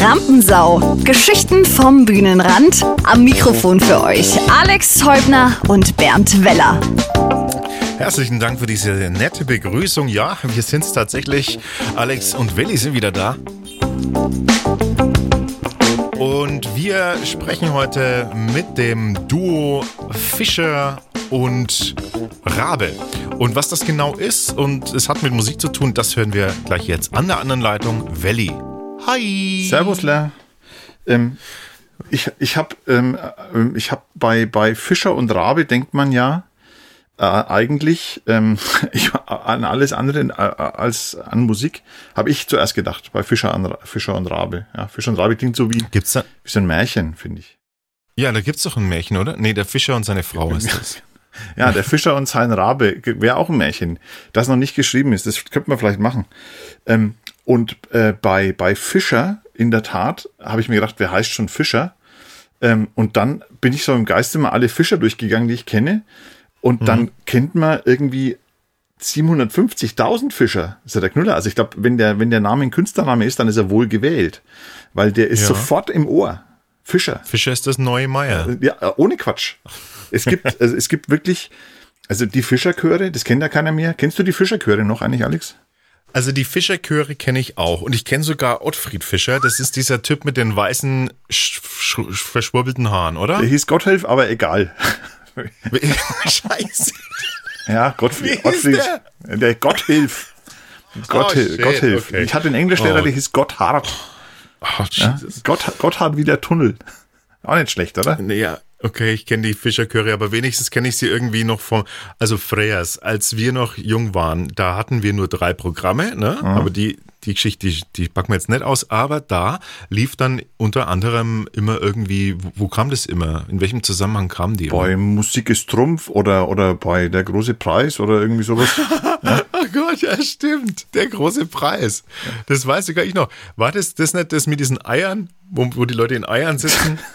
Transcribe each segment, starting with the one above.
Rampensau. Geschichten vom Bühnenrand. Am Mikrofon für euch Alex Häubner und Bernd Weller. Herzlichen Dank für diese nette Begrüßung. Ja, wir sind es tatsächlich. Alex und Willi sind wieder da. Und wir sprechen heute mit dem Duo Fischer und Rabe. Und was das genau ist und es hat mit Musik zu tun, das hören wir gleich jetzt an der anderen Leitung. Welli. Hi. Servus, La. Ähm, ich ich habe ähm, äh, ich hab bei, bei Fischer und Rabe denkt man ja äh, eigentlich ähm, ich, an alles andere äh, als an Musik, habe ich zuerst gedacht, bei Fischer, an, Fischer und Rabe. Ja, Fischer und Rabe klingt so wie, Gibt's da? wie so ein Märchen, finde ich. Ja, da gibt's doch ein Märchen, oder? Nee, der Fischer und seine Frau ist das. Ja, der Fischer und sein Rabe wäre auch ein Märchen, das noch nicht geschrieben ist. Das könnte man vielleicht machen. Ähm, und äh, bei, bei Fischer, in der Tat, habe ich mir gedacht, wer heißt schon Fischer? Ähm, und dann bin ich so im Geiste mal alle Fischer durchgegangen, die ich kenne. Und dann kennt man irgendwie 750.000 Fischer. Das ist ja der Knüller. Also ich glaube, wenn der, wenn der Name ein Künstlername ist, dann ist er wohl gewählt. Weil der ist Ja. sofort im Ohr. Fischer. Fischer ist das neue Meier. Ja, äh, ohne Quatsch. Es gibt, also es gibt wirklich, also die Fischerchöre, das kennt ja keiner mehr. Kennst du die Fischerchöre noch eigentlich, Alex? Also die Fischerchöre kenne ich auch. Und ich kenne sogar Ottfried Fischer. Das ist dieser Typ mit den weißen, sch sch verschwurbelten Haaren, oder? Der hieß Gotthelf, aber egal. Scheiße. Ja, Gottfried. Gottfried der? Gotthilf. Gotthil, shit, Gotthilf. okay. Ich hatte einen Englischlehrer, Oh. der hieß Gotthard. Oh, Ja? Jesus. Gott, Gotthard wie der Tunnel. Auch nicht schlecht, oder? Ja, okay, ich kenne die Fischerchöre, aber wenigstens kenne ich sie irgendwie noch vom, also Freyers, als wir noch jung waren, da hatten wir nur drei Programme, ne? Aber die, die Geschichte, die, die packen wir jetzt nicht aus, aber da lief dann unter anderem immer irgendwie, wo, wo kam das immer? In welchem Zusammenhang kamen die? Bei Musik ist Trumpf oder, oder bei Der große Preis oder irgendwie sowas. Oh Gott, ja, stimmt. Der große Preis. Das weiß sogar ich noch. War das, das nicht das mit diesen Eiern, wo, wo die Leute in Eiern sitzen?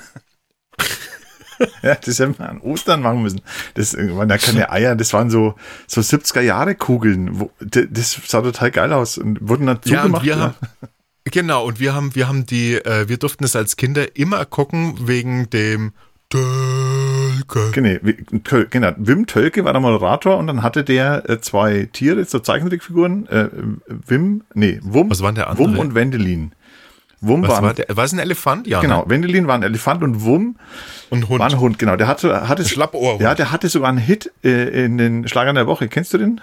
ja, das hätten wir an Ostern machen müssen. Das waren ja keine Eier, das waren so, so 70er Jahre Kugeln. Wo, d- das sah total geil aus und wurden dann Ja, zugemacht. haben, genau, und wir haben, wir haben die, äh, wir durften es als Kinder immer gucken wegen dem Tölke. Genau, genau, Wim Tölke war der Moderator und dann hatte der äh, zwei Tiere, so Zeichentrickfiguren, äh, Wim, nee, Wum, Was waren der andere? Wum und Wendelin. Wum Was war, war der? War es ein Elefant? Ja. genau, Ne? Wendelin war ein Elefant und Wum Und Hund. war ein Hund, genau. Der hatte, hatte Schlappohrhund. Ja, der hatte sogar einen Hit äh, in den Schlagern der Woche. Kennst du den?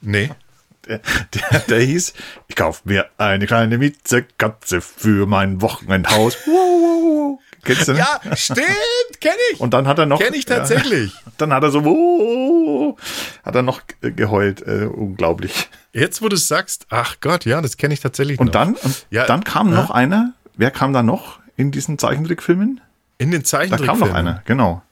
Nee. Der, der, der hieß, ich kauf mir eine kleine Miezekatze für mein Wochenendhaus. Wow, wow, wow. Kennst du den? Ja, stimmt, kenne ich. Und dann hat er noch. Kenne ich tatsächlich. Ja, dann hat er so, wow, hat er noch geheult. Äh, unglaublich. Jetzt, wo du es sagst, ach Gott, ja, das kenne ich tatsächlich Und noch. dann, und Ja. dann kam noch einer. Wer kam da noch in diesen Zeichentrickfilmen? in den Da Zeichentrickfilmen. kam noch einer, genau.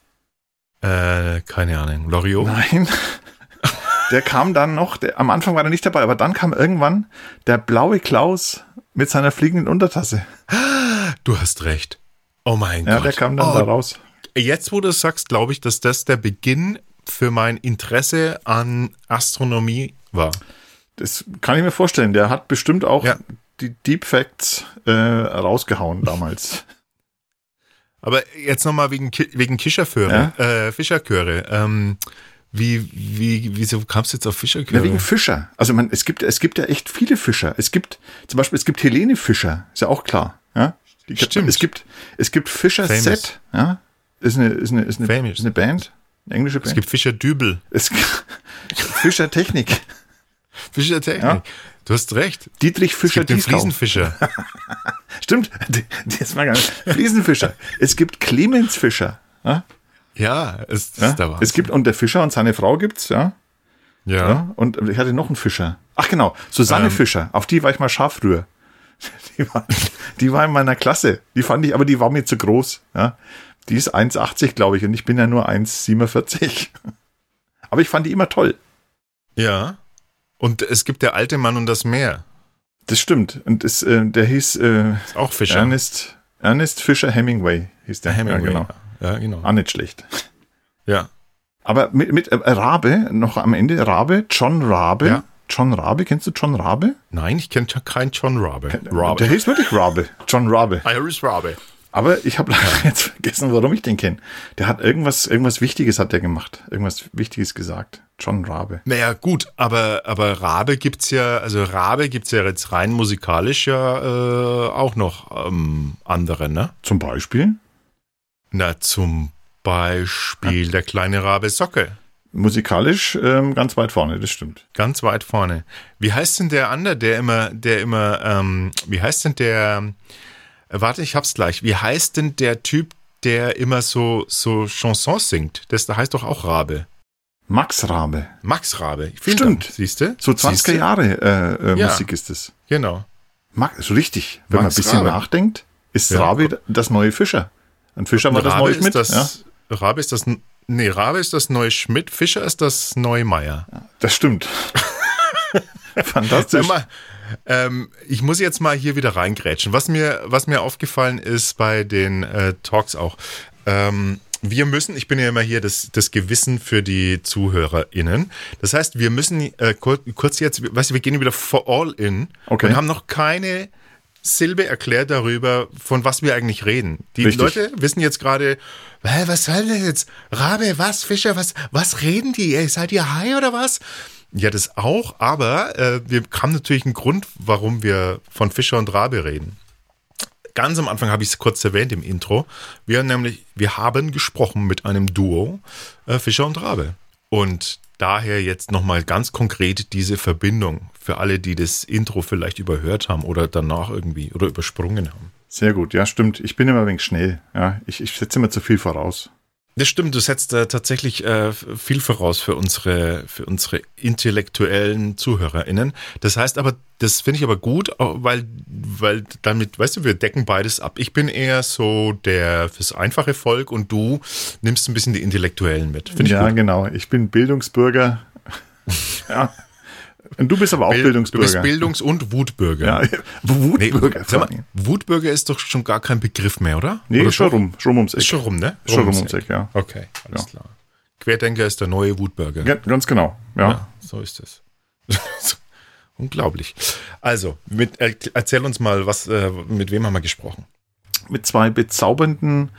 Äh, keine Ahnung. Loriot? Nein. Der kam dann noch, der, am Anfang war er nicht dabei, aber dann kam irgendwann der blaue Klaus mit seiner fliegenden Untertasse. Du hast recht. Oh mein Ja, Gott. der kam dann oh, da raus. Jetzt, wo du es sagst, glaube ich, dass das der Beginn für mein Interesse an Astronomie war. Das kann ich mir vorstellen. Der hat bestimmt auch Ja. die Deep Facts äh, rausgehauen damals. Aber jetzt nochmal wegen, Ki wegen Kischerchöre, äh, Fischerchöre. Ähm, wie, wie, wieso kamst du jetzt auf Fischerchöre? Ja, wegen Fischer. Also man, es gibt, es gibt ja echt viele Fischer. Es gibt, zum Beispiel, es gibt Helene Fischer, ist ja auch klar. Ja? Die, Stimmt. Es gibt, es gibt Fischer Famous. Set, ja? Ist eine, ist eine, ist eine, Famous. ist eine Band, eine englische Band. es gibt Fischer Dübel. es Fischer Technik. Fischer Technik. Ja. Du hast recht. Dietrich Es Fischer gibt den. Fliesenfischer. Stimmt, das war gar nicht. Fliesenfischer. Es gibt Clemens Fischer. Ja? ja, es, das Ja? ist der Wahnsinn. Es gibt, und der Fischer und seine Frau gibt's, ja. ja. ja. Und ich hatte noch einen Fischer. Ach genau, Susanne Ähm. Fischer. Auf die war ich mal scharf früher. Die war, die war in meiner Klasse. Die fand ich, aber die war mir zu groß. Ja. Die ist 1,80, glaube ich, und ich bin ja nur 1,47. Aber ich fand die immer toll. Ja. Und es gibt der alte Mann und das Meer. Das stimmt. Und es, äh, der hieß äh, auch Fischer. Ernest, Ernest Fischer Hemingway. Hieß der. Hemingway. Ja, genau. Ja, genau. Auch nicht schlecht. Ja. Aber mit, mit äh, Rabe, noch am Ende, Rabe, John Rabe, Ja. John Rabe, kennst du John Rabe? Nein, ich kenne keinen John Rabe. Der hieß wirklich Rabe. John Rabe. Iris Rabe. Aber ich habe leider jetzt vergessen, warum ich den kenne. Der hat irgendwas, irgendwas Wichtiges hat der gemacht. Irgendwas Wichtiges gesagt. John Rabe. Naja, gut, aber, aber Rabe gibt's ja, also Rabe gibt's ja jetzt rein musikalisch ja äh, auch noch ähm, andere, ne? Zum Beispiel? Na, zum Beispiel der kleine Rabe Socke. Musikalisch ähm, ganz weit vorne, das stimmt. Ganz weit vorne. Wie heißt denn der andere, der immer, der immer, ähm, wie heißt denn der, äh, warte, ich hab's gleich. Wie heißt denn der Typ, der immer so, so Chansons singt? Das da heißt doch auch Rabe. Max Rabe. Max Rabe. Stimmt. Siehst du? So 20er Jahre äh, äh, Ja. Musik ist es. Genau. Max, so richtig. Wenn Max man ein bisschen Rabe. nachdenkt, ist Ja. Rabe das neue Fischer. Ein Fischer war das neue Schmidt. das, ja, Rabe ist das, nee, Rabe ist das neue Schmidt, Fischer ist das neue Meier. das stimmt. Fantastisch. Mal, ähm, ich muss jetzt mal hier wieder reingrätschen. Was mir, was mir aufgefallen ist bei den äh, Talks auch, ähm, wir müssen, ich bin ja immer hier das, das Gewissen für die ZuhörerInnen. Das heißt, wir müssen äh, kur, kurz jetzt, weißt du, wir gehen wieder for all in Okay. und haben noch keine Silbe erklärt darüber, von was wir eigentlich reden. Die Richtig. Leute wissen jetzt gerade, "Hä, was soll das jetzt? Rabe, was, Fischer, was, was reden die? Ey, seid ihr high oder was? Ja, das auch, aber äh, wir haben natürlich einen Grund, warum wir von Fischer und Rabe reden. Ganz am Anfang habe ich es kurz erwähnt im Intro. Wir haben nämlich, wir haben gesprochen mit einem Duo, äh, Fischer und Rabe. Und daher jetzt nochmal ganz konkret diese Verbindung für alle, die das Intro vielleicht überhört haben oder danach irgendwie oder übersprungen haben. Sehr gut, ja, stimmt. Ich bin immer ein wenig schnell. Ja, ich, ich setze immer zu viel voraus. Das stimmt, du setzt äh, tatsächlich äh, viel voraus für unsere, für unsere intellektuellen ZuhörerInnen. Das heißt aber, das finde ich aber gut, weil, weil damit, weißt du, wir decken beides ab. Ich bin eher so der fürs einfache Volk und du nimmst ein bisschen die Intellektuellen mit. Finde ich ja, gut. genau. Ich bin Bildungsbürger. ja. Und du bist aber auch Bild- Bildungsbürger. Du bist Bildungs- und Wutbürger. ja, Wutbürger. Nee, mal, Wutbürger ist doch schon gar kein Begriff mehr, oder? nee, oder schon rum. Schon ums Eck. Ist schon rum, ne? Schon rum ums Eck, ja. Okay, alles Ja. klar. Querdenker ist der neue Wutbürger. Ja, ganz genau. Ja. Ja, so ist es. Unglaublich. Also, mit, er, erzähl uns mal, was, äh, mit wem haben wir gesprochen? Mit zwei bezaubernden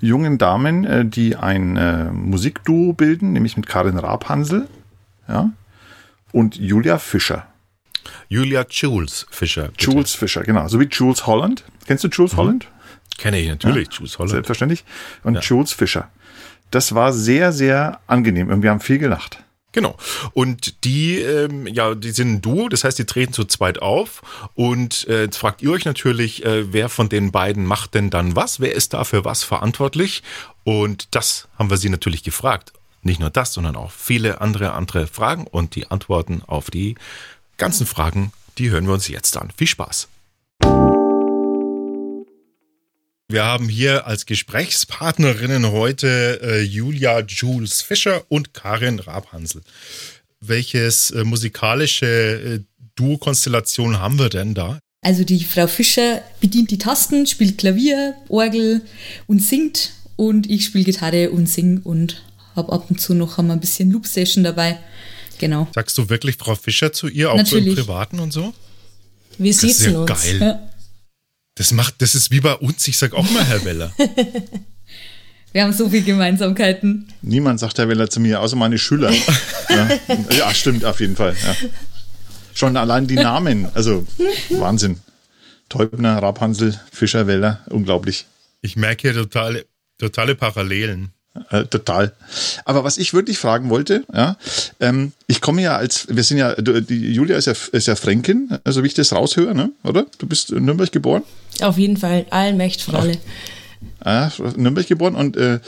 jungen Damen, äh, die ein äh, Musikduo bilden, nämlich mit Karin Rabhansel ja, und Julia Fischer. Julia Jules Fischer. bitte. Jules Fischer, genau. So wie Jules Holland. Kennst du Jules Holland? Kenne ich natürlich, Jules Holland. Selbstverständlich. Und Ja. Jules Fischer. Das war sehr, sehr angenehm und wir haben viel gelacht. Genau. Und die, ähm, ja, die sind ein Duo, das heißt, die treten zu zweit auf. Und äh, jetzt fragt ihr euch natürlich, äh, wer von den beiden macht denn dann was? Wer ist da für was verantwortlich? Und das haben wir sie natürlich gefragt. Nicht nur das, sondern auch viele andere, andere Fragen. Und die Antworten auf die ganzen Fragen, die hören wir uns jetzt an. Viel Spaß. Wir haben hier als Gesprächspartnerinnen heute äh, Julia Jules Fischer und Karin Rabhansel. Welches äh, musikalische äh, Duo-Konstellation haben wir denn da? Also die Frau Fischer bedient die Tasten, spielt Klavier, Orgel und singt und ich spiele Gitarre und sing und habe ab und zu noch haben wir ein bisschen Loop Session dabei. Genau. Sagst du wirklich Frau Fischer zu ihr, auch so im Natürlich. Privaten und so? Wir Das ist sitzen ja uns. geil. Ja. Das macht, das ist wie bei uns. Ich sag auch mal Herr Weller. Wir haben so viele Gemeinsamkeiten. Niemand sagt Herr Weller zu mir, außer meine Schüler. ja. ja, stimmt, auf jeden Fall. Ja. Schon allein die Namen, also Wahnsinn. Teubner, Rabhansel, Fischer, Weller, unglaublich. Ich merke hier totale, totale Parallelen. Äh, total. Aber was ich wirklich fragen wollte, ja, ähm, ich komme ja als, wir sind ja, du, die Julia ist ja, ist ja Fränkin, also wie ich das raushöre, ne? oder? Du bist in Nürnberg geboren? Auf jeden Fall. Allmächt für alle. Ah, Nürnberg geboren und äh,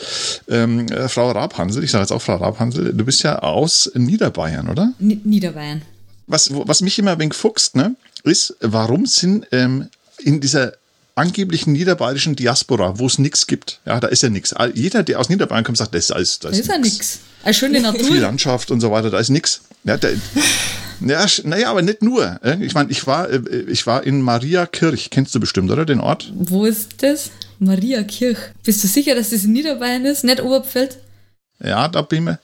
ähm, äh, Frau Rabhansel, ich sage jetzt auch Frau Rabhansel, du bist ja aus Niederbayern, oder? Ni- Niederbayern. Was, was mich immer ein wenig fuchst, ne, ist, warum sind ähm, in dieser angeblichen niederbayerischen Diaspora, wo es nichts gibt, ja, da ist ja nichts. Jeder, der aus Niederbayern kommt, sagt, das ist alles, da Da ist ja nix. nichts. Eine schöne Die Natur. Landschaft und so weiter, da ist nichts. Ja, der, ja, naja, aber nicht nur. äh, Ich meine, ich war, äh, ich war in Mariakirch, kennst du bestimmt, oder, den Ort? Wo ist das? Mariakirch. Bist du sicher, dass das in Niederbayern ist? Nicht Oberpfälz? Ja, da bin ich mir,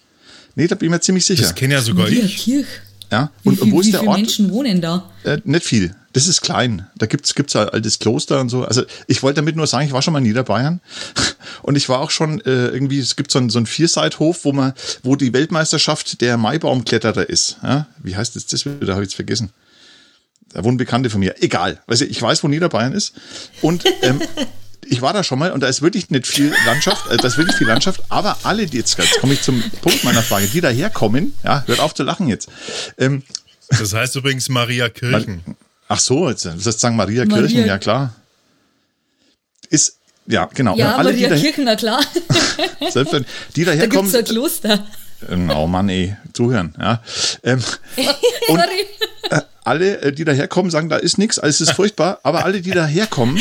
nee, da bin ich mir ziemlich sicher. Das kenne ja sogar ich. Mariakirch. Ja, Wie, und, viel, wo ist wie der viele Ort? Menschen wohnen da? Äh, nicht viel. Das ist klein. Da gibt's gibt's ein altes Kloster und so. Also ich wollte damit nur sagen, ich war schon mal in Niederbayern und ich war auch schon äh, irgendwie, es gibt so einen, so einen Vierseithof, wo man, wo die Weltmeisterschaft der Maibaumkletterer ist. Ja? Wie heißt das? Das wieder, habe ich jetzt vergessen. Da wohnen Bekannte von mir. Egal. Also ich weiß, wo Niederbayern ist. Und ähm, ich war da schon mal und da ist wirklich nicht viel Landschaft, äh, da ist wirklich viel Landschaft, aber alle, die jetzt, jetzt komme ich zum Punkt meiner Frage, die daherkommen, ja, hört auf zu lachen jetzt. Ähm, Das heißt übrigens Maria Kirchen. Ach so, jetzt, das heißt St. Maria, Maria- Kirchen, ja klar. Ist, ja, genau. Ja, alle, die, Maria daher, Kirchen, na klar. selbst, die Da gibt daherkommen, es ein Kloster. ähm, oh Mann, ey, zuhören, ja. Ähm, und Sorry. alle, äh, die daherkommen, sagen, da ist nichts, alles ist furchtbar, aber alle, die daherkommen,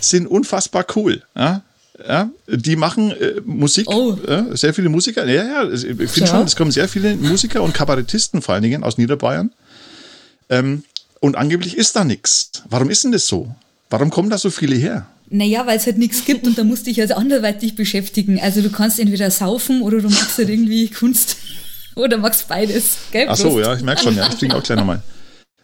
sind unfassbar cool, ja. Ja, die machen äh, Musik, Oh. äh, sehr viele Musiker. Ja, ja, ich finde Ja. schon, es kommen sehr viele Musiker und Kabarettisten vor allen Dingen aus Niederbayern. Ähm, und angeblich ist da nichts. Warum ist denn das so? Warum kommen da so viele her? Naja, weil es halt nichts gibt und da musst du dich also anderweitig beschäftigen. Also du kannst entweder saufen oder du machst halt irgendwie Kunst oder magst beides. Gell? Ach so, ja, ich merke schon, ja, ich trinke auch gleich nochmal.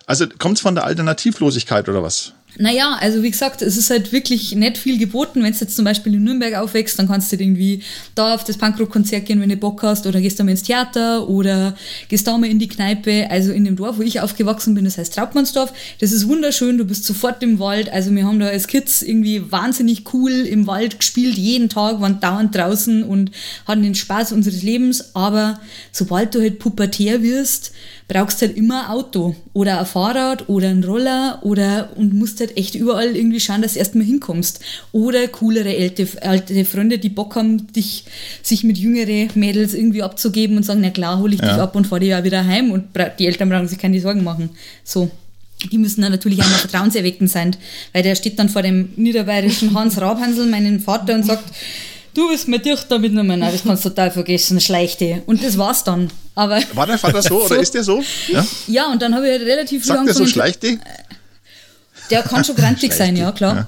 Also kommt es von der Alternativlosigkeit oder was? Naja, also wie gesagt, es ist halt wirklich nicht viel geboten. Wenn du jetzt zum Beispiel in Nürnberg aufwächst, dann kannst du halt irgendwie da auf das Punkrock-Konzert gehen, wenn du Bock hast, oder gehst da mal ins Theater oder gehst da mal in die Kneipe. Also in dem Dorf, wo ich aufgewachsen bin, das heißt Trautmannsdorf, das ist wunderschön, du bist sofort im Wald. Also wir haben da als Kids irgendwie wahnsinnig cool im Wald gespielt, jeden Tag, waren dauernd draußen und hatten den Spaß unseres Lebens. Aber sobald du halt pubertär wirst, brauchst halt immer ein Auto oder ein Fahrrad oder ein Roller oder und musst halt echt überall irgendwie schauen, dass du erstmal hinkommst. Oder coolere alte, alte Freunde, die Bock haben, dich, sich mit jüngeren Mädels irgendwie abzugeben und sagen, na klar, hole ich dich Ja. ab und fahre dich auch wieder heim und die Eltern brauchen sich keine Sorgen machen. So. Die müssen dann natürlich einmal vertrauenserweckend sein, weil der steht dann vor dem niederbayerischen Hans Rabhansel, meinen Vater, und sagt, du willst mit dich da mitnehmen, nein, das kannst du total vergessen, schleichte. Und das war's dann. Aber War der Vater so oder ist der so? Ja? ja, und dann habe ich halt relativ Sagt der so schleichte? Der kann schon grantig sein, ja, klar. Ja.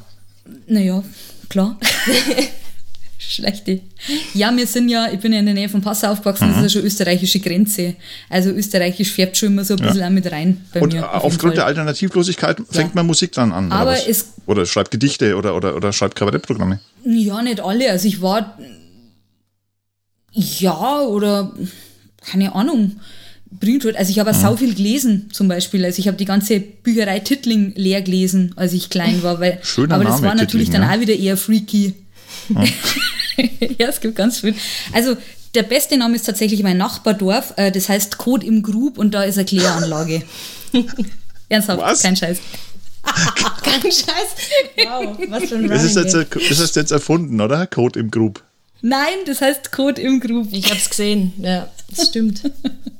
Naja, klar. Schlechte. Ja, wir sind ja, ich bin ja in der Nähe von Passau aufgewachsen, das ist ja schon österreichische Grenze. Also österreichisch färbt schon immer so ein bisschen auch mit rein bei Und mir. auf aufgrund der. Alternativlosigkeit fängt man Musik dran an. Aber oder, es- oder schreibt Gedichte oder, oder, oder schreibt Kabarettprogramme. Ja, nicht alle. Also ich war ja oder keine Ahnung. Bringt halt. Also ich habe auch sau viel gelesen zum Beispiel. Also ich habe die ganze Bücherei Titling leer gelesen, als ich klein war. Weil, Schöner aber das Name, war natürlich Tittling, dann ja. auch wieder eher freaky. ja, es gibt ganz viel. Also der beste Name ist tatsächlich mein Nachbardorf. äh, Das heißt Code im Grub und da ist eine Kläranlage. Ernsthaft, Was? kein Scheiß. Kein Scheiß. Wow, was für ein Das ist, Running jetzt, das ist jetzt erfunden, oder? Code im Grub. Nein, das heißt Code im Grub. Ich hab's gesehen. Ja, das stimmt.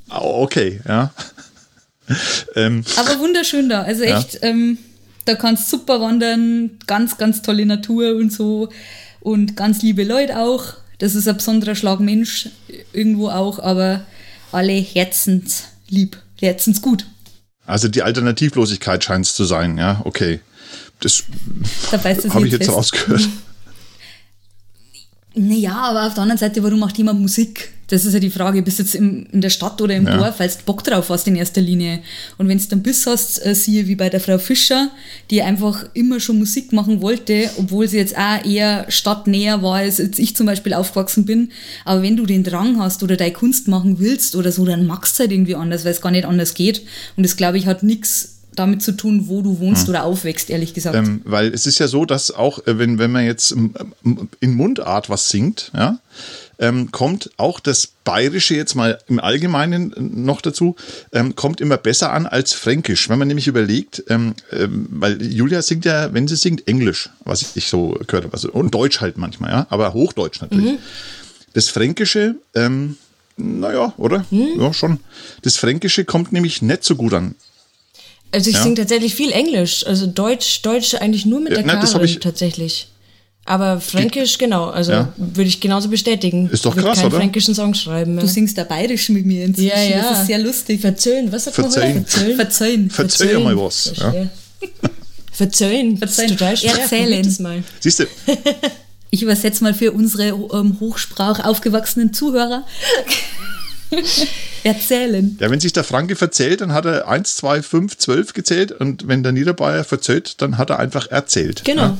Oh, okay, ja. ähm, Aber wunderschön da. Also Ja. echt, ähm, da kannst super wandern, ganz, ganz tolle Natur und so. Und ganz liebe Leute auch. Das ist ein besonderer Schlag Mensch irgendwo auch, aber alle herzenslieb, herzensgut. Also die Alternativlosigkeit scheint es zu sein, ja, okay. Das habe ich jetzt fest. rausgehört. Naja, aber auf der anderen Seite, warum macht jemand Musik? Das ist ja die Frage, bist du jetzt im, in der Stadt oder im Ja. Dorf, weil du Bock drauf hast in erster Linie. Und wenn du dann Biss hast, äh, siehe wie bei der Frau Fischer, die einfach immer schon Musik machen wollte, obwohl sie jetzt auch eher stadtnäher war, als ich zum Beispiel aufgewachsen bin. Aber wenn du den Drang hast oder deine Kunst machen willst oder so, dann machst du halt irgendwie anders, weil es gar nicht anders geht. Und das, glaube ich, hat nichts damit zu tun, wo du wohnst oder aufwächst, ehrlich gesagt. Ähm, weil es ist ja so, dass auch, äh, wenn, wenn man jetzt ähm, ähm, in Mundart was singt, ja, ähm, kommt auch das Bayerische jetzt mal im Allgemeinen äh, noch dazu, ähm, kommt immer besser an als Fränkisch. Wenn man nämlich überlegt, ähm, ähm, weil Julia singt ja, wenn sie singt, Englisch, was ich so gehört habe, also, und Deutsch halt manchmal, ja, aber Hochdeutsch natürlich. Das Fränkische, ähm, naja, oder? Ja, schon. Das Fränkische kommt nämlich nicht so gut an. Also ich Ja. singe tatsächlich viel Englisch. Also Deutsch, Deutsch eigentlich nur mit Ja, der nein, das hab Karin ich- tatsächlich. Aber Fränkisch, genau. Also Ja. würde ich genauso bestätigen. Ist doch Würde krass, keinen oder? fränkischen Song schreiben. du singst da bayerisch mit mir inzwischen. Ja, ja. Das ist sehr lustig. Verzöhlen, was sagt man Verzeihen. heute? Verzöhlen. Verzeihen. Verzeih mal was. Ja. ist Verzeihen. total schwer. Erzählen. Mal. Siehst du, Ich übersetze mal für unsere ähm, Hochsprach aufgewachsenen Zuhörer. Erzählen. Ja, wenn sich der Franke verzählt, dann hat er 1, 2, 5, 12 gezählt und wenn der Niederbayer verzählt, dann hat er einfach erzählt. Genau. Ja.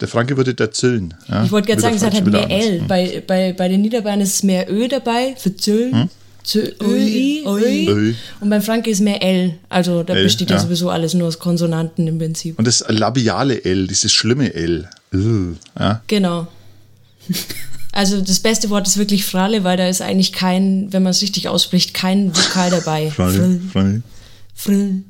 Der Franke würde erzählen. Ja. Ich wollte gerade sagen, es hat halt mehr anders. L. Bei, bei, bei den Niederbayern ist mehr Ö dabei, für Zölln. Hm? Zö Öi, Öi. Öi. Und beim Franke ist mehr L. Also da L, besteht ja. ja. sowieso alles nur aus Konsonanten im Prinzip. Und das labiale L, dieses schlimme L. Ugh. Ja. Genau. Also das beste Wort ist wirklich Fralle, weil da ist eigentlich kein, wenn man es richtig ausspricht, kein Vokal dabei. Franke, Franke. Frill.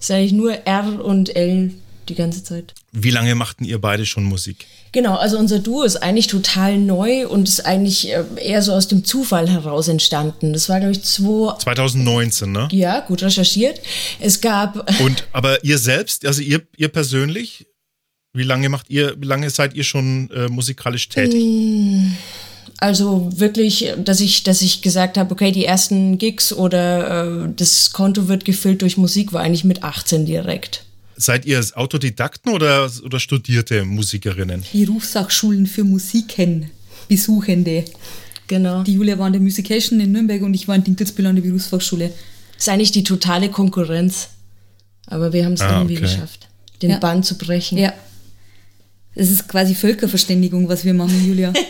Ist eigentlich nur R und L die ganze Zeit. Wie lange machten ihr beide schon Musik? Genau, also unser Duo ist eigentlich total neu und ist eigentlich äh, eher so aus dem Zufall heraus entstanden. Das war, glaube ich, zwei, 2019, ne? ja, gut recherchiert. Es gab, Und aber ihr selbst, also ihr, ihr persönlich, wie lange macht ihr, wie lange seid ihr schon äh, musikalisch tätig? also wirklich, dass ich, dass ich gesagt habe, okay, die ersten Gigs oder äh, das Konto wird gefüllt durch Musik, war eigentlich mit 18 direkt. Seid ihr Autodidakten oder, oder studierte Musikerinnen? Berufsfachschulen für Musiken. Besuchende. Genau. Die Julia war in der Musication in Nürnberg und ich war in Dinkelsbühl an der Berufsfachschule. ist eigentlich die totale Konkurrenz. Aber wir haben es Ah, irgendwie okay. geschafft, den Ja. Bann zu brechen. Ja. Es ist quasi Völkerverständigung, was wir machen, Julia.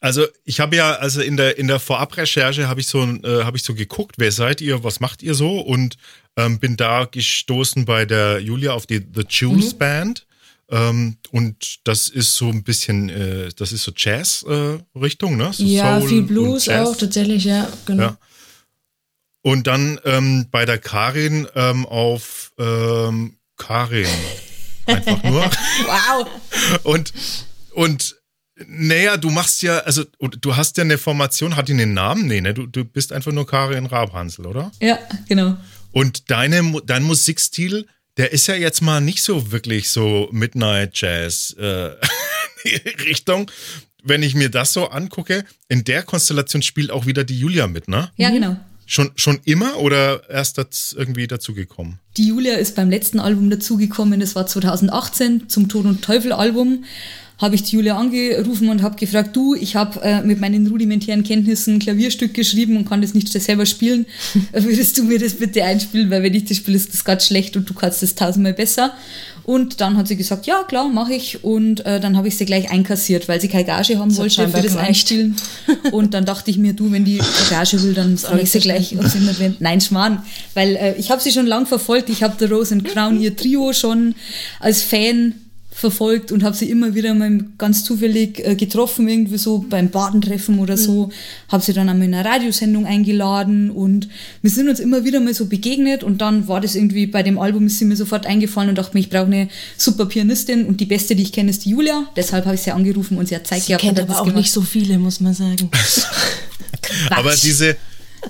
Also ich habe ja, also in der in der Vorabrecherche habe ich so äh, habe ich so geguckt, wer seid ihr, was macht ihr so und ähm, bin da gestoßen bei der Julia auf die The Jules Mhm. Band ähm, und das ist so ein bisschen, äh, das ist so Jazz äh, Richtung, ne? So Ja, Soul viel Blues auch, tatsächlich, ja, genau. Ja. Und dann ähm, bei der Karin ähm, auf ähm, Karin einfach nur. Wow. Und, und naja, du machst ja, also du hast ja eine Formation, hat die einen Namen? Nee, ne? Du, du bist einfach nur Karin Rabhansel, oder? ja, genau. Und deine, dein Musikstil, der ist ja jetzt mal nicht so wirklich so Midnight Jazz äh, Richtung. Wenn ich mir das so angucke, in der Konstellation spielt auch wieder die Julia mit, ne? Ja, genau. Schon, schon immer oder erst das irgendwie dazugekommen? Die Julia ist beim letzten Album dazugekommen, das war 2018 zum Tod und Teufel Album. Habe ich die Julia angerufen und habe gefragt, du, ich habe äh, mit meinen rudimentären Kenntnissen ein Klavierstück geschrieben und kann das nicht selber spielen. Würdest du mir das bitte einspielen, weil wenn ich das spiele, ist das ganz schlecht und du kannst das tausendmal besser. Und dann hat sie gesagt, ja klar, mache ich. Und äh, dann habe ich sie gleich einkassiert, weil sie keine Gage haben Das wollte für das gereicht. Einspielen. Und dann dachte ich mir, du, wenn die Gage will, dann frage ich sie gleich, ob sie mit wem. Nein, Schmarrn. Weil äh, ich habe sie schon lang verfolgt. Ich habe The Rose and Crown, ihr Trio, schon als Fan verfolgt und habe sie immer wieder mal ganz zufällig äh, getroffen, irgendwie so beim Badentreffen oder so. Habe sie dann einmal in einer Radiosendung eingeladen und wir sind uns immer wieder mal so begegnet und dann war das irgendwie bei dem Album ist sie mir sofort eingefallen und dachte mir, ich brauche eine super Pianistin und die beste, die ich kenne, ist die Julia. Deshalb habe ich sie angerufen und sie hat Zeit Sie gehabt. kennt aber auch gemacht. nicht so viele, muss man sagen. Aber diese,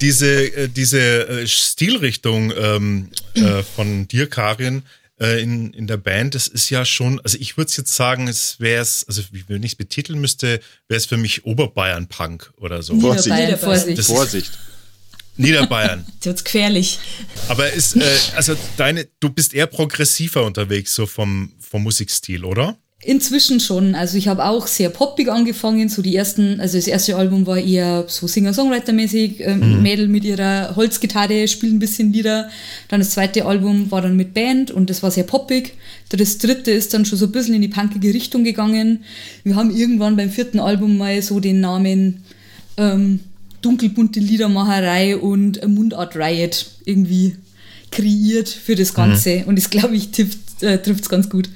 diese, äh, diese äh, Stilrichtung ähm, äh, von dir, Karin, äh, in, in der Band, das ist ja schon, also ich würde jetzt sagen, es wäre es, also wie- wenn ich es betiteln müsste, wäre es für mich Oberbayern-Punk oder so. Vorsicht. Niederbayern, Vorsicht. Das- Vorsicht. Niederbayern. Jetzt wird's gefährlich. Aber ist, äh, also deine, du bist eher progressiver unterwegs, so vom, vom Musikstil, oder? Inzwischen schon. Also ich habe auch sehr poppig angefangen. So die ersten, also das erste Album war eher so Singer-Songwriter-mäßig. Ähm, Mädel mit ihrer Holzgitarre spielt ein bisschen Lieder. Dann das zweite Album war dann mit Band und das war sehr poppig. Das dritte ist dann schon so ein bisschen in die punkige Richtung gegangen. Wir haben irgendwann beim vierten Album mal so den Namen ähm, Dunkelbunte Liedermacherei und Mundart Riot irgendwie kreiert für das Ganze. Und das glaube ich trifft äh, trifft's ganz gut.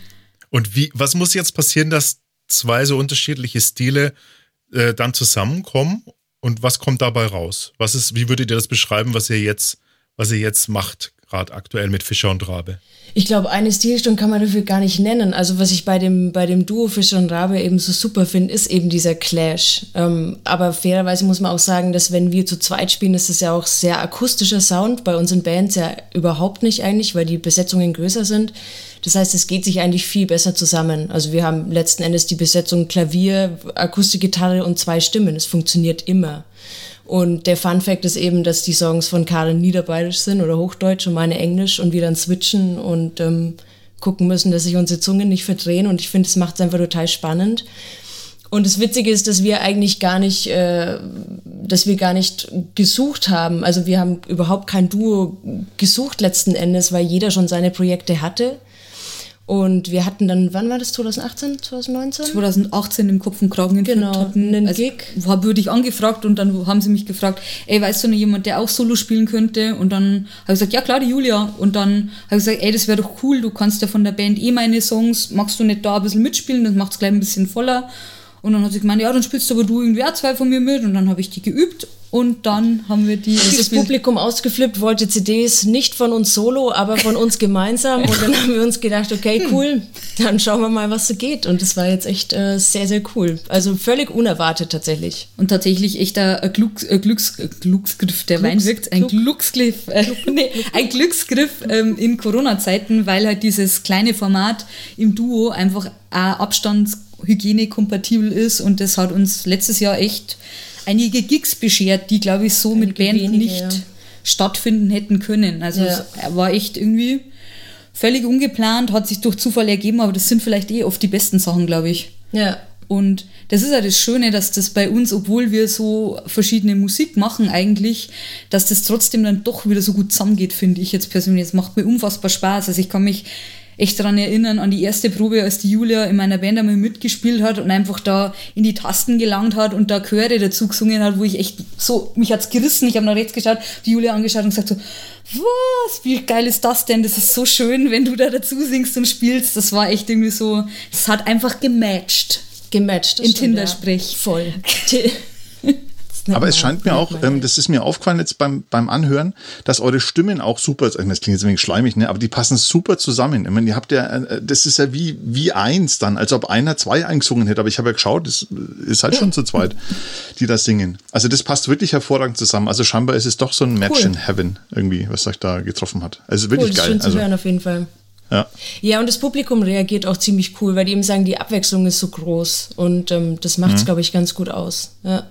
Und wie, was muss jetzt passieren, dass zwei so unterschiedliche Stile äh, dann zusammenkommen? Und was kommt dabei raus? Was ist, wie würdet ihr das beschreiben, was ihr jetzt, was ihr jetzt macht, gerade aktuell mit Fischer und Rabe? Ich glaube, eine Stilrichtung kann man dafür gar nicht nennen. Also was ich bei dem, bei dem Duo Fischer und Rabe eben so super finde, ist eben dieser Clash. Ähm, aber fairerweise muss man auch sagen, dass wenn wir zu zweit spielen, ist das ja auch sehr akustischer Sound. Bei unseren Bands ja überhaupt nicht eigentlich, weil die Besetzungen größer sind. Das heißt, es geht sich eigentlich viel besser zusammen. Also wir haben letzten Endes die Besetzung Klavier, Akustikgitarre und zwei Stimmen. Es funktioniert immer. Und der Fun Fact ist eben, dass die Songs von Karin niederbayerisch sind oder Hochdeutsch und meine Englisch und wir dann switchen und ähm, gucken müssen, dass sich unsere Zungen nicht verdrehen. Und ich finde, es macht es einfach total spannend. Und das Witzige ist, dass wir eigentlich gar nicht, äh, dass wir gar nicht gesucht haben. Also wir haben überhaupt kein Duo gesucht letzten Endes, weil jeder schon seine Projekte hatte. Und wir hatten dann, wann war das, 2018, 2019? 2018 im Kopf und Kragen in Genau, hatten. einen also, Gig. Wurde ich angefragt und dann haben sie mich gefragt, ey, weißt du noch jemand, der auch Solo spielen könnte? Und dann habe ich gesagt, ja klar, die Julia. Und dann habe ich gesagt, ey, das wäre doch cool, du kannst ja von der Band eh meine Songs, magst du nicht da ein bisschen mitspielen, das macht es gleich ein bisschen voller. Und dann hat sie gemeint, ja, dann spielst du aber du irgendwie auch zwei von mir mit. Und dann habe ich die geübt und dann haben wir die das. Publikum ausgeflippt, wollte CDs nicht von uns solo, aber von uns gemeinsam. Und dann haben wir uns gedacht, okay, cool, dann schauen wir mal, was so geht. Und das war jetzt echt äh, sehr, sehr cool. Also völlig unerwartet tatsächlich. Und tatsächlich echt ein, Glücks, ein Glücks, ein Glücksgriff, der Glücks- Wein wirkt, ein Glück- Glücksgriff, äh, nee, ein Glücksgriff ähm, in Corona-Zeiten, weil halt dieses kleine Format im Duo einfach auch abstandshygiene-kompatibel ist und das hat uns letztes Jahr echt einige Gigs beschert, die glaube ich so mit Einige Band wenige, nicht ja. stattfinden hätten können. Also Ja. es war echt irgendwie völlig ungeplant, hat sich durch Zufall ergeben, aber das sind vielleicht eh oft die besten Sachen, glaube ich. Ja. Und das ist ja das Schöne, dass das bei uns, obwohl wir so verschiedene Musik machen eigentlich, dass das trotzdem dann doch wieder so gut zusammengeht, finde ich jetzt persönlich. Es macht mir unfassbar Spaß. Also ich kann mich echt daran erinnern, an die erste Probe, als die Julia in meiner Band einmal mitgespielt hat und einfach da in die Tasten gelangt hat und da Chöre dazu gesungen hat, wo ich echt so, mich hat's gerissen, ich habe nach rechts geschaut, die Julia angeschaut und gesagt so, was, wie geil ist das denn? Das ist so schön, wenn du da dazu singst und spielst. Das war echt irgendwie so, das hat einfach gematcht. Gematcht. In Tinder-Sprech. Ja. Voll. Aber es scheint mir auch, ähm, das ist mir aufgefallen jetzt beim, beim Anhören, dass eure Stimmen auch super, ich meine, das klingt jetzt ein wenig schleimig, ne, aber die passen super zusammen. Ich meine, ihr habt ja, äh, das ist ja wie, wie eins dann, als ob einer zwei eingesungen hätte, aber ich habe ja geschaut, das ist halt schon zu zweit, die da singen. Also das passt wirklich hervorragend zusammen. Also scheinbar ist es doch so ein Match Cool. in Heaven irgendwie, was euch da getroffen hat. Also Cool, wirklich ist geil. schön zu Also, hören auf jeden Fall. ja. Ja, und das Publikum reagiert auch ziemlich cool, weil die eben sagen, die Abwechslung ist so groß. Und ähm, das macht es, glaube ich, ganz gut aus. Ja.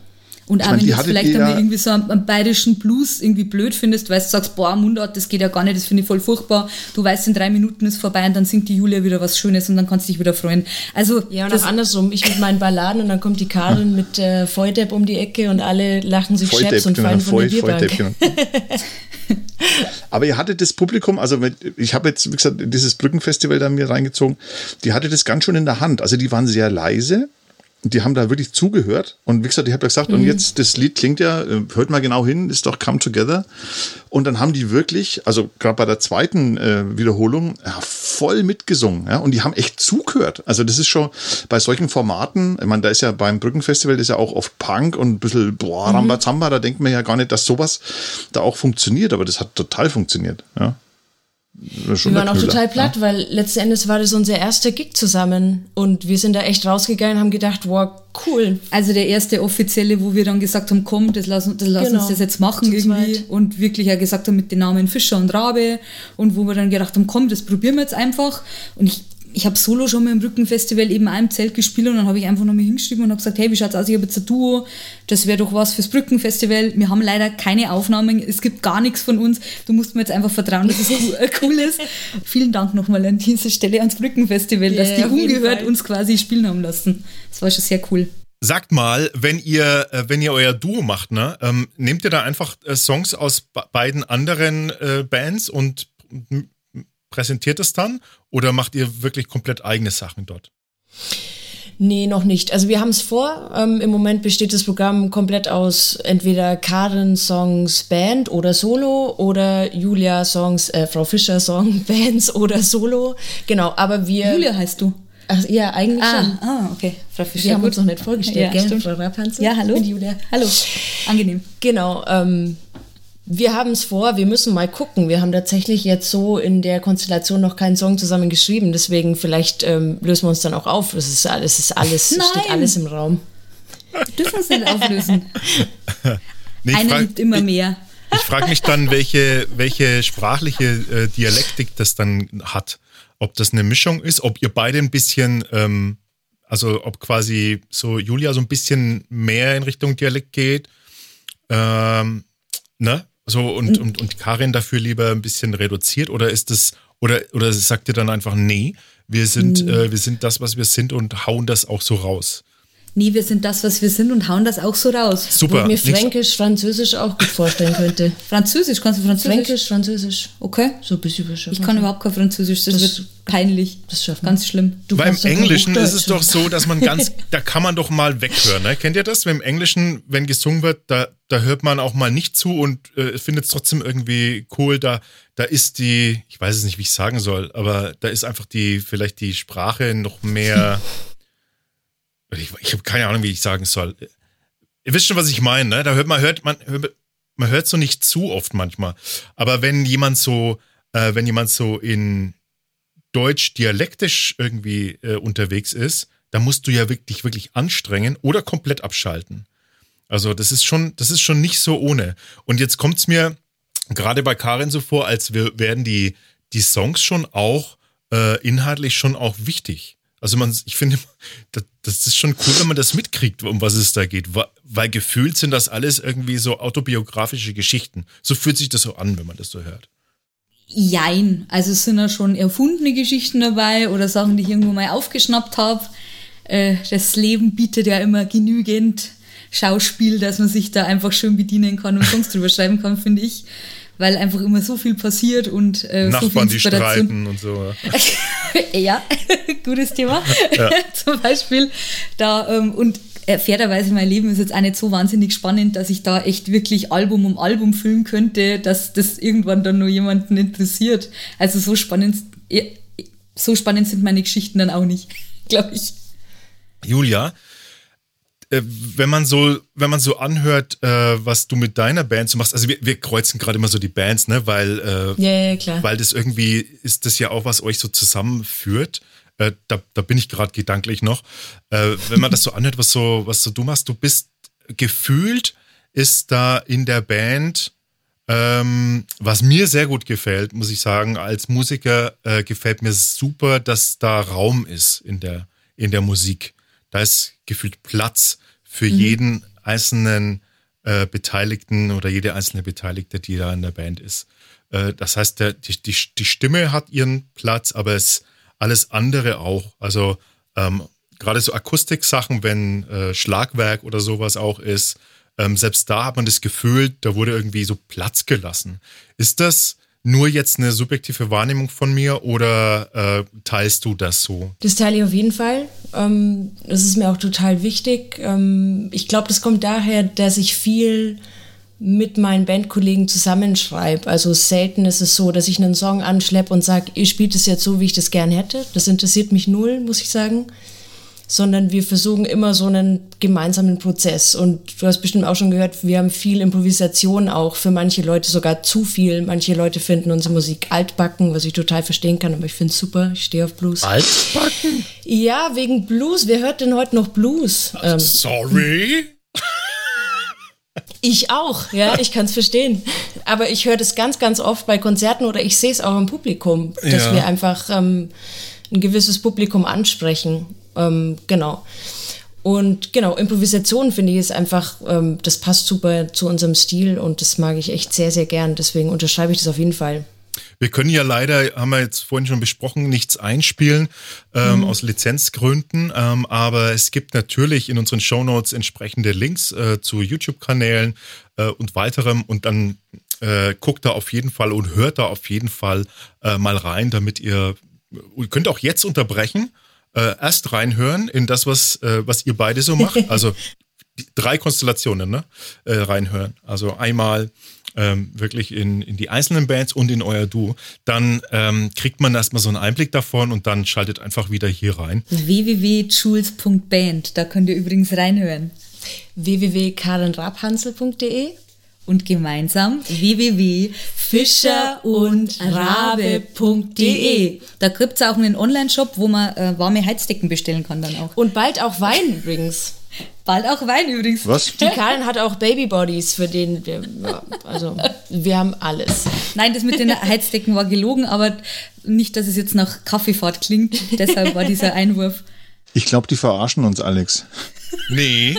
Und auch meine, wenn du vielleicht einmal irgendwie so einen, einen bayerischen Blues irgendwie blöd findest, weil du sagst, boah, Mundart, das geht ja gar nicht, das finde ich voll furchtbar. Du weißt, in drei Minuten ist vorbei und dann singt die Julia wieder was Schönes und dann kannst du dich wieder freuen. Also, Ja, und das, auch andersrum. Ich mit meinen Balladen und dann kommt die Karin mit äh, Volldepp um die Ecke und alle lachen sich scheps Volldepp, und genau, fallen von der voll, Bierbank. Volldepp, genau. Aber ihr hattet das Publikum, also ich habe jetzt, wie gesagt, dieses Brückenfestival da mir reingezogen, die hatte das ganz schon in der Hand. Also die waren sehr leise. Die haben da wirklich zugehört. Und wie gesagt, ich habe ja gesagt, Mhm. und jetzt, das Lied klingt ja, äh, hört mal genau hin, ist doch Come Together. Und dann haben die wirklich, also gerade bei der zweiten äh, Wiederholung, ja, voll mitgesungen. Ja, und die haben echt zugehört. Also das ist schon bei solchen Formaten, ich meine, da ist ja beim Brückenfestival das ist ja auch oft Punk und ein bisschen, boah, Mhm. Rambazamba, da denkt man ja gar nicht, dass sowas da auch funktioniert, aber das hat total funktioniert. Ja. Wir waren auch total platt, weil letzten Endes war das unser erster Gig zusammen. Und wir sind da echt rausgegangen und haben gedacht, wow, cool. also der erste offizielle, wo wir dann gesagt haben, komm, das lass, das lass Genau, uns das jetzt machen zu irgendwie. zweit. Und wirklich auch gesagt haben mit den Namen Fischer und Rabe. Und wo wir dann gedacht haben, komm, das probieren wir jetzt einfach. Und ich, ich habe solo schon mal im Brückenfestival eben auch im Zelt gespielt und dann habe ich einfach noch mal hingeschrieben und habe gesagt, hey, wie schaut's aus, ich habe jetzt ein Duo, das wäre doch was fürs Brückenfestival. Wir haben leider keine Aufnahmen, es gibt gar nichts von uns. Du musst mir jetzt einfach vertrauen, dass es cool, äh, cool ist. Vielen Dank nochmal an dieser Stelle ans Brückenfestival, dass Ja, die ungehört uns quasi spielen haben lassen. Das war schon sehr cool. Sagt mal, wenn ihr, äh, wenn ihr euer Duo macht, ne, ähm, nehmt ihr da einfach äh, Songs aus be- beiden anderen äh, Bands und präsentiert es dann? Oder macht ihr wirklich komplett eigene Sachen dort? Nee, noch nicht. Also wir haben es vor. Ähm, Im Moment besteht das Programm komplett aus entweder Karen-Songs Band oder Solo oder Julia-Songs, äh, Frau Fischer-Song Bands oder Solo. Genau, aber wir... Julia heißt du. Ach, ja, eigentlich schon. ah, okay. Frau Fischer. Wir haben gut. uns noch nicht vorgestellt, Ja, gell, stimmt. Frau Rapanzer? Ja, hallo. Ich bin Julia. Hallo. Angenehm. Genau, ähm, wir haben es vor, wir müssen mal gucken. Wir haben tatsächlich jetzt so in der Konstellation noch keinen Song zusammen geschrieben, deswegen vielleicht ähm, lösen wir uns dann auch auf. Es ist alles, es ist alles, es Nein. steht alles im Raum. Wir dürfen uns nicht auflösen. Nee, ich Einer frag- liebt immer mehr. Ich frage mich dann, welche, welche sprachliche äh, Dialektik das dann hat. Ob das eine Mischung ist, ob ihr beide ein bisschen, ähm, also ob quasi so Julia so ein bisschen mehr in Richtung Dialekt geht, ähm, ne? So und, und, und Karin dafür lieber ein bisschen reduziert? Oder ist das, oder, oder sagt ihr dann einfach, nee, wir sind, äh, wir sind das, was wir sind und hauen das auch so raus? Nee, wir sind das, was wir sind und hauen das auch so raus. Wo Super. ich mir Fränkisch, Französisch auch gut vorstellen könnte. Französisch, kannst du Französisch? Fränkisch, Französisch. Okay. So ein bisschen bestimmt. Ich kann überhaupt kein Französisch, das, Das- wird peinlich. das schaffen wir. Ganz schlimm. Du Beim Englischen ist es doch so, dass man ganz, da kann man doch mal weghören. Ne? Kennt ihr das? Beim Englischen, wenn gesungen wird, da, da hört man auch mal nicht zu und äh, findet es trotzdem irgendwie cool. Da, da ist die, ich weiß es nicht, wie ich sagen soll, aber da ist einfach die, vielleicht die Sprache noch mehr. ich ich habe keine Ahnung, wie ich sagen soll. Ihr wisst schon, was ich meine, ne? Da hört man, hört man, hört, man hört so nicht zu oft manchmal. Aber wenn jemand so, äh, wenn jemand so in Deutsch dialektisch irgendwie äh, unterwegs ist, dann musst du ja wirklich, wirklich anstrengen oder komplett abschalten. Also das ist schon, das ist schon nicht so ohne. Und jetzt kommt's mir gerade bei Karin so vor, als wir werden die, die Songs schon auch äh, inhaltlich schon auch wichtig. Also man, ich finde, das, ist schon cool, wenn man das mitkriegt, um was es da geht, weil, weil gefühlt sind das alles irgendwie so autobiografische Geschichten. So fühlt sich das so an, wenn man das so hört. Jein. Also es sind ja schon erfundene Geschichten dabei oder Sachen, die ich irgendwo mal aufgeschnappt habe. Äh, das Leben bietet ja immer genügend Schauspiel, dass man sich da einfach schön bedienen kann und Songs drüber schreiben kann, finde ich. Weil einfach immer so viel passiert und äh, so viel Nachbarn, die Inspiration. streiten und so. ja, gutes Thema. Zum Beispiel da ähm, und äh, fairerweise mein Leben ist jetzt auch nicht so wahnsinnig spannend, dass ich da echt wirklich Album um Album füllen könnte, dass das irgendwann dann nur jemanden interessiert. Also so spannend, äh, so spannend sind meine Geschichten dann auch nicht, glaube ich. Julia, äh, wenn man so, wenn man so anhört, äh, was du mit deiner Band so machst, also wir, wir kreuzen gerade immer so die Bands, ne, weil, äh, Ja, ja, weil das irgendwie ist das ja auch, was euch so zusammenführt. Äh, da, da bin ich gerade gedanklich noch. Äh, wenn man das so anhört, was so, was so du machst, du bist gefühlt, ist da in der Band, ähm, was mir sehr gut gefällt, muss ich sagen, als Musiker äh, gefällt mir super, dass da Raum ist in der, in der Musik. Da ist gefühlt Platz für jeden einzelnen äh, Beteiligten oder jede einzelne Beteiligte, die da in der Band ist. Äh, das heißt, der, die, die, die Stimme hat ihren Platz, aber es alles andere auch. Also ähm, gerade so Akustiksachen, wenn äh, Schlagwerk oder sowas auch ist, ähm, selbst da hat man das Gefühl, da wurde irgendwie so Platz gelassen. Ist das nur jetzt eine subjektive Wahrnehmung von mir oder äh, teilst du das so? Das teile ich auf jeden Fall. Ähm, das ist mir auch total wichtig. Ähm, ich glaube, das kommt daher, dass ich viel mit meinen Bandkollegen zusammenschreibe. Also selten ist es so, dass ich einen Song anschleppe und sage, ihr spielt es jetzt so, wie ich das gern hätte. Das interessiert mich null, muss ich sagen. Sondern wir versuchen immer so einen gemeinsamen Prozess. Und du hast bestimmt auch schon gehört, wir haben viel Improvisation auch. Für manche Leute sogar zu viel. Manche Leute finden unsere Musik altbacken, was ich total verstehen kann, aber ich finde es super. Ich stehe auf Blues. Altbacken? Ja, wegen Blues. Wer hört denn heute noch Blues? Ähm, Sorry? ich auch, ja, ich kann es verstehen. Aber ich höre das ganz, ganz oft bei Konzerten oder ich sehe es auch im Publikum, dass Ja. wir einfach ähm, ein gewisses Publikum ansprechen. Ähm, genau. Und genau, Improvisation finde ich ist einfach, ähm, das passt super zu unserem Stil und das mag ich echt sehr, sehr gern. Deswegen unterschreibe ich das auf jeden Fall. Wir können ja leider, haben wir jetzt vorhin schon besprochen, nichts einspielen ähm, aus Lizenzgründen. Ähm, aber es gibt natürlich in unseren Shownotes entsprechende Links äh, zu YouTube-Kanälen äh, und weiterem. Und dann äh, guckt da auf jeden Fall und hört da auf jeden Fall äh, mal rein, damit ihr, ihr könnt auch jetzt unterbrechen, äh, erst reinhören in das, was, äh, was ihr beide so macht. Also die drei Konstellationen ne? äh, reinhören. Also einmal ähm, wirklich in, in die einzelnen Bands und in euer Duo. Dann ähm, kriegt man erstmal so einen Einblick davon und dann schaltet einfach wieder hier rein. www.jules.band, da könnt ihr übrigens reinhören. www.karenrabhansel.de Und gemeinsam www.fischerundrabe.de. Da gibt es auch einen Online-Shop, wo man äh, warme Heizdecken bestellen kann dann auch. Und bald auch Wein übrigens. Bald auch Wein übrigens. Was? Die Karin hat auch Babybodies, für den wir, ja, also wir haben alles. Nein, das mit den Heizdecken war gelogen, aber nicht, dass es jetzt nach Kaffeefahrt klingt. Deshalb war dieser Einwurf. Ich glaube, die verarschen uns, Alex. Nee,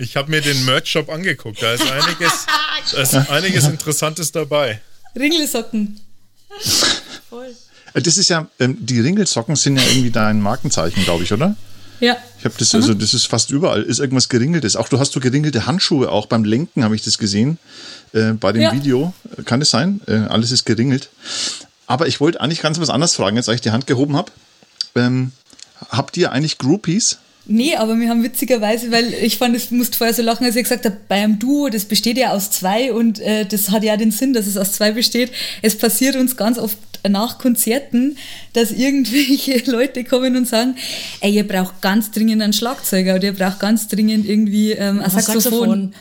ich habe mir den Merch-Shop angeguckt. Da ist einiges, da ist einiges Interessantes dabei. Ringelsocken. Äh, Das ist ja, ähm, die Ringelsocken sind ja irgendwie dein Markenzeichen, glaube ich, oder? Ja. Ich habe das, also das ist fast überall, ist irgendwas geringeltes. Auch du hast so geringelte Handschuhe, auch beim Lenken habe ich das gesehen. Äh, bei dem Ja. Video. Kann es sein? Äh, alles ist geringelt. Aber ich wollte eigentlich ganz was anderes fragen, jetzt als ich die Hand gehoben habe. Ähm, habt ihr eigentlich Groupies? Nee, aber wir haben witzigerweise, weil ich fand, es musste vorher so lachen, als ich gesagt habe, bei einem Duo, das besteht ja aus zwei und äh, das hat ja den Sinn, dass es aus zwei besteht. Es passiert uns ganz oft nach Konzerten, dass irgendwelche Leute kommen und sagen, ey, ihr braucht ganz dringend einen Schlagzeuger oder ihr braucht ganz dringend irgendwie ähm, ein Ein Saxophon. Saxophon.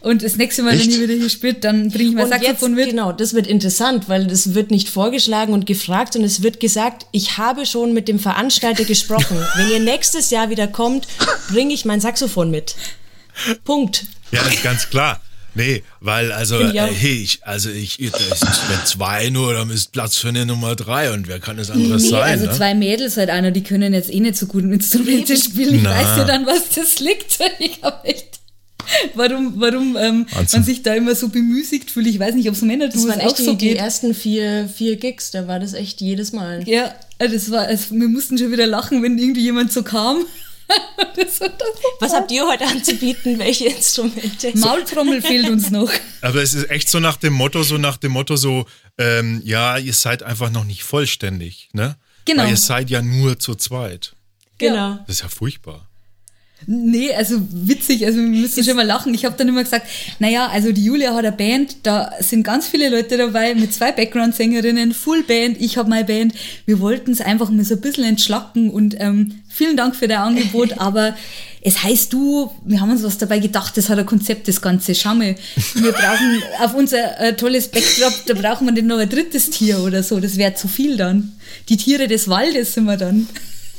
Und das nächste Mal, Echt? wenn ich wieder hier spiele, dann bringe ich mein Und jetzt, Saxophon mit. genau, das wird interessant, weil das wird nicht vorgeschlagen und gefragt, sondern es wird gesagt, ich habe schon mit dem Veranstalter gesprochen. Wenn ihr nächstes Jahr wieder kommt, bringe ich mein Saxophon mit. Punkt. Ja, das ist ganz klar. Nee, weil also, ich äh, hey, ich, also ich, das ist, wenn zwei nur, dann ist Platz für eine Nummer drei und wer kann das anderes Nee, sein? also ne? zwei Mädels halt einer, die können jetzt eh nicht so gut Instrumente spielen. Ich Na. weiß ja dann, was das liegt. Ich hab echt. Warum, warum ähm, man sich da immer so bemüßigt fühlt. Ich weiß nicht, ob es Männer Das tun, waren es auch echt die, so die ersten vier, vier Gigs, da war das echt jedes Mal. Ja, also das war, also wir mussten schon wieder lachen, wenn irgendwie jemand so kam. das Was habt ihr heute anzubieten? Welche Instrumente? Maultrommel fehlt uns noch. Aber es ist echt so nach dem Motto, so nach dem Motto so, ähm, ja, ihr seid einfach noch nicht vollständig, ne? Genau. Weil ihr seid ja nur zu zweit. Genau. Das ist ja furchtbar. Nee, also witzig, also wir müssen schon mal lachen. Ich habe dann immer gesagt, naja, also die Julia hat eine Band, da sind ganz viele Leute dabei mit zwei Background-Sängerinnen, Full Band, ich habe meine Band. Wir wollten es einfach mal so ein bisschen entschlacken und ähm, vielen Dank für dein Angebot, aber es heißt du, wir haben uns was dabei gedacht, das hat ein Konzept, das Ganze. Schau mal, wir brauchen auf unser äh, tolles Backdrop, da brauchen wir nicht noch ein drittes Tier oder so, das wäre zu viel dann. Die Tiere des Waldes sind wir dann.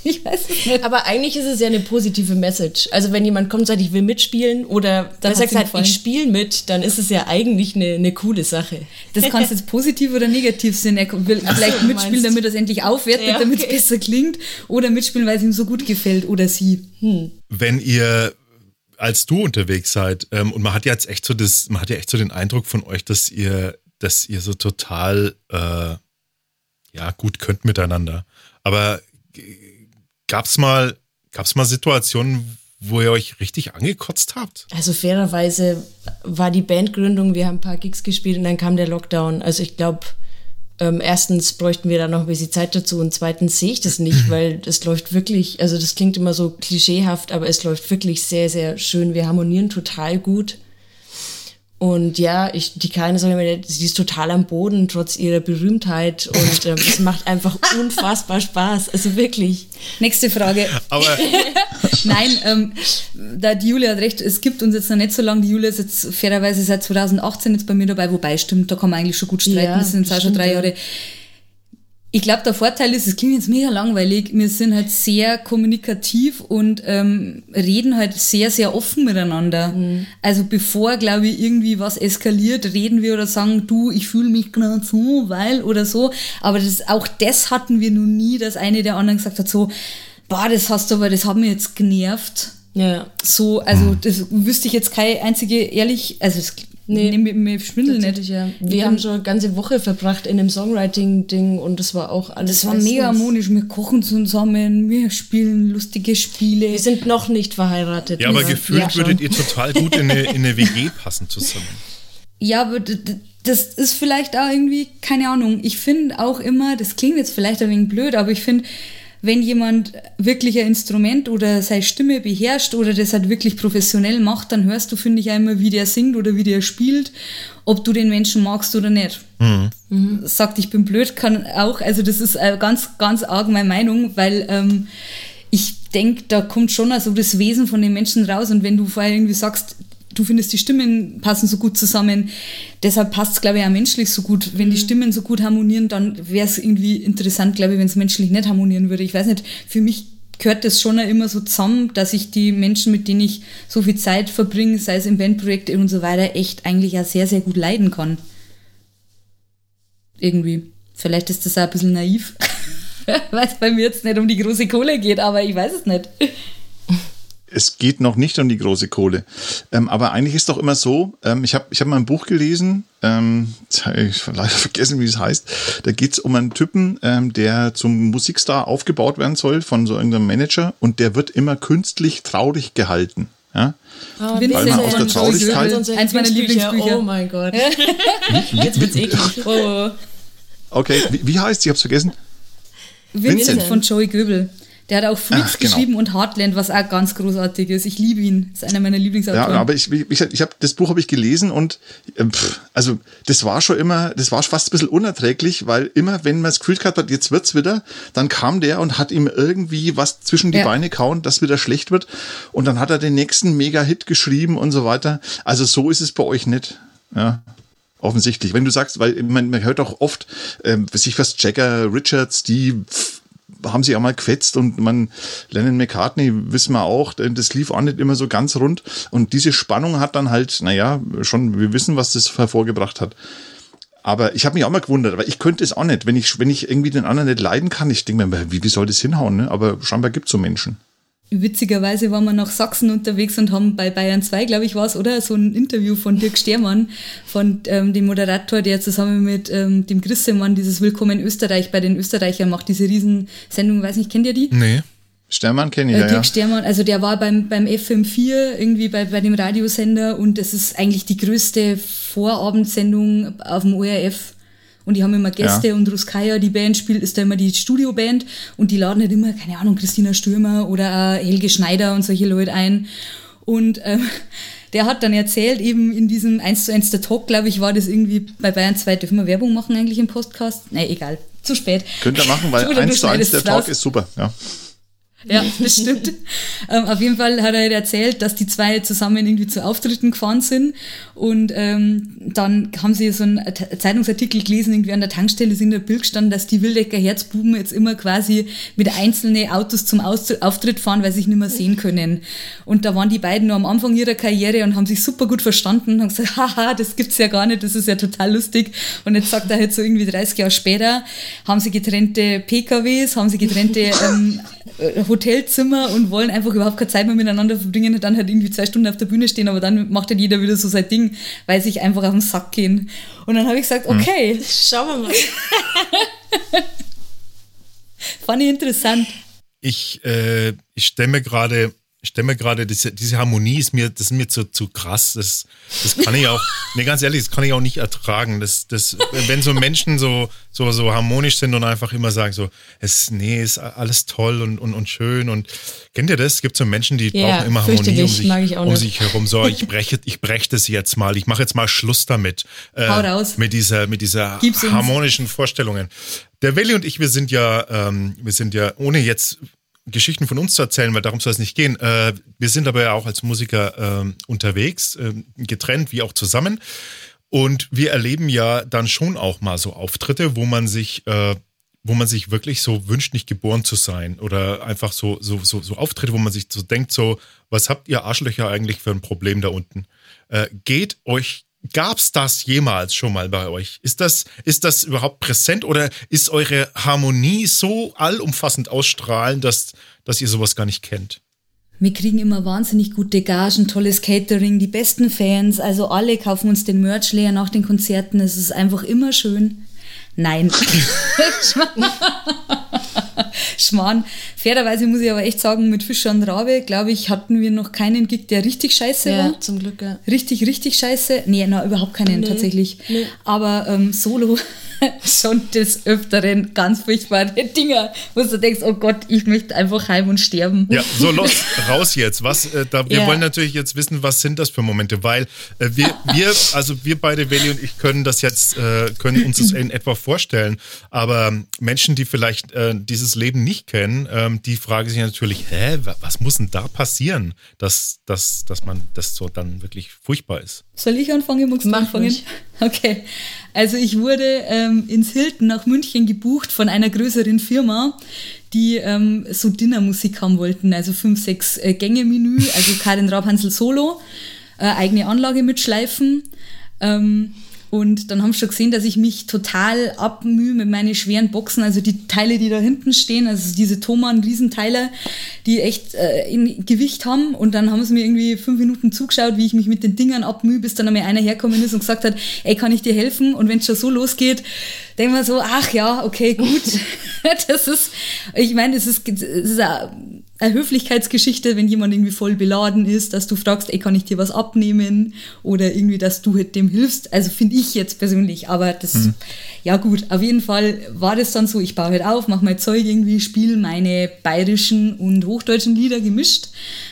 Ich weiß es nicht. Aber eigentlich ist es ja eine positive Message. Also wenn jemand kommt und sagt, ich will mitspielen oder Dann gesagt, gefallen. ich spiele mit, dann ist es ja eigentlich eine, eine coole Sache. Das kann jetzt positiv oder negativ sein. Er will vielleicht du mitspielen, damit es endlich aufwertet, Ja, damit es okay. besser klingt. Oder mitspielen, weil es ihm so gut gefällt. Oder sie. Wenn ihr als du unterwegs seid, ähm, und man hat ja jetzt echt so das, man hat ja echt so den Eindruck von euch, dass ihr, dass ihr so total äh, ja gut könnt miteinander. Aber gab's mal, gab's mal Situationen, wo ihr euch richtig angekotzt habt? Also fairerweise war die Bandgründung, wir haben ein paar Gigs gespielt und dann kam der Lockdown. Also ich glaube, ähm, erstens bräuchten wir da noch ein bisschen Zeit dazu und zweitens sehe ich das nicht, weil das läuft wirklich, also das klingt immer so klischeehaft, aber es läuft wirklich sehr, sehr schön. Wir harmonieren total gut. Und ja, ich, die Kleine sagt immer, sie ist total am Boden, trotz ihrer Berühmtheit. Und ähm, es macht einfach unfassbar Spaß. Also wirklich. Nächste Frage. Aber Nein, ähm, da die Julia hat recht, es gibt uns jetzt noch nicht so lange. Die Julia ist jetzt fairerweise seit 2018 jetzt bei mir dabei, wobei stimmt, da kann man eigentlich schon gut streiten. Ja, das sind jetzt auch schon drei ja. Ich glaube, der Vorteil ist, es klingt jetzt mega langweilig, wir sind halt sehr kommunikativ und ähm, reden halt sehr, sehr offen miteinander. Mhm. Also bevor, glaube ich, irgendwie was eskaliert, reden wir oder sagen, du, ich fühle mich gerade so, weil oder so. Aber das, auch das hatten wir noch nie, dass eine der anderen gesagt hat, so, boah, das hast du aber, das hat mir jetzt genervt. Ja. So, also das wüsste ich jetzt keine einzige, ehrlich, also es, nee, Nee, mir, mir schwindel nicht. Ja. Wir haben schon eine ganze Woche verbracht in einem Songwriting-Ding und das war auch alles. Das war bestens. mega harmonisch. Wir kochen zusammen, wir spielen lustige Spiele. Wir sind noch nicht verheiratet. ja, aber Ja. gefühlt würdet ihr total gut in eine, in eine WG passen zusammen. Ja, aber das ist vielleicht auch irgendwie, keine Ahnung. Ich finde auch immer, das klingt jetzt vielleicht ein wenig blöd, aber ich finde, wenn jemand wirklich ein Instrument oder seine Stimme beherrscht oder das halt wirklich professionell macht, dann hörst du, finde ich, immer, wie der singt oder wie der spielt, ob du den Menschen magst oder nicht. Sagt, ich bin blöd, kann auch, also das ist äh, ganz, ganz arg meine Meinung, weil ähm, ich denke, da kommt schon also das Wesen von den Menschen raus und wenn du vorher irgendwie sagst, du findest die Stimmen passen so gut zusammen, deshalb passt es, glaube ich, auch menschlich so gut. Wenn die Stimmen so gut harmonieren, dann wäre es irgendwie interessant, glaube ich, wenn es menschlich nicht harmonieren würde. Ich weiß nicht, für mich gehört das schon immer so zusammen, dass ich die Menschen, mit denen ich so viel Zeit verbringe, sei es im Bandprojekt und so weiter, echt eigentlich auch sehr, sehr gut leiden kann. Irgendwie. Vielleicht ist das auch ein bisschen naiv, weil es bei mir jetzt nicht um die große Kohle geht, aber ich weiß es nicht. Es geht noch nicht um die große Kohle. Ähm, aber eigentlich ist doch immer so, ähm, ich habe ich hab mal ein Buch gelesen, ähm, ich habe leider vergessen, wie es heißt. Da geht es um einen Typen, ähm, der zum Musikstar aufgebaut werden soll von so irgendeinem Manager und der wird immer künstlich traurig gehalten. Ja? Oh, Vincent Weil man aus der Traurigkeit- Eins meiner Lieblingsbücher. Oh mein Gott. Jetzt wird's eklig. Oh, Okay, wie, wie heißt sie? Ich hab's vergessen. Vincent, Vincent. von Joey Goebel. Der hat auch Freaks Ach, genau. geschrieben und Heartland, was auch ganz großartig ist. Ich liebe ihn. Das ist einer meiner Ja, Lieblingsautoren. aber ich, gesagt, ich habe das Buch habe ich gelesen und äh, pff, also das war schon immer, das war fast ein bisschen unerträglich, weil immer wenn man das Gefühl gehabt hat, jetzt wird's wieder, dann kam der und hat ihm irgendwie was zwischen die Ja. Beine kauen, dass wieder schlecht wird und dann hat er den nächsten Mega-Hit geschrieben und so weiter. Also so ist es bei euch nicht. Ja. Offensichtlich. Wenn du sagst, weil man, man hört auch oft, ähm, sich was Jagger, Richards, die pff, haben sich auch mal gefetzt und man, Lennon McCartney wissen wir auch, das lief auch nicht immer so ganz rund. Und diese Spannung hat dann halt, naja, schon, wir wissen, was das hervorgebracht hat. Aber ich habe mich auch mal gewundert, weil ich könnte es auch nicht, wenn ich, wenn ich irgendwie den anderen nicht leiden kann. Ich denke mir, wie, wie soll das hinhauen? Ne? Aber scheinbar gibt es so Menschen. Witzigerweise waren wir nach Sachsen unterwegs und haben bei Bayern 2, glaube ich, war es, oder? So ein Interview von Dirk Stermann, von ähm, dem Moderator, der zusammen mit ähm, dem Grissemann dieses Willkommen in Österreich bei den Österreichern macht, diese Riesensendung, weiß nicht, kennt ihr die? Nee. Sternmann kenne ich, Äh, ja, Dirk ja. Stermann, also der war beim, beim FM4 irgendwie bei, bei dem Radiosender und das ist eigentlich die größte Vorabendsendung auf dem ORF. Und die haben immer Gäste Ja. und Ruskaya, die Band spielt, ist da immer die Studioband und die laden halt immer, keine Ahnung, Christina Stürmer oder auch Helge Schneider und solche Leute ein. Und ähm, der hat dann erzählt, eben in diesem 1 zu 1 der Talk, glaube ich, war das irgendwie bei Bayern 2. Dürfen wir Werbung machen eigentlich im Podcast? Nee, egal. Zu spät. Könnt ihr machen, weil Oder du eins zu eins schneidest der es Talk ist super. Ja. Ja, das stimmt. ähm, auf jeden Fall hat er erzählt, dass die zwei zusammen irgendwie zu Auftritten gefahren sind und ähm, dann haben sie so einen Zeitungsartikel gelesen, irgendwie an der Tankstelle ist in der Bild gestanden, dass die Wildecker Herzbuben jetzt immer quasi mit einzelnen Autos zum Aus Auftritt fahren, weil sie sich nicht mehr sehen können. Und da waren die beiden noch am Anfang ihrer Karriere und haben sich super gut verstanden und haben gesagt, haha, das gibt's ja gar nicht, das ist ja total lustig. Und jetzt sagt er halt so irgendwie 30 Jahre später, haben sie getrennte PKWs, haben sie getrennte ähm, äh, Hotelzimmer und wollen einfach überhaupt keine Zeit mehr miteinander verbringen und dann halt irgendwie zwei Stunden auf der Bühne stehen, aber dann macht halt jeder wieder so sein Ding, weil sich einfach auf den Sack gehen. Und dann habe ich gesagt, okay, Schauen wir mal. fand ich interessant. Ich, äh, ich stelle mir gerade, ich stelle mir gerade, diese, diese Harmonie ist mir, das ist mir zu, zu krass. Das, das kann ich auch, nee, ganz ehrlich, das kann ich auch nicht ertragen. Das, das, wenn so Menschen so, so, so harmonisch sind und einfach immer sagen so, es, nee, ist alles toll und, und, und schön und kennt ihr das? Es gibt so Menschen, die Ja, brauchen immer Harmonie um sich, um sich herum. So, ich breche, ich breche das jetzt mal. Ich mache jetzt mal Schluss damit. Äh, Hau raus. Mit dieser, mit dieser Gib's uns. harmonischen Vorstellungen. Der Willi und ich, wir sind ja, ähm, wir sind ja, ohne jetzt Geschichten von uns zu erzählen, weil darum soll es nicht gehen. Äh, wir sind aber ja auch als Musiker ähm, unterwegs, ähm, getrennt wie auch zusammen. Und wir erleben ja dann schon auch mal so Auftritte, wo man sich, äh, wo man sich wirklich so wünscht, nicht geboren zu sein. Oder einfach so, so, so, so Auftritte, wo man sich so denkt, so, was habt ihr Arschlöcher eigentlich für ein Problem da unten? Äh, geht euch Gab's das jemals schon mal bei euch? Ist das, ist das überhaupt präsent oder ist eure Harmonie so allumfassend ausstrahlend, dass, dass ihr sowas gar nicht kennt? Wir kriegen immer wahnsinnig gute Gagen, tolles Catering, die besten Fans, also alle kaufen uns den Merch leer nach den Konzerten. Es ist einfach immer schön. Nein. Schmarrn. Fairerweise muss ich aber echt sagen, mit Fischer und Rabe, glaube ich, hatten wir noch keinen Gig, der richtig scheiße Ja, war. zum Glück, ja. Richtig, richtig scheiße. Nee, na, überhaupt keinen Nee, tatsächlich. nee. Aber ähm, Solo schon des Öfteren ganz furchtbare Dinger, wo du denkst, oh Gott, ich möchte einfach heim und sterben. Ja, so los, raus jetzt. Was, äh, da, wir Ja. wollen natürlich jetzt wissen, was sind das für Momente, weil äh, wir, wir, also wir beide, Weli und ich, können das jetzt, äh, können uns das in etwa vorstellen. Aber Menschen, die vielleicht äh, dieses Leben nicht kennen, ähm, die fragen sich natürlich, hä, wa- was muss denn da passieren, dass, dass, dass man das so dann wirklich furchtbar ist? Soll ich anfangen? Magst du Mach anfangen? ruhig. Okay. Also ich wurde ähm, ins Hilton nach München gebucht von einer größeren Firma, die ähm, so Dinnermusik haben wollten, also fünf, sechs äh, Gänge-Menü, also Karin Rabhansel Solo, äh, eigene Anlage mit Schleifen. Ähm, Und dann haben sie schon gesehen, dass ich mich total abmühe mit meinen schweren Boxen, also die Teile, die da hinten stehen, also diese Thomann-Riesenteile, die echt äh, in Gewicht haben. Und dann haben sie mir irgendwie fünf Minuten zugeschaut, wie ich mich mit den Dingern abmühe, bis dann einmal einer herkommen ist und gesagt hat, ey, kann ich dir helfen? Und wenn es schon so losgeht, denken wir so, ach ja, okay, gut. das ist, ich meine, es ist, es ist ein eine Höflichkeitsgeschichte, wenn jemand irgendwie voll beladen ist, dass du fragst, ey, kann ich dir was abnehmen? Oder irgendwie, dass du halt dem hilfst. Also finde ich jetzt persönlich, aber das, mhm. ja gut, auf jeden Fall war das dann so, ich baue halt auf, mache mein Zeug irgendwie, spiele meine bayerischen und hochdeutschen Lieder gemischt.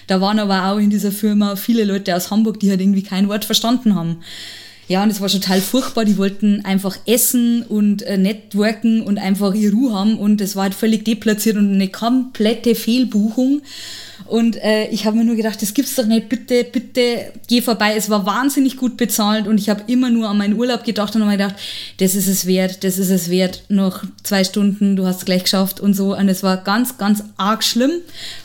Da waren aber auch in dieser Firma viele Leute aus Hamburg, die halt irgendwie kein Wort verstanden haben. Ja, und es war total furchtbar. Die wollten einfach essen und äh, networken und einfach ihre Ruhe haben. Und es war halt völlig deplatziert und eine komplette Fehlbuchung. Und äh, ich habe mir nur gedacht, das gibt's doch nicht, bitte, bitte geh vorbei. Es war wahnsinnig gut bezahlt und ich habe immer nur an meinen Urlaub gedacht und habe mir gedacht, das ist es wert, das ist es wert. Noch zwei Stunden, du hast es gleich geschafft und so. Und es war ganz, ganz arg schlimm.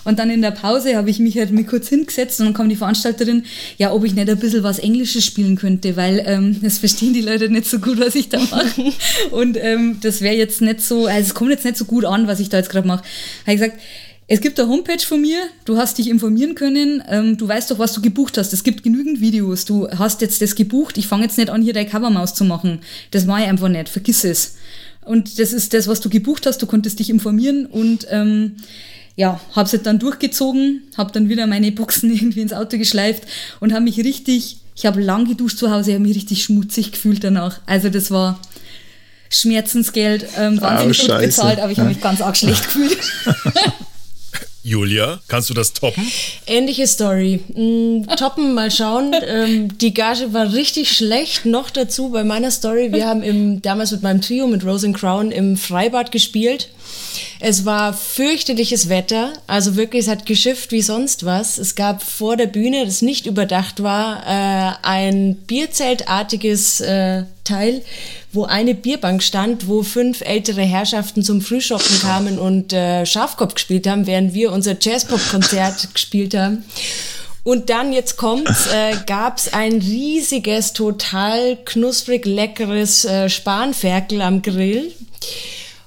Und dann in der Pause habe ich mich halt mir kurz hingesetzt und dann kam die Veranstalterin, ja, ob ich nicht ein bisschen was Englisches spielen könnte, weil ähm, das verstehen die Leute nicht so gut, was ich da mache. und ähm, das wäre jetzt nicht so, also es kommt jetzt nicht so gut an, was ich da jetzt gerade mache. Habe ich gesagt, es gibt eine Homepage von mir, du hast dich informieren können, ähm, du weißt doch, was du gebucht hast. Es gibt genügend Videos, du hast jetzt das gebucht, ich fange jetzt nicht an, hier deine Covermaus zu machen. Das mache ich einfach nicht, vergiss es. Und das ist das, was du gebucht hast, du konntest dich informieren und ähm, ja, hab's jetzt dann durchgezogen, hab dann wieder meine Boxen irgendwie ins Auto geschleift und habe mich richtig, ich habe lang geduscht zu Hause, habe mich richtig schmutzig gefühlt danach. Also das war Schmerzensgeld, ähm, wahnsinnig oh, gut bezahlt, aber ich habe mich ganz arg schlecht gefühlt. Julia, kannst du das toppen? Ähnliche Story. Mm, toppen, mal schauen. Ähm, die Gage war richtig schlecht. Noch dazu bei meiner Story. Wir haben im, damals mit meinem Trio, mit Rose and Crown, im Freibad gespielt. Es war fürchterliches Wetter, also wirklich, es hat geschifft wie sonst was. Es gab vor der Bühne, das nicht überdacht war, äh, ein Bierzeltartiges äh, Teil, wo eine Bierbank stand, wo fünf ältere Herrschaften zum Frühschoppen kamen und äh, Schafkopf gespielt haben, während wir unser Jazzpop-Konzert gespielt haben. Und dann, jetzt kommt's, äh, gab's ein riesiges, total knusprig leckeres äh, Spanferkel am Grill.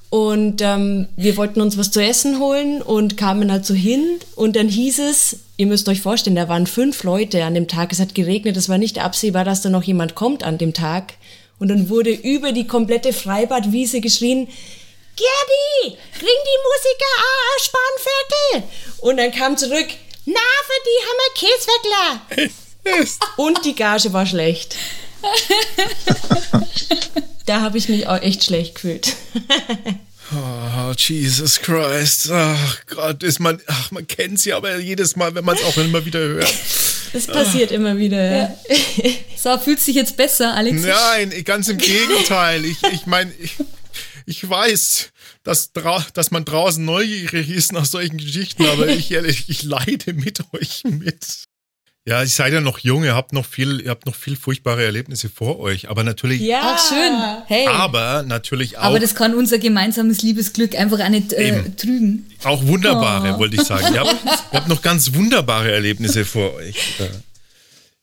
Und ähm, wir wollten uns was zu essen holen und kamen halt so hin. Und dann hieß es, ihr müsst euch vorstellen, da waren fünf Leute an dem Tag. Es hat geregnet, es war nicht absehbar, dass da noch jemand kommt an dem Tag. Und dann wurde über die komplette Freibadwiese geschrien, Gerdi, bring die Musiker an, Spanferkel. Und dann kam zurück, na, für die haben wir Käsweckler. Und die Gage war schlecht. da habe ich mich auch echt schlecht gefühlt. Oh, Jesus Christ. Ach Gott, ist man, ach, man kennt sie aber jedes Mal, wenn man es auch immer wieder hört. Das passiert immer wieder. Ja. So, fühlt sich jetzt besser, Alex? Nein, ganz im Gegenteil. Ich, ich meine, ich, ich weiß, dass, dass man draußen neugierig ist nach solchen Geschichten, aber ich ehrlich, ich leide mit euch mit. Ja, ihr seid ja noch jung, ihr habt noch viel, ihr habt noch viel furchtbare Erlebnisse vor euch, aber natürlich. Ja, Ach, schön. Hey. Aber natürlich auch. Aber das kann unser gemeinsames Liebesglück einfach auch nicht äh, trügen. Auch wunderbare, oh. wollte ich sagen. Ihr habt, ihr habt, noch ganz wunderbare Erlebnisse vor euch.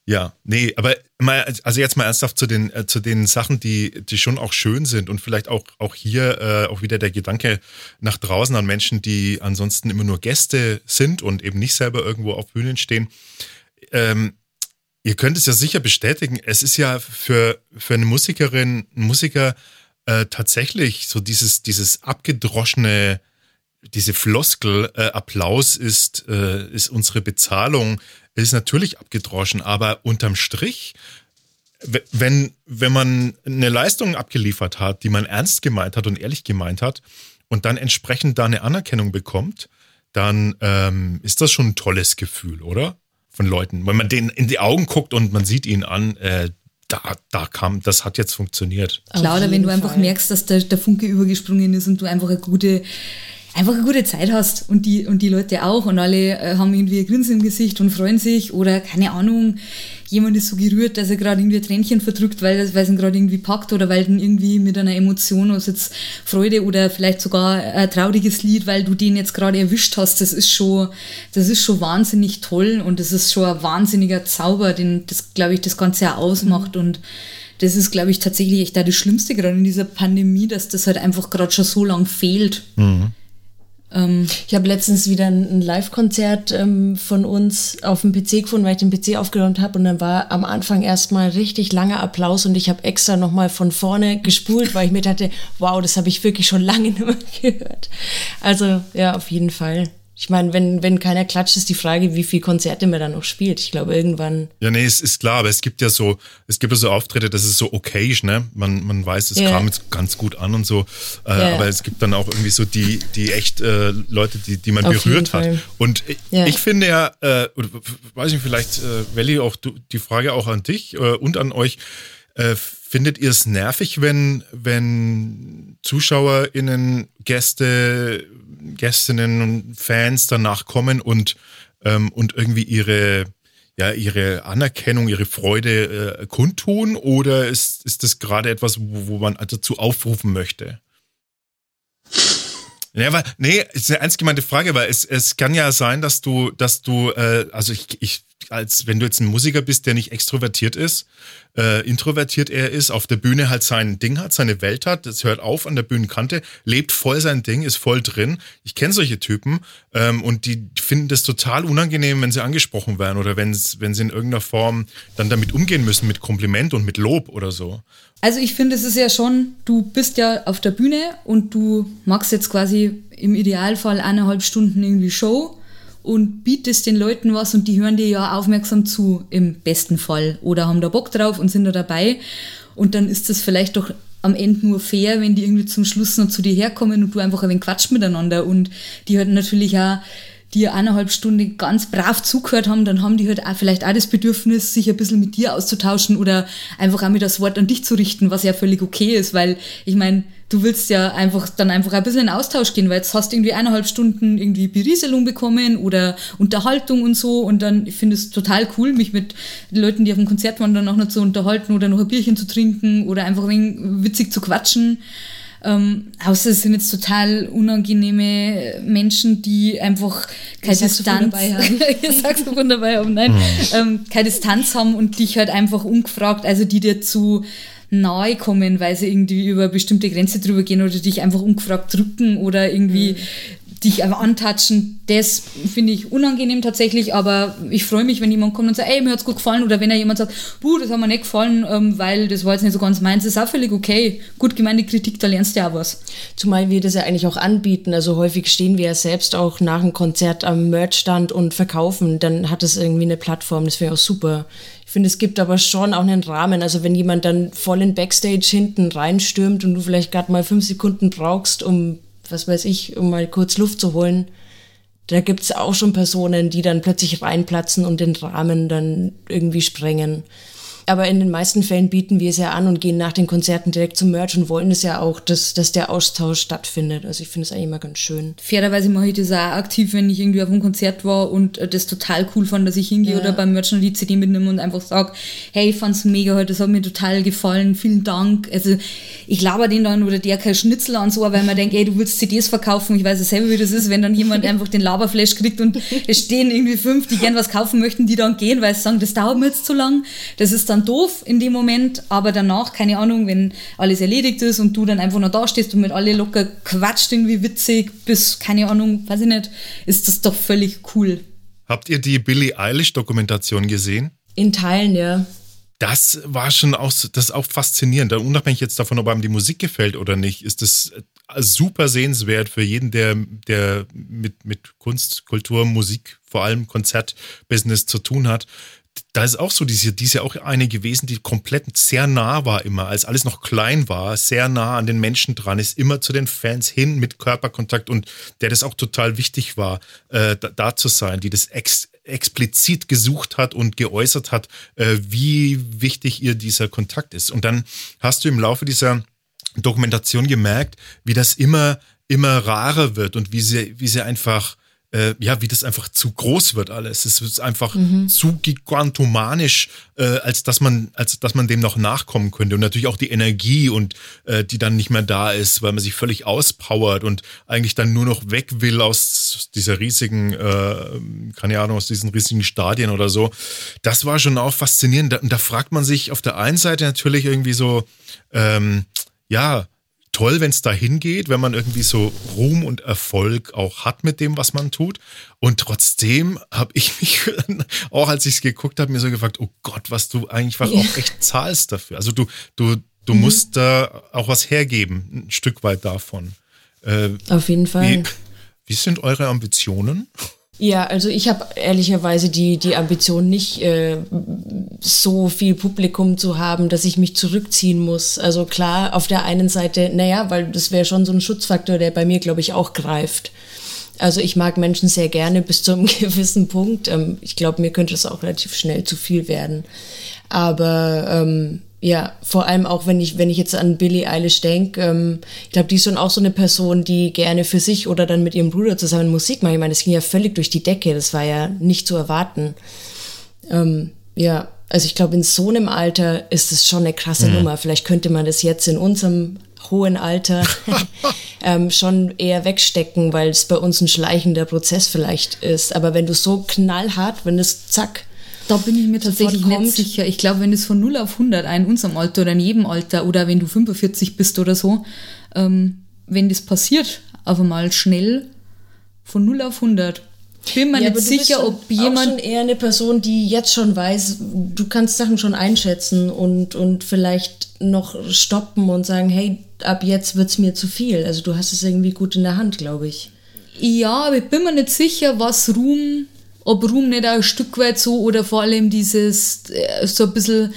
Ja, nee, aber mal, also jetzt mal ernsthaft zu den, äh, zu den Sachen, die, die schon auch schön sind und vielleicht auch, auch hier äh, auch wieder der Gedanke nach draußen an Menschen, die ansonsten immer nur Gäste sind und eben nicht selber irgendwo auf Bühnen stehen ähm, ihr könnt es ja sicher bestätigen, es ist ja für, für eine Musikerin, Musiker äh, tatsächlich so dieses, dieses abgedroschene, diese Floskel, äh, Applaus ist, äh, ist unsere Bezahlung, ist natürlich abgedroschen, aber unterm Strich, wenn, wenn man eine Leistung abgeliefert hat, die man ernst gemeint hat und ehrlich gemeint hat und dann entsprechend da eine Anerkennung bekommt, dann ähm, ist das schon ein tolles Gefühl, oder? Von Leuten. Wenn man denen in die Augen guckt und man sieht ihn an, äh, da, da kam, das hat jetzt funktioniert. Klar, oder wenn du einfach Fall. merkst, dass der, der Funke übergesprungen ist und du einfach eine gute, einfach eine gute Zeit hast und die, und die Leute auch und alle äh, haben irgendwie ein Grinsen im Gesicht und freuen sich oder keine Ahnung, jemand ist so gerührt, dass er gerade irgendwie ein Tränchen verdrückt, weil, weil es ihn gerade irgendwie packt oder weil dann irgendwie mit einer Emotion, also jetzt Freude oder vielleicht sogar ein trauriges Lied, weil du den jetzt gerade erwischt hast, das ist schon, das ist schon wahnsinnig toll und das ist schon ein wahnsinniger Zauber, den das, glaube ich, das Ganze ja ausmacht und das ist, glaube ich, tatsächlich echt da das Schlimmste gerade in dieser Pandemie, dass das halt einfach gerade schon so lang fehlt. Mhm. Ähm, ich habe letztens wieder ein, Live-Konzert ähm, von uns auf dem PC gefunden, weil ich den PC aufgeräumt habe und dann war am Anfang erstmal richtig langer Applaus und ich habe extra nochmal von vorne gespult, weil ich mir dachte, wow, das habe ich wirklich schon lange nicht mehr gehört. Also ja, auf jeden Fall. Ich meine, wenn, wenn keiner klatscht, ist die Frage, wie viele Konzerte man dann noch spielt. Ich glaube, irgendwann. Ja, nee, es ist klar, aber es gibt ja so, es gibt ja so Auftritte, das ist so okay, ne? Man, man weiß, es yeah. kam jetzt ganz gut an und so. Äh, yeah. Aber es gibt dann auch irgendwie so die, die echt äh, Leute, die, die man Auf berührt hat. Und yeah. ich finde ja, äh, weiß ich vielleicht, äh, Welli, auch du, die Frage auch an dich äh, und an euch. Äh, findet ihr es nervig, wenn, wenn ZuschauerInnen, Gäste, Gästinnen und Fans danach kommen und, ähm, und irgendwie ihre, ja, ihre Anerkennung, ihre Freude äh, kundtun? Oder ist, ist das gerade etwas, wo, wo man dazu aufrufen möchte? Ja, weil, nee, ist eine ernst gemeinte Frage, weil es, es kann ja sein, dass du, dass du, äh, also ich, ich als wenn du jetzt ein Musiker bist, der nicht extrovertiert ist, äh, introvertiert er ist, auf der Bühne halt sein Ding hat, seine Welt hat, das hört auf an der Bühnenkante, lebt voll sein Ding, ist voll drin. Ich kenne solche Typen ähm, und die finden das total unangenehm, wenn sie angesprochen werden oder wenn, sie in irgendeiner Form dann damit umgehen müssen mit Kompliment und mit Lob oder so. Also ich finde, es ist ja schon, du bist ja auf der Bühne und du machst jetzt quasi im Idealfall eineinhalb Stunden irgendwie Show und bietest den Leuten was und die hören dir ja aufmerksam zu, im besten Fall. Oder haben da Bock drauf und sind da dabei. Und dann ist das vielleicht doch am Ende nur fair, wenn die irgendwie zum Schluss noch zu dir herkommen und du einfach ein wenig quatscht miteinander. Und die halt natürlich auch die eineinhalb Stunden ganz brav zugehört haben, dann haben die halt auch vielleicht auch das Bedürfnis, sich ein bisschen mit dir auszutauschen oder einfach auch mit das Wort an dich zu richten, was ja völlig okay ist, weil ich meine, du willst ja einfach dann einfach ein bisschen in Austausch gehen, weil jetzt hast du irgendwie eineinhalb Stunden irgendwie Berieselung bekommen oder Unterhaltung und so und dann ich finde es total cool, mich mit Leuten, die auf dem Konzert waren, dann auch noch zu unterhalten oder noch ein Bierchen zu trinken oder einfach ein witzig zu quatschen. Ähm, außer es sind jetzt total unangenehme Menschen, die einfach keine Distanz haben. Saxophon dabei haben, nein, mhm. ähm, keine Distanz haben und dich halt einfach ungefragt, also die dir zu nahe kommen, weil sie irgendwie über bestimmte Grenze drüber gehen oder dich einfach ungefragt drücken oder irgendwie mhm dich einfach antatschen, das finde ich unangenehm tatsächlich, aber ich freue mich, wenn jemand kommt und sagt, ey, mir hat es gut gefallen oder wenn er jemand sagt, buh, das hat mir nicht gefallen, ähm, weil das war jetzt nicht so ganz meins, ist auch völlig okay. Gut gemeinte Kritik, da lernst du ja auch was. Zumal wir das ja eigentlich auch anbieten, also häufig stehen wir ja selbst auch nach einem Konzert am Merchstand und verkaufen, dann hat es irgendwie eine Plattform, das wäre auch super. Ich finde, es gibt aber schon auch einen Rahmen. Also wenn jemand dann voll in Backstage hinten reinstürmt und du vielleicht gerade mal fünf Sekunden brauchst, um was weiß ich, um mal kurz Luft zu holen, da gibt's auch schon Personen, die dann plötzlich reinplatzen und den Rahmen dann irgendwie sprengen. Aber in den meisten Fällen bieten wir es ja an und gehen nach den Konzerten direkt zum Merch und wollen es ja auch, dass, dass der Austausch stattfindet. Also ich finde es eigentlich immer ganz schön. Fairerweise mache ich das auch aktiv, wenn ich irgendwie auf einem Konzert war und äh, das total cool fand, dass ich hingehe ja. oder beim Merch noch die CD mitnehme und einfach sage, hey, ich fand's mega heute, das hat mir total gefallen, vielen Dank. Also ich laber den dann oder der kein Schnitzel an so, weil man denkt, ey, du willst CDs verkaufen. Ich weiß ja selber, wie das ist, wenn dann jemand einfach den Laberflash kriegt und es stehen irgendwie fünf, die gern was kaufen möchten, die dann gehen, weil sie sagen, das dauert mir jetzt zu lang. Das ist dann dann doof in dem Moment, aber danach, keine Ahnung, wenn alles erledigt ist und du dann einfach noch da stehst und mit alle locker quatscht, irgendwie witzig, bis, keine Ahnung, weiß ich nicht, ist das doch völlig cool. Habt ihr die Billie Eilish-Dokumentation gesehen? In Teilen, ja. Das war schon auch, das ist auch faszinierend. Unabhängig jetzt davon, ob einem die Musik gefällt oder nicht, ist das super sehenswert für jeden, der, der mit, mit Kunst, Kultur, Musik, vor allem Konzertbusiness zu tun hat da ist auch so, die ist, die ist ja auch eine gewesen, die komplett sehr nah war immer, als alles noch klein war, sehr nah an den Menschen dran ist, immer zu den Fans hin mit Körperkontakt und der das auch total wichtig war, äh, da, da, zu sein, die das ex, explizit gesucht hat und geäußert hat, äh, wie wichtig ihr dieser Kontakt ist. Und dann hast du im Laufe dieser Dokumentation gemerkt, wie das immer, immer rarer wird und wie sie, wie sie einfach äh, ja, wie das einfach zu groß wird alles. Es ist einfach mhm. zu gigantomanisch, äh, als dass man, als dass man dem noch nachkommen könnte. Und natürlich auch die Energie und äh, die dann nicht mehr da ist, weil man sich völlig auspowert und eigentlich dann nur noch weg will aus dieser riesigen, äh, keine Ahnung, aus diesen riesigen Stadien oder so. Das war schon auch faszinierend. Und da, da fragt man sich auf der einen Seite natürlich irgendwie so, ähm, ja, toll, wenn es dahin geht, wenn man irgendwie so Ruhm und Erfolg auch hat mit dem, was man tut. Und trotzdem habe ich mich, auch als ich es geguckt habe, mir so gefragt, oh Gott, was du eigentlich ja. auch echt zahlst dafür. Also du, du, du mhm. musst da auch was hergeben, ein Stück weit davon. Äh, Auf jeden Fall. Wie, wie sind eure Ambitionen? Ja, also ich habe ehrlicherweise die, die Ambition nicht äh, so viel Publikum zu haben, dass ich mich zurückziehen muss. Also klar, auf der einen Seite, naja, weil das wäre schon so ein Schutzfaktor, der bei mir, glaube ich, auch greift. Also ich mag Menschen sehr gerne bis zu einem gewissen Punkt. Ähm, ich glaube, mir könnte es auch relativ schnell zu viel werden. Aber ähm, ja, vor allem auch, wenn ich, wenn ich jetzt an Billie Eilish denke, ähm, ich glaube, die ist schon auch so eine Person, die gerne für sich oder dann mit ihrem Bruder zusammen Musik macht. Ich meine, das ging ja völlig durch die Decke, das war ja nicht zu erwarten. Ähm, ja, also ich glaube, in so einem Alter ist es schon eine krasse mhm. Nummer. Vielleicht könnte man das jetzt in unserem hohen Alter ähm, schon eher wegstecken, weil es bei uns ein schleichender Prozess vielleicht ist. Aber wenn du so knallhart, wenn es zack, da bin ich mir tatsächlich nicht sicher. Ich glaube, wenn es von 0 auf 100 in unserem Alter oder in jedem Alter oder wenn du 45 bist oder so, ähm, wenn das passiert, auf einmal schnell von 0 auf 100, bin mir ja, nicht sicher, ob jemand. Auch schon eher eine Person, die jetzt schon weiß, du kannst Sachen schon einschätzen und, und vielleicht noch stoppen und sagen, hey, ab jetzt wird es mir zu viel. Also du hast es irgendwie gut in der Hand, glaube ich. Ja, aber ich bin mir nicht sicher, was Ruhm ob Ruhm nicht auch ein Stück weit so oder vor allem dieses, äh, so ein bisschen,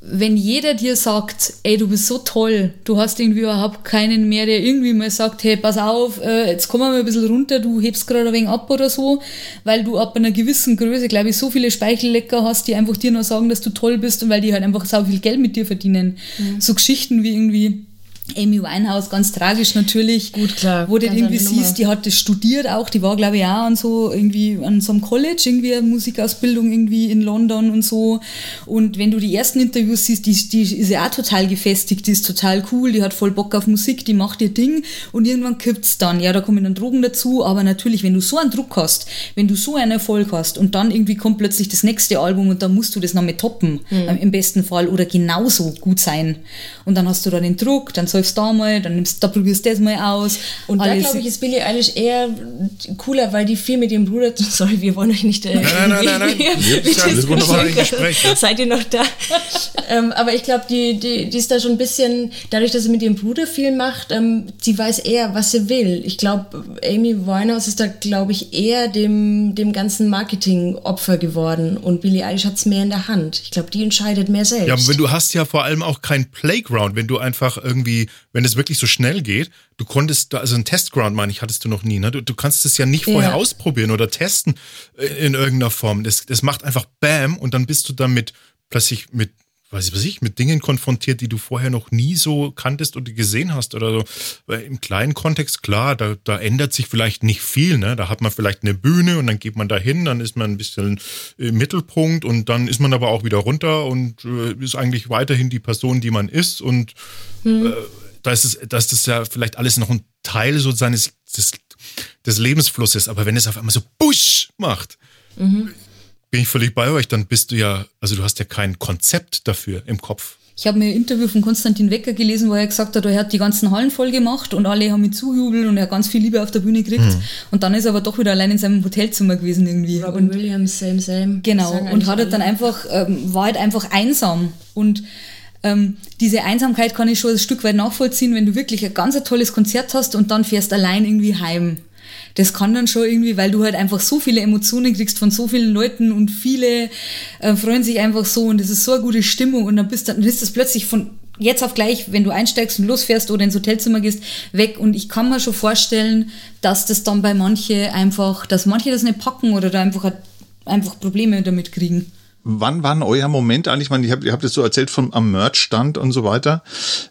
wenn jeder dir sagt, ey, du bist so toll, du hast irgendwie überhaupt keinen mehr, der irgendwie mal sagt, hey, pass auf, äh, jetzt kommen wir mal ein bisschen runter, du hebst gerade ein wenig ab oder so, weil du ab einer gewissen Größe, glaube ich, so viele Speichellecker hast, die einfach dir nur sagen, dass du toll bist und weil die halt einfach so viel Geld mit dir verdienen. Mhm. So Geschichten wie irgendwie, Amy Winehouse, ganz tragisch natürlich. Gut, klar. Wo du irgendwie siehst, die hat das studiert auch, die war glaube ich auch an so irgendwie an so einem College, irgendwie eine Musikausbildung irgendwie in London und so. Und wenn du die ersten Interviews siehst, die, die ist ja auch total gefestigt, die ist total cool, die hat voll Bock auf Musik, die macht ihr Ding und irgendwann kippt's dann. Ja, da kommen dann Drogen dazu, aber natürlich, wenn du so einen Druck hast, wenn du so einen Erfolg hast und dann irgendwie kommt plötzlich das nächste Album und dann musst du das noch mit toppen, mhm. im besten Fall, oder genauso gut sein. Und dann hast du da den Druck, dann säufst da mal, dann nimmst da probierst du das mal aus. Und da glaube ich, ist Billie Eilish eher cooler, weil die viel mit ihrem Bruder, sorry, wir wollen euch nicht. Äh, nein, nein, nein, nein, nein. das wunderbar ein Gespräch. Seid ihr noch da? ähm, aber ich glaube, die, die, die ist da schon ein bisschen, dadurch, dass sie mit ihrem Bruder viel macht, ähm, sie weiß eher, was sie will. Ich glaube, Amy Winehouse ist da, glaube ich, eher dem, dem ganzen Marketing Opfer geworden und Billie Eilish hat es mehr in der Hand. Ich glaube, die entscheidet mehr selbst. Ja, aber du hast ja vor allem auch kein Playground, wenn du einfach irgendwie wenn es wirklich so schnell geht, du konntest, also ein Testground, meine ich, hattest du noch nie, ne? Du, du kannst es ja nicht vorher ja. ausprobieren oder testen in irgendeiner Form. Das, das macht einfach Bam und dann bist du damit plötzlich mit weiß ich, was ich, mit Dingen konfrontiert, die du vorher noch nie so kanntest oder gesehen hast oder so. Weil Im kleinen Kontext, klar, da, da ändert sich vielleicht nicht viel, ne? Da hat man vielleicht eine Bühne und dann geht man da hin, dann ist man ein bisschen im Mittelpunkt und dann ist man aber auch wieder runter und äh, ist eigentlich weiterhin die Person, die man ist und hm. äh, da ist es, da ist das ja vielleicht alles noch ein Teil so seines des, des Lebensflusses, aber wenn es auf einmal so Busch macht, mhm. Bin ich völlig bei euch, dann bist du ja, also du hast ja kein Konzept dafür im Kopf. Ich habe mir ein Interview von Konstantin Wecker gelesen, wo er gesagt hat, er hat die ganzen Hallen voll gemacht und alle haben ihn zujubelt und er hat ganz viel Liebe auf der Bühne gekriegt. Mhm. Und dann ist er aber doch wieder allein in seinem Hotelzimmer gewesen irgendwie. Robin und, Williams, same, same. Genau. Und hat halt dann einfach, ähm, war halt einfach einsam. Und ähm, diese Einsamkeit kann ich schon ein Stück weit nachvollziehen, wenn du wirklich ein ganz ein tolles Konzert hast und dann fährst allein irgendwie heim. Das kann dann schon irgendwie, weil du halt einfach so viele Emotionen kriegst von so vielen Leuten und viele äh, freuen sich einfach so und es ist so eine gute Stimmung und dann bist dann ist das plötzlich von jetzt auf gleich, wenn du einsteigst und losfährst oder ins Hotelzimmer gehst, weg. Und ich kann mir schon vorstellen, dass das dann bei manche einfach, dass manche das nicht packen oder da einfach, einfach Probleme damit kriegen wann war euer Moment eigentlich? Ich meine, ihr habt, ihr es so erzählt vom am Merch-Stand und so weiter.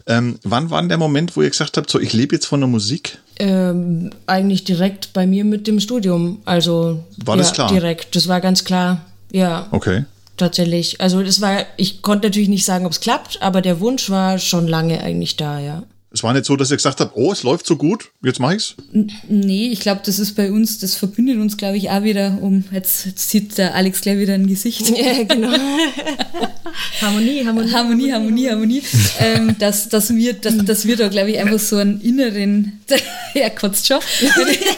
Ähm, wann war denn der Moment, wo ihr gesagt habt, so ich lebe jetzt von der Musik? Ähm, eigentlich direkt bei mir mit dem Studium. Also war das klar? Direkt, das war ganz klar. Ja. Okay. Tatsächlich. Also das war, ich konnte natürlich nicht sagen, ob es klappt, aber der Wunsch war schon lange eigentlich da, ja. Es war nicht so, dass ihr gesagt habt, oh, es läuft so gut, jetzt mach ich's? Nee, ich glaube, das ist bei uns, das verbindet uns, glaube ich, auch wieder um, jetzt, jetzt sieht der Alex gleich wieder ein Gesicht. Ja, genau. Harmonie, Harmonie. Harmonie, Harmonie, Harmonie. ähm, dass, dass, wir, dass, dass wir da, glaube ich, einfach so einen inneren, er kotzt schon,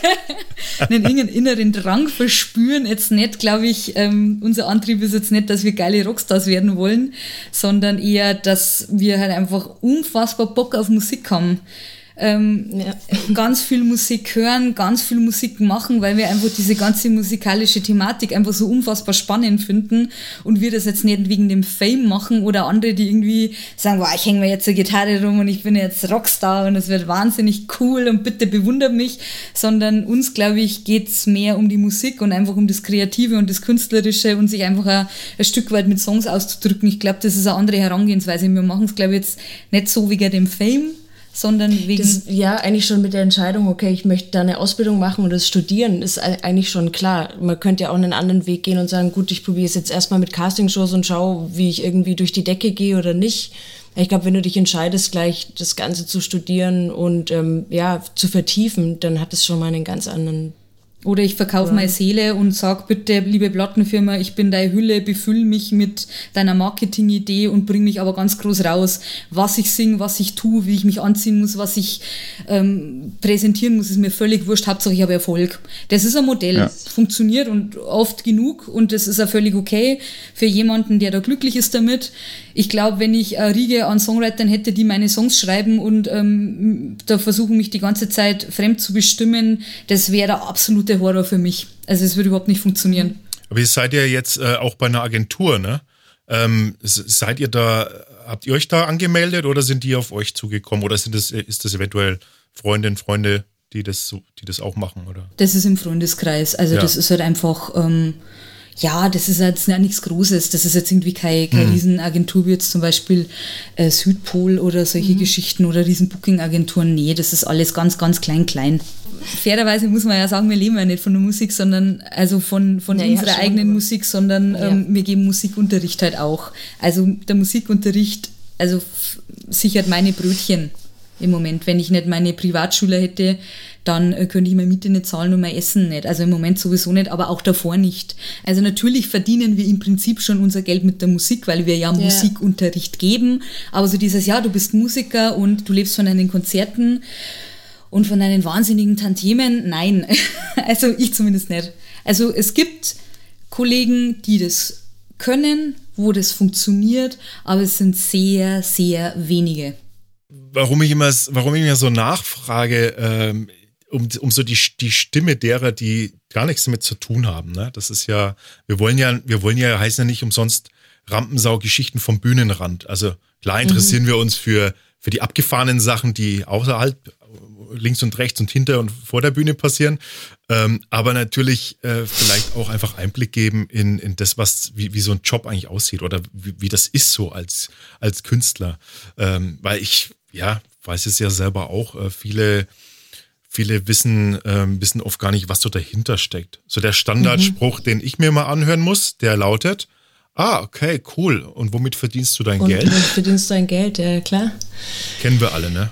einen inneren Drang verspüren. Jetzt nicht, glaube ich, ähm, unser Antrieb ist jetzt nicht, dass wir geile Rockstars werden wollen, sondern eher, dass wir halt einfach unfassbar Bock auf Musik haben ähm, ja. ganz viel Musik hören, ganz viel Musik machen, weil wir einfach diese ganze musikalische Thematik einfach so unfassbar spannend finden und wir das jetzt nicht wegen dem Fame machen oder andere, die irgendwie sagen, wow, ich hänge mir jetzt eine Gitarre rum und ich bin jetzt Rockstar und es wird wahnsinnig cool und bitte bewundert mich, sondern uns, glaube ich, geht's mehr um die Musik und einfach um das Kreative und das Künstlerische und sich einfach ein, ein Stück weit mit Songs auszudrücken. Ich glaube, das ist eine andere Herangehensweise. Wir machen es, glaube ich, jetzt nicht so wegen dem Fame, sondern wegen. Das, ja, eigentlich schon mit der Entscheidung, okay, ich möchte da eine Ausbildung machen und das studieren, ist eigentlich schon klar. Man könnte ja auch einen anderen Weg gehen und sagen, gut, ich probiere es jetzt erstmal mit Castingshows und schaue, wie ich irgendwie durch die Decke gehe oder nicht. Ich glaube, wenn du dich entscheidest, gleich das Ganze zu studieren und ähm, ja, zu vertiefen, dann hat es schon mal einen ganz anderen oder ich verkaufe ja. meine Seele und sag bitte, liebe Plattenfirma, ich bin deine Hülle, befüll mich mit deiner Marketingidee und bring mich aber ganz groß raus. Was ich singe, was ich tue, wie ich mich anziehen muss, was ich ähm, präsentieren muss, ist mir völlig wurscht. Hauptsache ich habe Erfolg. Das ist ein Modell. Ja. Funktioniert und oft genug und das ist auch völlig okay für jemanden, der da glücklich ist damit. Ich glaube, wenn ich eine Riege an Songwritern hätte, die meine Songs schreiben und ähm, da versuchen, mich die ganze Zeit fremd zu bestimmen, das wäre der absolute Horror für mich. Also es würde überhaupt nicht funktionieren. Aber ihr seid ja jetzt äh, auch bei einer Agentur, ne? Ähm, seid ihr da, habt ihr euch da angemeldet oder sind die auf euch zugekommen oder sind das, ist das eventuell Freundinnen, Freunde, die das, die das auch machen, oder? Das ist im Freundeskreis. Also ja. das ist halt einfach, ähm, ja, das ist jetzt ja nichts Großes. Das ist jetzt irgendwie keine, keine mhm. Riesenagentur wie jetzt zum Beispiel äh, Südpol oder solche mhm. Geschichten oder Riesen-Booking-Agenturen. Nee, das ist alles ganz, ganz klein, klein. Fairerweise muss man ja sagen, wir leben ja nicht von der Musik, sondern also von, von ja, unserer ja, eigenen Musik, sondern ja. ähm, wir geben Musikunterricht halt auch. Also der Musikunterricht, also sichert meine Brötchen im Moment. Wenn ich nicht meine Privatschule hätte, dann äh, könnte ich meine Miete nicht zahlen und mein Essen nicht. Also im Moment sowieso nicht, aber auch davor nicht. Also natürlich verdienen wir im Prinzip schon unser Geld mit der Musik, weil wir ja, ja. Musikunterricht geben. Aber so dieses, ja, du bist Musiker und du lebst von deinen Konzerten und von deinen wahnsinnigen Tantiemen, nein. also ich zumindest nicht. Also es gibt Kollegen, die das können, wo das funktioniert, aber es sind sehr, sehr wenige warum ich immer, warum ich mir so nachfrage, ähm, um, um so die, die Stimme derer, die gar nichts damit zu tun haben. Ne? Das ist ja, wir wollen ja, wir wollen ja, heißen ja nicht umsonst Rampensau-Geschichten vom Bühnenrand. Also klar interessieren mhm. wir uns für, für die abgefahrenen Sachen, die außerhalb, links und rechts und hinter und vor der Bühne passieren. Ähm, aber natürlich äh, vielleicht auch einfach Einblick geben in, in das, was, wie, wie so ein Job eigentlich aussieht oder wie, wie das ist so als, als Künstler. Ähm, weil ich, ja, weiß es ja selber auch, äh, viele, viele wissen, ähm, wissen oft gar nicht, was so dahinter steckt. So der Standardspruch, mhm. den ich mir mal anhören muss, der lautet, ah, okay, cool. Und womit verdienst du dein Und Geld? Womit verdienst du dein Geld, ja klar. Kennen wir alle, ne?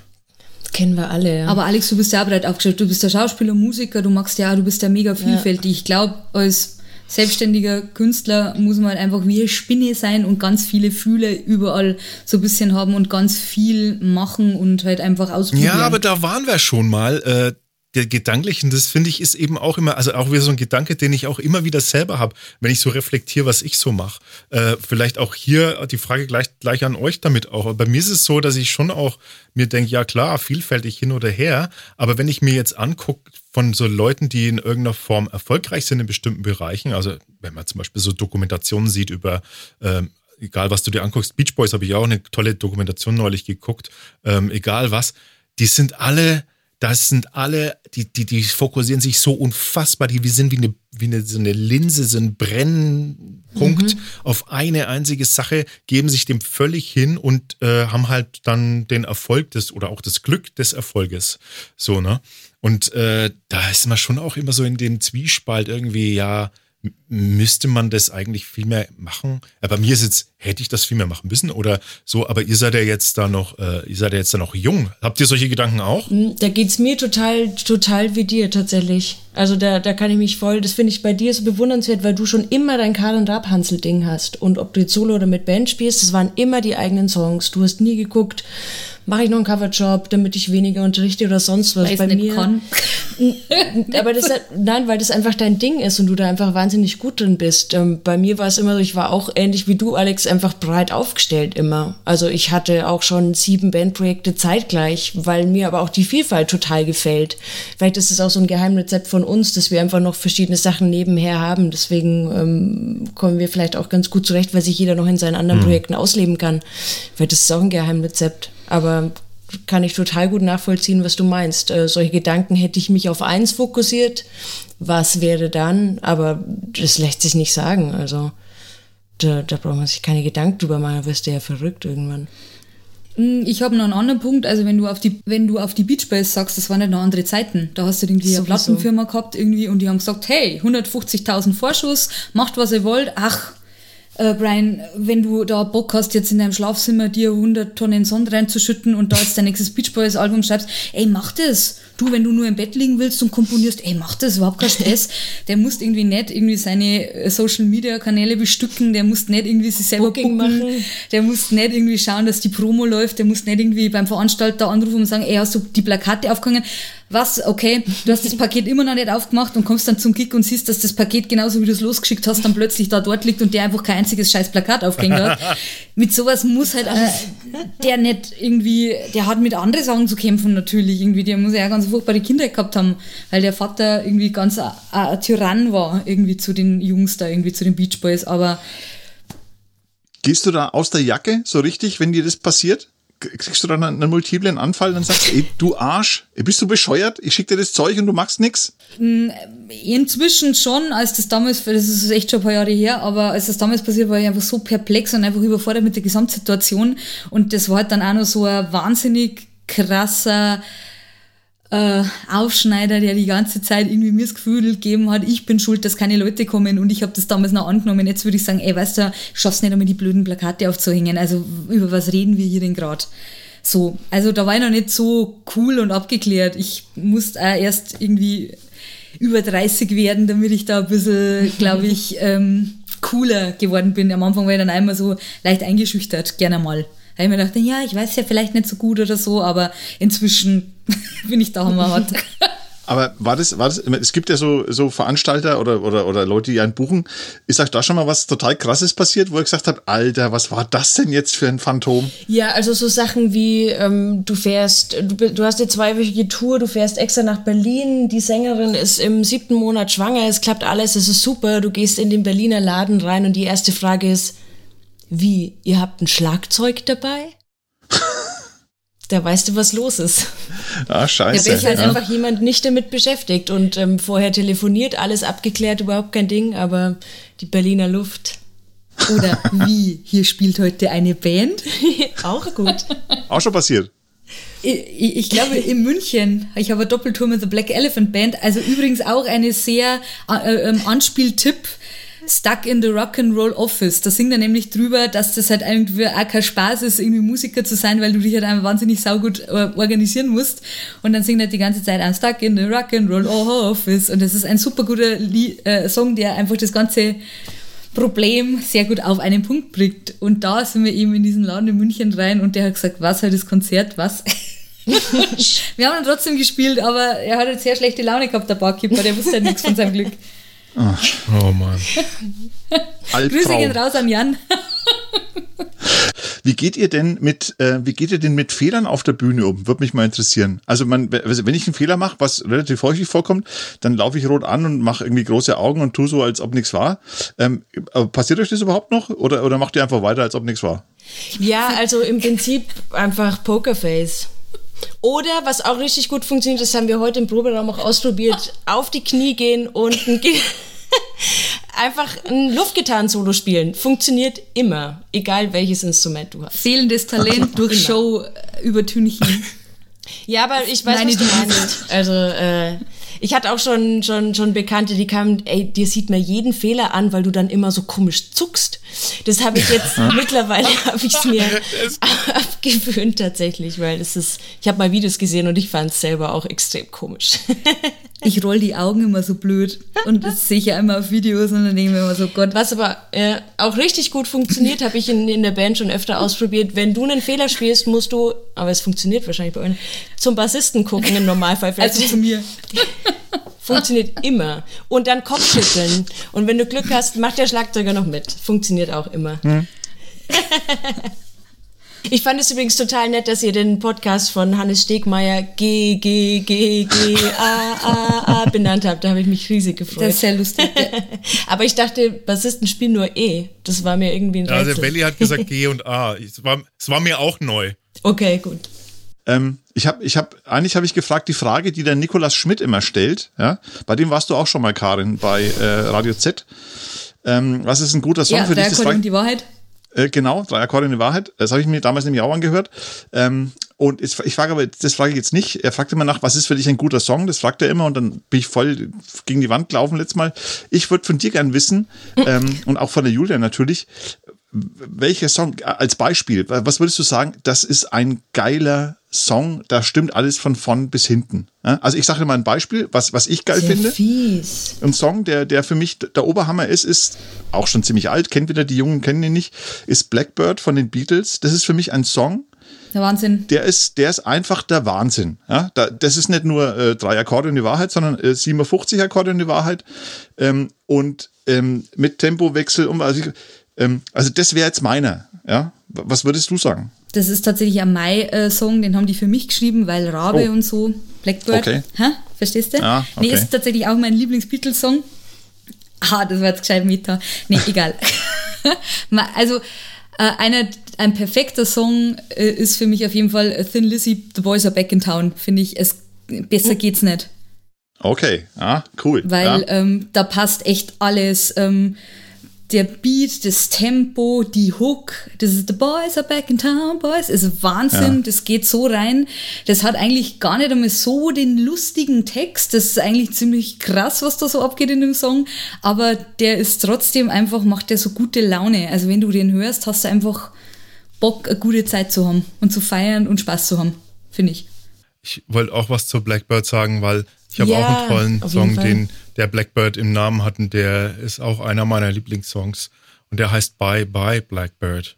Kennen wir alle, ja. Aber Alex, du bist ja breit aufgestellt. Du bist der Schauspieler, Musiker, du magst ja, du bist ja mega vielfältig. Ja. Ich glaube, als selbstständiger Künstler muss man halt einfach wie eine Spinne sein und ganz viele Fühle überall so ein bisschen haben und ganz viel machen und halt einfach ausprobieren. Ja, aber da waren wir schon mal. Äh, der Gedanklichen, das finde ich, ist eben auch immer, also auch wieder so ein Gedanke, den ich auch immer wieder selber habe, wenn ich so reflektiere, was ich so mache. Äh, vielleicht auch hier die Frage gleich, gleich an euch damit auch. Bei mir ist es so, dass ich schon auch mir denke, ja klar, vielfältig hin oder her, aber wenn ich mir jetzt angucke von so Leuten, die in irgendeiner Form erfolgreich sind in bestimmten Bereichen, also wenn man zum Beispiel so Dokumentationen sieht über ähm, egal was du dir anguckst, Beach Boys habe ich auch eine tolle Dokumentation neulich geguckt, ähm, egal was, die sind alle das sind alle, die, die, die fokussieren sich so unfassbar, die wir sind wie eine, wie eine, so eine Linse, so ein Brennpunkt mhm. auf eine einzige Sache, geben sich dem völlig hin und äh, haben halt dann den Erfolg des oder auch das Glück des Erfolges. So, ne? Und äh, da ist man schon auch immer so in dem Zwiespalt irgendwie, ja, müsste man das eigentlich viel mehr machen? Ja, bei mir ist jetzt, hätte ich das viel mehr machen müssen oder so, aber ihr seid ja jetzt da noch, äh, ihr seid ja jetzt da noch jung. Habt ihr solche Gedanken auch? Hm, da geht's mir total, total wie dir tatsächlich. Also da, da kann ich mich voll, das finde ich bei dir so bewundernswert, weil du schon immer dein Karl- und Rabhansel-Ding hast. Und ob du jetzt solo oder mit Band spielst, das waren immer die eigenen Songs. Du hast nie geguckt, mache ich noch einen Coverjob, damit ich weniger unterrichte oder sonst was. Weiß Bei mir. kann. aber das nein, weil das einfach dein Ding ist und du da einfach wahnsinnig gut drin bist. Ähm, bei mir war es immer so, ich war auch ähnlich wie du, Alex, einfach breit aufgestellt immer. Also ich hatte auch schon sieben Bandprojekte zeitgleich, weil mir aber auch die Vielfalt total gefällt. Vielleicht ist es auch so ein Geheimrezept von uns, dass wir einfach noch verschiedene Sachen nebenher haben. Deswegen ähm, kommen wir vielleicht auch ganz gut zurecht, weil sich jeder noch in seinen anderen Projekten ausleben kann. Vielleicht ist es auch ein Geheimrezept. Aber kann ich total gut nachvollziehen, was du meinst. Äh, solche Gedanken hätte ich mich auf eins fokussiert. Was wäre dann? Aber das lässt sich nicht sagen. Also da, da braucht man sich keine Gedanken drüber machen, da wirst du ja verrückt irgendwann. Hm, Ich habe noch einen anderen Punkt, also wenn du auf die, wenn du auf die Beach Boys sagst, das waren ja noch andere Zeiten. Da hast du irgendwie eine Sowieso. Plattenfirma gehabt irgendwie und die haben gesagt, hey, 150.000 Vorschuss, macht was ihr wollt. Ach, äh, Brian, wenn du da Bock hast, jetzt in deinem Schlafzimmer dir 100 Tonnen Sonne reinzuschütten und da jetzt dein nächstes Beach Boys Album schreibst, ey, mach das. Du, wenn du nur im Bett liegen willst und komponierst, ey, mach das, überhaupt kein Stress. Der muss irgendwie nicht irgendwie seine äh, Social Media Kanäle bestücken, der muss nicht irgendwie sich selber Booking booken, machen. der muss nicht irgendwie schauen, dass die Promo läuft, der muss nicht irgendwie beim Veranstalter anrufen und sagen, ey, hast du die Plakate aufgehangen? Was, okay, du hast das Paket immer noch nicht aufgemacht und kommst dann zum Gig und siehst, dass das Paket genauso wie du es losgeschickt hast, dann plötzlich da dort liegt und der einfach kein einziges scheiß Plakat aufgehängt hat. Mit sowas muss halt äh, der nicht irgendwie, der hat mit anderen Sachen zu kämpfen natürlich irgendwie, der muss ja ganz furchtbare Kinder gehabt haben, weil der Vater irgendwie ganz ein Tyrann war irgendwie zu den Jungs da, irgendwie zu den Beach Boys, aber Gehst du da aus der Jacke so richtig, wenn dir das passiert? Kriegst du dann einen, einen multiplen Anfall und sagst, ey, du Arsch, bist du bescheuert? Ich schick dir das Zeug und du machst nix? Inzwischen schon, als das damals, das ist echt schon ein paar Jahre her, aber als das damals passiert, war ich einfach so perplex und einfach überfordert mit der Gesamtsituation. Und das war halt dann auch noch so ein wahnsinnig krasser äh, Aufschneider, der die ganze Zeit irgendwie mir das Gefühl gegeben hat, ich bin schuld, dass keine Leute kommen und ich habe das damals noch angenommen. Jetzt würde ich sagen, ey, weißt du, ich schaff's nicht einmal die blöden Plakate aufzuhängen. Also über was reden wir hier denn gerade? So, also da war ich noch nicht so cool und abgeklärt. Ich musste auch erst irgendwie über 30 werden, damit ich da ein bisschen, glaube ich, ähm, cooler geworden bin. Am Anfang war ich dann einmal so leicht eingeschüchtert, gerne mal. Da habe ich mir gedacht, ja, ich weiß ja vielleicht nicht so gut oder so, aber inzwischen bin ich da hammerhart. Aber war das, war das, es gibt ja so, so Veranstalter oder, oder, oder Leute, die einen buchen. Ist euch da schon mal was total krasses passiert, wo ihr gesagt habt, Alter, was war das denn jetzt für ein Phantom? Ja, also so Sachen wie, ähm, du fährst, du, du hast eine zweiwöchige Tour, du fährst extra nach Berlin, die Sängerin ist im siebten Monat schwanger, es klappt alles, es ist super, du gehst in den Berliner Laden rein und die erste Frage ist, wie, ihr habt ein Schlagzeug dabei? da weißt du, was los ist. Ah, Da scheiße. ist halt ja. einfach jemand nicht damit beschäftigt und ähm, vorher telefoniert, alles abgeklärt, überhaupt kein Ding, aber die Berliner Luft Oder wie, hier spielt heute eine Band. auch gut. Auch schon passiert. Ich, ich glaube in München, ich habe eine Doppeltour mit der Black Elephant Band, also übrigens auch eine sehr äh, ähm, Anspieltipp. Stuck in the Rock'n'Roll Office. Da singt er nämlich drüber, dass das halt irgendwie auch kein Spaß ist, irgendwie Musiker zu sein, weil du dich halt einfach wahnsinnig saugut äh, organisieren musst. Und dann singt er die ganze Zeit I'm stuck in the Rock'n'Roll Office. Und das ist ein super guter Lie äh, Song, der einfach das ganze Problem sehr gut auf einen Punkt bringt. Und da sind wir eben in diesen Laden in München rein und der hat gesagt, was halt das Konzert, was? wir haben dann trotzdem gespielt, aber er hat jetzt sehr schlechte Laune gehabt, der Barkeeper, der wusste halt nichts von seinem Glück. Oh Mann. Grüße gehen raus an Jan. Wie geht ihr denn mit, äh, wie geht ihr denn mit Fehlern auf der Bühne um? Würde mich mal interessieren. Also man, also wenn ich einen Fehler mache, was relativ häufig vorkommt, dann laufe ich rot an und mache irgendwie große Augen und tu so, als ob nichts war. Ähm, passiert euch das überhaupt noch? Oder, oder macht ihr einfach weiter, als ob nichts war? Ja, also im Prinzip einfach Pokerface. Oder was auch richtig gut funktioniert, das haben wir heute im Proberaum auch ausprobiert, auf die Knie gehen und ein Ge einfach ein Luftgitarren-Solo spielen. Funktioniert immer, egal welches Instrument du hast. Fehlendes Talent durch. Show übertünchen. Ja, aber ich weiß, Meine was du meinst. Also, äh, ich hatte auch schon, schon, schon Bekannte, die kamen, ey, dir sieht man jeden Fehler an, weil du dann immer so komisch zuckst. Das habe ich jetzt, mittlerweile habe ich es mir abgewöhnt tatsächlich, weil es ist, ich habe mal Videos gesehen und ich fand es selber auch extrem komisch. Ich roll die Augen immer so blöd. Und das sehe ich ja immer auf Videos und dann denke ich mir immer so, Gott, Was aber äh, auch richtig gut funktioniert, habe ich in, in der Band schon öfter ausprobiert. Wenn du einen Fehler spielst, musst du, aber es funktioniert wahrscheinlich bei euch, zum Bassisten gucken im Normalfall. Vielleicht also zu mir. funktioniert immer. Und dann Kopfschütteln. Und wenn du Glück hast, macht der Schlagzeuger noch mit. Funktioniert auch immer. Ich fand es übrigens total nett, dass ihr den Podcast von Hannes Stegmeier G, G, G, G, A, A, A benannt habt. Da habe ich mich riesig gefreut. Das ist sehr lustig. Aber ich dachte, Bassisten spielen nur E. Das war mir irgendwie ein Also Rätsel. Belly hat gesagt G und A. Es war, es war mir auch neu. Okay, gut. Ähm, ich habe, ich habe, eigentlich habe ich gefragt, die Frage, die der Nikolas Schmidt immer stellt, ja, bei dem warst du auch schon mal, Karin, bei äh, Radio Z. Ähm, was ist ein guter Song Ja, für dich? Und die Wahrheit. Äh, genau, drei Akkorde in der Wahrheit. Das habe ich mir damals nämlich auch angehört. Ähm, und jetzt, ich frage aber, das frage ich jetzt nicht. Er fragt immer nach, was ist für dich ein guter Song? Das fragt er immer und dann bin ich voll gegen die Wand gelaufen letztes Mal. Ich würde von dir gern wissen, ähm, und auch von der Julia natürlich, welcher Song, äh, als Beispiel, was würdest du sagen, das ist ein geiler Song, da stimmt alles von vorn bis hinten. Also ich sage dir mal ein Beispiel, was, was ich geil Sehr finde. fies. Ein Song, der, der für mich der Oberhammer ist, ist auch schon ziemlich alt, kennt wieder die Jungen, kennen ihn nicht, ist Blackbird von den Beatles. Das ist für mich ein Song, Der Wahnsinn. der ist, der ist einfach der Wahnsinn. Ja, da, das ist nicht nur äh, drei Akkorde in die Wahrheit, sondern äh, 57 Akkorde in die Wahrheit ähm, und ähm, mit Tempowechsel. Um, also, ich, ähm, also das wäre jetzt meiner. Ja, was würdest du sagen? Das ist tatsächlich ein Mai-Song, den haben die für mich geschrieben, weil Rabe Oh. und so, Blackbird. Okay. Hä? Verstehst du? Ja, Nee, okay. ist tatsächlich auch mein Lieblings-Beatles-Song. Ah, das war jetzt gescheit Meta. Nee, egal. Also, äh, einer, ein perfekter Song äh, ist für mich auf jeden Fall Thin Lizzy, The Boys Are Back in Town. Finde ich, es, besser geht's nicht. Okay, ja, cool. Weil ja. ähm, da passt echt alles. Ähm, der Beat, das Tempo, die Hook, das ist The Boys are back in town, Boys, ist Wahnsinn, Ja. das geht so rein. Das hat eigentlich gar nicht einmal so den lustigen Text, das ist eigentlich ziemlich krass, was da so abgeht in dem Song, aber der ist trotzdem einfach, macht der so gute Laune. Also wenn du den hörst, hast du einfach Bock, eine gute Zeit zu haben und zu feiern und Spaß zu haben, finde ich. Ich wollte auch was zur Blackbird sagen, weil ich habe Ja, auch einen tollen Song, Fall. den der Blackbird im Namen hat und der ist auch einer meiner Lieblingssongs. Und der heißt Bye Bye Blackbird.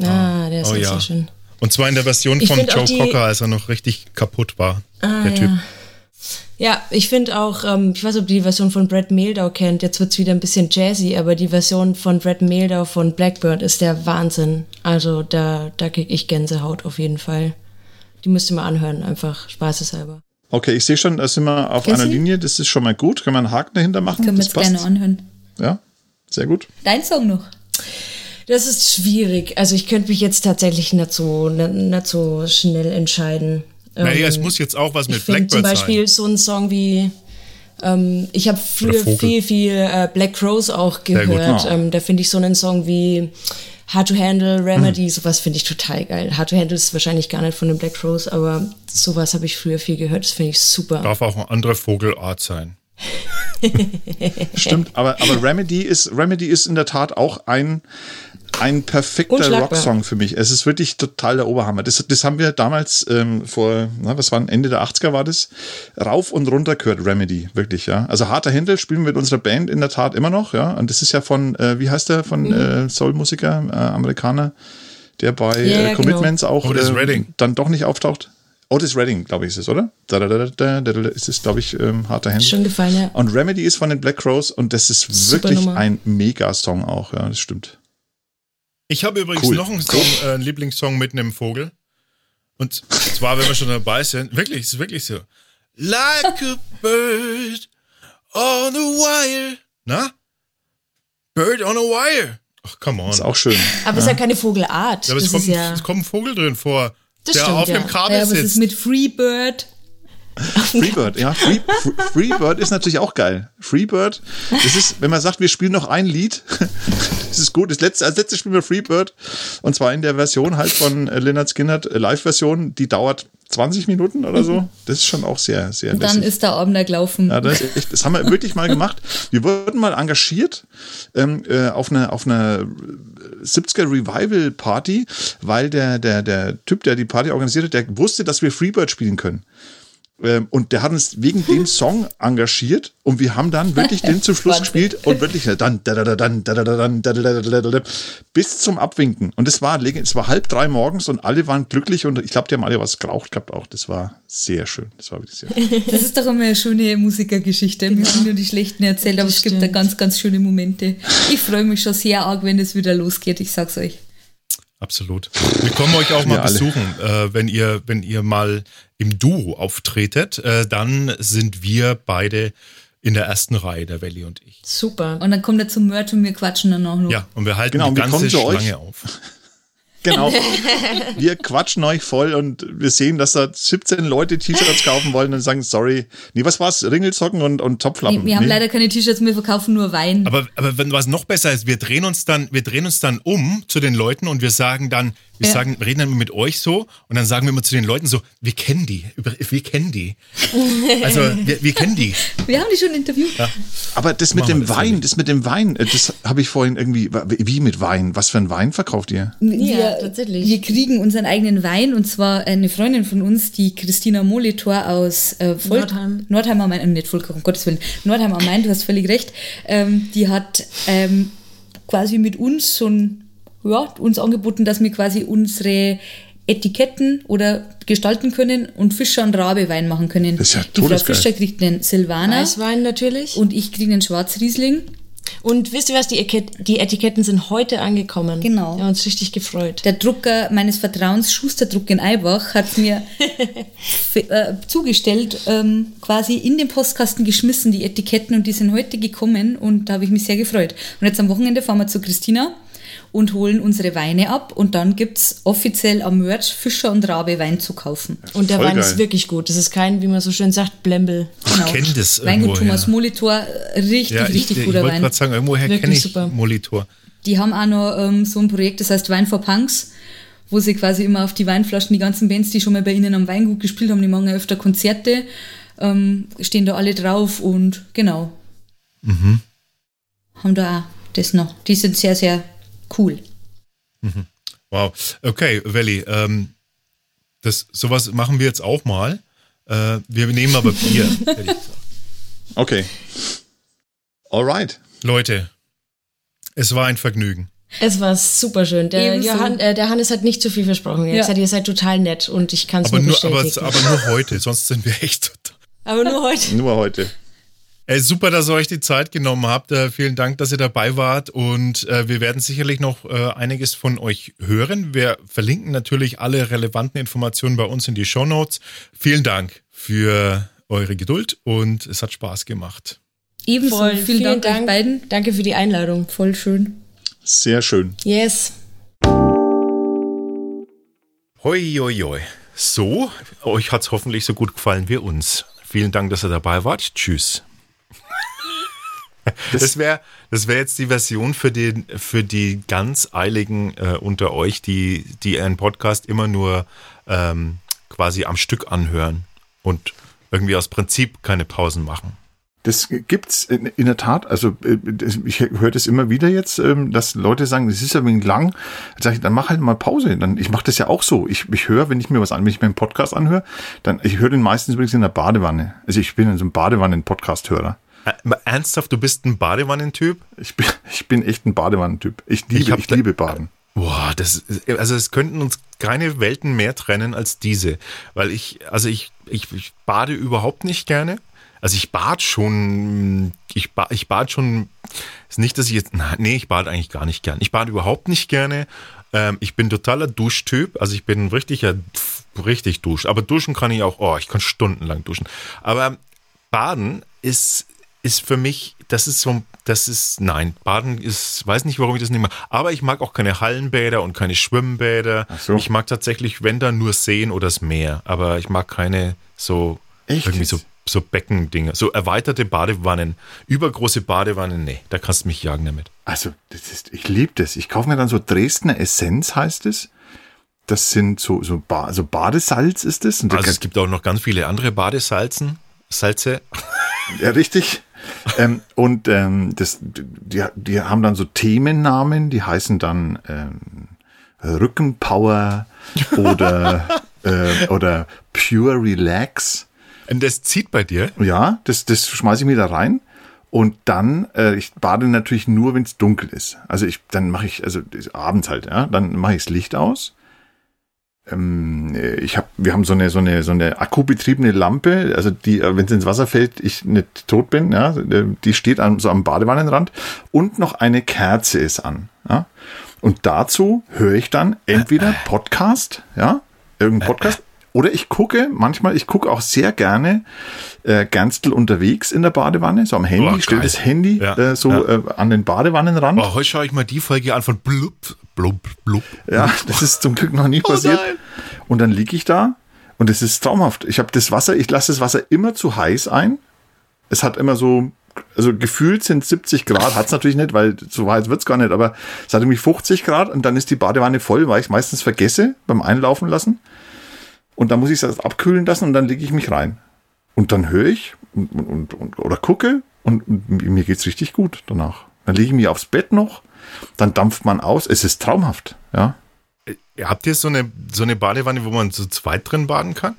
Ah, der ist Oh auch ja. sehr schön. Und zwar in der Version Ich von Joe die- Cocker, als er noch richtig kaputt war. Ah, der Typ. ja. Ja, ich finde auch, ähm, ich weiß nicht, ob ihr die Version von Brad Mehldau kennt, jetzt wird's wieder ein bisschen jazzy, aber die Version von Brad Mehldau von Blackbird ist der Wahnsinn. Also da, da krieg ich Gänsehaut auf jeden Fall. Die müsst ihr mal anhören, einfach spaßeshalber. Okay, ich sehe schon, da sind wir auf Kennst einer? Linie. Das ist schon mal gut. Können wir einen Haken dahinter machen? Können wir das jetzt gerne anhören. Ja, sehr gut. Dein Song noch? Das ist schwierig. Also ich könnte mich jetzt tatsächlich nicht so, nicht, nicht so schnell entscheiden. Naja, Ähm, es muss jetzt auch was Ich mit finde zum Blackbird Beispiel sein. so ein Song wie, ähm, ich habe früher viel, viel äh, Black Rose auch gehört. Oh. Ähm, da finde ich so einen Song wie Hard to Handle, Remedy, sowas finde ich total geil. Hard to Handle ist wahrscheinlich gar nicht von dem Black Rose, aber sowas habe ich früher viel gehört. Das finde ich super. Darf auch eine andere Vogelart sein. Stimmt, aber, aber Remedy ist, Remedy ist in der Tat auch ein, ein perfekter. Rocksong für mich. Es ist wirklich total der Oberhammer. Das, das haben wir damals ähm, vor, na, was war Ende der 80er war das, rauf und runter gehört Remedy, wirklich, ja. Also harter Händel spielen wir mit unserer Band in der Tat immer noch, ja. Und das ist ja von, äh, wie heißt der, von äh, Soul-Musiker, äh, Amerikaner, der bei Ja, äh, ja, Commitments auch Otis äh, dann doch nicht auftaucht. Otis Redding, glaube ich, ist es, oder? Da, da, da, da, da, da, ist es, glaube ich, ähm, harter Händel. Schon gefallen, ja. Und Remedy ist von den Black Rose und das ist Super wirklich Nummer. ein Mega-Song auch, ja, das stimmt. Ich habe übrigens Cool. noch einen, Song, äh, einen Lieblingssong mit einem Vogel. Und zwar, wenn wir schon dabei sind, wirklich, es ist wirklich so. Like a bird on a wire. Na? Bird on a wire. Ach, come on. Ist auch schön. Aber es ist ja keine Vogelart. Ja, aber es das kommt, ist ja. es kommt ein Vogel drin vor, Das der stimmt, auf ja. dem Kabel Ja, aber es ist sitzt. mit Freebird. Freebird, ja. Free, Free- Freebird ist natürlich auch geil. Freebird, das ist, wenn man sagt, wir spielen noch ein Lied, das ist gut. Das letzte, als letztes spielen wir Freebird und zwar in der Version halt von äh, Leonard Skinner, äh, Live-Version, die dauert 20 Minuten oder so. Das ist schon auch sehr, sehr Und dann lässig. ist der Abend gelaufen. Ja, das, echt, das haben wir wirklich mal gemacht. Wir wurden mal engagiert ähm, äh, auf einer auf einer 70er Revival Party, weil der der der Typ, der die Party organisiert hat, der wusste, dass wir Freebird spielen können. Ähm, und der hat uns wegen dem Song engagiert und wir haben dann wirklich den zum Schluss gespielt und wirklich dann da da da dann da da da dann da da da da da da bis zum Abwinken und es war es war halb drei morgens und alle waren glücklich und ich glaube die haben alle was geraucht gehabt auch das war sehr schön das war wirklich sehr schön. Das ist doch immer eine schöne Musikergeschichte. Wir haben nur die schlechten erzählt, aber es gibt da ganz, ganz schöne Momente. Ich freue mich schon sehr arg, wenn es wieder losgeht, ich sag's euch. Absolut. Wir kommen euch auch mal Wir alle. besuchen, äh, wenn ihr, wenn ihr mal im Duo auftretet, äh, dann sind wir beide in der ersten Reihe, der Welli und ich. Super. Und dann kommt er zum Merch und wir quatschen dann auch noch. Ja, und wir halten Genau, die ganze zu euch. Schlange auf. Genau. Wir quatschen euch voll und wir sehen, dass da 17 Leute T-Shirts kaufen wollen und sagen, sorry. Nee, was war's? Ringelsocken und, und Topflappen. Nee, wir haben nee. leider keine T-Shirts mehr, verkaufen nur Wein. Aber, aber wenn was noch besser ist, wir drehen uns dann, wir drehen uns dann um zu den Leuten und wir sagen dann, wir Ja. sagen, reden dann mit euch so und dann sagen wir immer zu den Leuten so, wir kennen die, wir kennen die. Also wir, wir kennen die. wir haben die schon interviewt. Aber das mit Machen wir dem das Wein, ja das mit dem Wein, äh, das habe ich vorhin irgendwie, wie mit Wein? Was für ein Wein verkauft ihr? Wir, tatsächlich. Wir kriegen unseren eigenen Wein und zwar eine Freundin von uns, die Christina Molitor aus äh, Volk Nordheim. Nordheim am Main, äh, nicht Volk, um Gottes Willen, Nordheim am Main, du hast völlig recht. Ähm, die hat ähm, quasi mit uns schon, ja, uns angeboten, dass wir quasi unsere Etiketten oder gestalten können und Fischer und Rabe Wein machen können. Das ist ja die Frau. Fischer kriegt einen Silvaner Weißwein natürlich. und ich kriege einen Schwarzriesling. Und wisst ihr was, die, Eket die Etiketten sind heute angekommen. Genau. Wir haben uns richtig gefreut. Der Drucker meines Vertrauens, Schusterdruck in Eibach, hat mir äh, zugestellt, ähm, quasi in den Postkasten geschmissen, die Etiketten, und die sind heute gekommen und da habe ich mich sehr gefreut. Und jetzt am Wochenende fahren wir zu Christina und holen unsere Weine ab und dann gibt's offiziell am Merch Fischer und Rabe Wein zu kaufen. Und der Voll Wein geil. ist wirklich gut. Das ist kein, wie man so schön sagt, Blembel. Genau. Ich kenn das Weingut irgendwoher. Thomas Molitor, äh, richtig, Ja, ich, richtig ich guter wollte Wein. gerade sagen, irgendwoher Wirklich kenne ich super. Molitor. Die haben auch noch ähm, so ein Projekt, das heißt Wein for Punks, wo sie quasi immer auf die Weinflaschen, die ganzen Bands, die schon mal bei ihnen am Weingut gespielt haben, die machen ja öfter Konzerte, ähm, stehen da alle drauf und genau. Haben da auch das noch. Die sind sehr, sehr cool. Wow. Okay, Welli, ähm, das, sowas machen wir jetzt auch mal. Äh, wir nehmen aber Bier. Okay. Alright. Leute, es war ein Vergnügen. Es war super schön. Der. Johann, äh, der Hannes hat nicht zu viel versprochen. Er hat Ja. gesagt, ihr seid total nett und ich kann es nur nur, aber, bestätigen. aber nur heute, sonst sind wir echt total. aber nur heute. Nur heute. Ey, super, dass ihr euch die Zeit genommen habt. Äh, vielen Dank, dass ihr dabei wart. Und äh, wir werden sicherlich noch äh, einiges von euch hören. Wir verlinken natürlich alle relevanten Informationen bei uns in die Show Notes. Vielen Dank für eure Geduld und es hat Spaß gemacht. Ebenso. Voll. Vielen, Dank, euch beiden. Danke für die Einladung. Voll schön. Sehr schön. Yes. Hoi, hoi, hoi. So, euch hat's hoffentlich so gut gefallen wie uns. Vielen Dank, dass ihr dabei wart. Tschüss. Das wäre das wär jetzt die Version für, den, für die ganz Eiligen äh, unter euch, die, die einen Podcast immer nur ähm, quasi am Stück anhören und irgendwie aus Prinzip keine Pausen machen. Das gibt's in, in der Tat. Also äh, ich höre das immer wieder jetzt, ähm, dass Leute sagen, das ist ja wegen lang. Dann sage ich, dann mach halt mal Pause. Dann ich mache das ja auch so. Ich, ich höre, wenn ich mir was an, wenn ich mir einen Podcast anhöre, dann ich höre den meistens übrigens in der Badewanne. Also ich bin so ein Badewannen-Podcast-Hörer. Ernsthaft, du bist ein Badewannentyp? Ich bin, ich bin echt ein Badewannentyp. Ich liebe, Ich ich, liebe Baden. Boah, das also es könnten uns keine Welten mehr trennen als diese, weil ich also ich ich, ich bade überhaupt nicht gerne. Also ich bad schon ich bad, ich bad schon ist nicht, dass ich jetzt na, nee, ich bade eigentlich gar nicht gern. Ich bade überhaupt nicht gerne. Ähm, ich bin totaler Duschtyp, also ich bin richtiger richtig dusch, aber duschen kann ich auch, oh, ich kann stundenlang duschen. Aber Baden ist, ist für mich, das ist so, das ist, nein, Baden ist, weiß nicht, warum ich das nicht mag. Aber ich mag auch keine Hallenbäder und keine Schwimmbäder. So. Ich mag tatsächlich, wenn dann nur Seen oder das Meer. Aber ich mag keine so, Echt irgendwie so? So Beckendinge. So erweiterte Badewannen, übergroße Badewannen, nee, da kannst du mich jagen damit. Also, das ist, ich liebe das. Ich kaufe mir dann so Dresdner Essenz, heißt es. Das sind so, so, ba so Badesalz ist das. also es gibt auch noch ganz viele andere Badesalzen, Salze. Ja, richtig. ähm, und ähm, das, die, die haben dann so Themennamen, die heißen dann ähm, Rückenpower oder, äh, oder Pure Relax. Und das zieht bei dir? Ja, das, das schmeiße ich mir da rein. Und dann, äh, ich bade natürlich nur, wenn es dunkel ist. Also ich, dann mache ich, also abends halt, ja, dann mache ich das Licht aus. Ähm, ich habe, wir haben so eine, so eine, so eine akkubetriebene Lampe, also die, äh, wenn es ins Wasser fällt, ich nicht tot bin, ja, die steht an, so am Badewannenrand und noch eine Kerze ist an. Ja. Und dazu höre ich dann entweder Podcast, ja, irgendein Podcast, oder ich gucke, manchmal, ich gucke auch sehr gerne äh, Gernstel unterwegs in der Badewanne, so am Handy, oh, stelle das Handy ja, äh, so ja. äh, an den Badewannenrand. Oh, heute schaue ich mal die Folge an von blub, blub, blub. Ja, das ist zum Glück noch nie oh, passiert. Nein. Und dann liege ich da und es ist traumhaft. Ich habe das Wasser, ich lasse das Wasser immer zu heiß ein. Es hat immer so, also gefühlt sind 70 Grad, hat es natürlich nicht, weil so heiß wird es gar nicht, aber es hat irgendwie 50 Grad und dann ist die Badewanne voll, weil ich es meistens vergesse beim Einlaufen lassen. Und dann muss ich es abkühlen lassen und dann lege ich mich rein. Und dann höre ich und, und, und, oder gucke und, und mir geht's richtig gut danach. Dann lege ich mich aufs Bett noch, dann dampft man aus. Es ist traumhaft, ja. Äh, habt ihr so eine, so eine Badewanne, wo man zu zweit drin baden kann?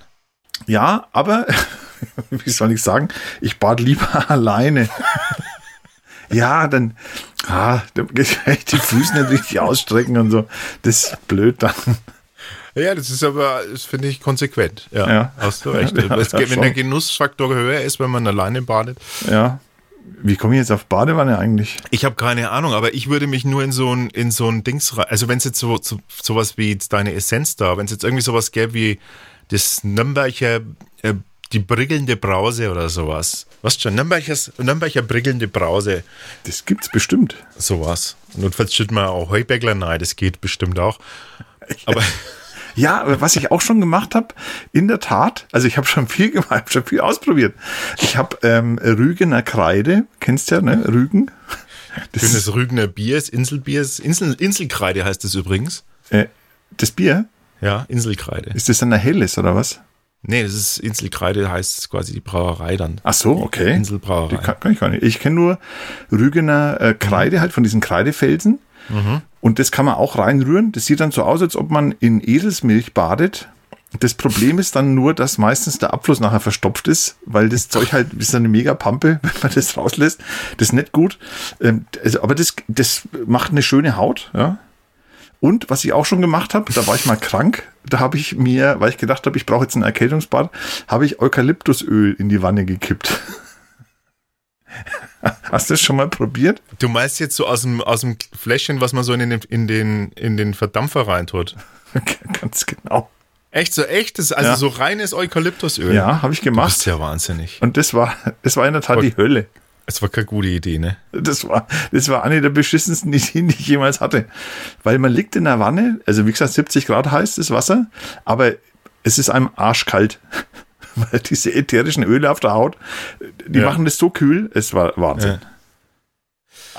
Ja, aber wie soll ich sagen, ich bad lieber alleine. ja, dann, ah, dann die Füße nicht richtig ausstrecken und so. Das ist blöd dann. Ja, das ist aber, das finde ich konsequent. Ja, ja. hast du recht. Ja, das, wenn der Genussfaktor höher ist, wenn man alleine badet. Ja. Wie komme ich jetzt auf Badewanne eigentlich? Ich habe keine Ahnung, aber ich würde mich nur in so ein, in so ein Dings rein. Also wenn es jetzt so, so sowas wie deine Essenz da, wenn es jetzt irgendwie sowas gäbe wie das Nürnberger, äh, die briggelnde Brause oder sowas. Was schon? Nürnbergers, Nürnberger briggelnde Brause. Das gibt's bestimmt. Sowas. Notfalls schütten wir auch Heubäckler nein, das geht bestimmt auch. Aber. Ja, was ich auch schon gemacht habe, in der Tat, also ich habe schon viel gemacht, schon viel ausprobiert. Ich habe ähm, Rügener Kreide, kennst du ja, ne? Rügen. Das Schönes Rügener Bier, Inselbier, Insel, Inselkreide heißt es übrigens. Äh, das Bier? Ja, Inselkreide. Ist das dann ein helles oder was? Nee, das ist Inselkreide, heißt quasi die Brauerei dann. Ach so, okay. Inselbrauerei. Die kann, kann ich gar nicht. Ich kenne nur Rügener äh, Kreide, halt von diesen Kreidefelsen. Und das kann man auch reinrühren. Das sieht dann so aus, als ob man in Eselsmilch badet. Das Problem ist dann nur, dass meistens der Abfluss nachher verstopft ist, weil das Zeug halt ist eine mega Pampe, wenn man das rauslässt. Das ist nicht gut. Ähm, also, aber das, das macht eine schöne Haut, ja. Und was ich auch schon gemacht habe, da war ich mal krank, da habe ich mir, weil ich gedacht habe, ich brauche jetzt ein Erkältungsbad, habe ich Eukalyptusöl in die Wanne gekippt. Hast du das schon mal probiert? Du meinst jetzt so aus dem, aus dem Fläschchen, was man so in den, in den, in den Verdampfer reintut? Ganz genau. Echt so echtes, also ja. so reines Eukalyptusöl. Ja, habe ich gemacht. Das ist ja wahnsinnig. Und das war, das war in der Tat war, die Hölle. Es war keine gute Idee, ne? Das war, das war eine der beschissensten Ideen, die ich jemals hatte. Weil man liegt in der Wanne, also wie gesagt, 70 Grad heiß das Wasser, aber es ist einem arschkalt. weil diese ätherischen Öle auf der Haut, die ja. machen das so kühl, es war Wahnsinn. Ja.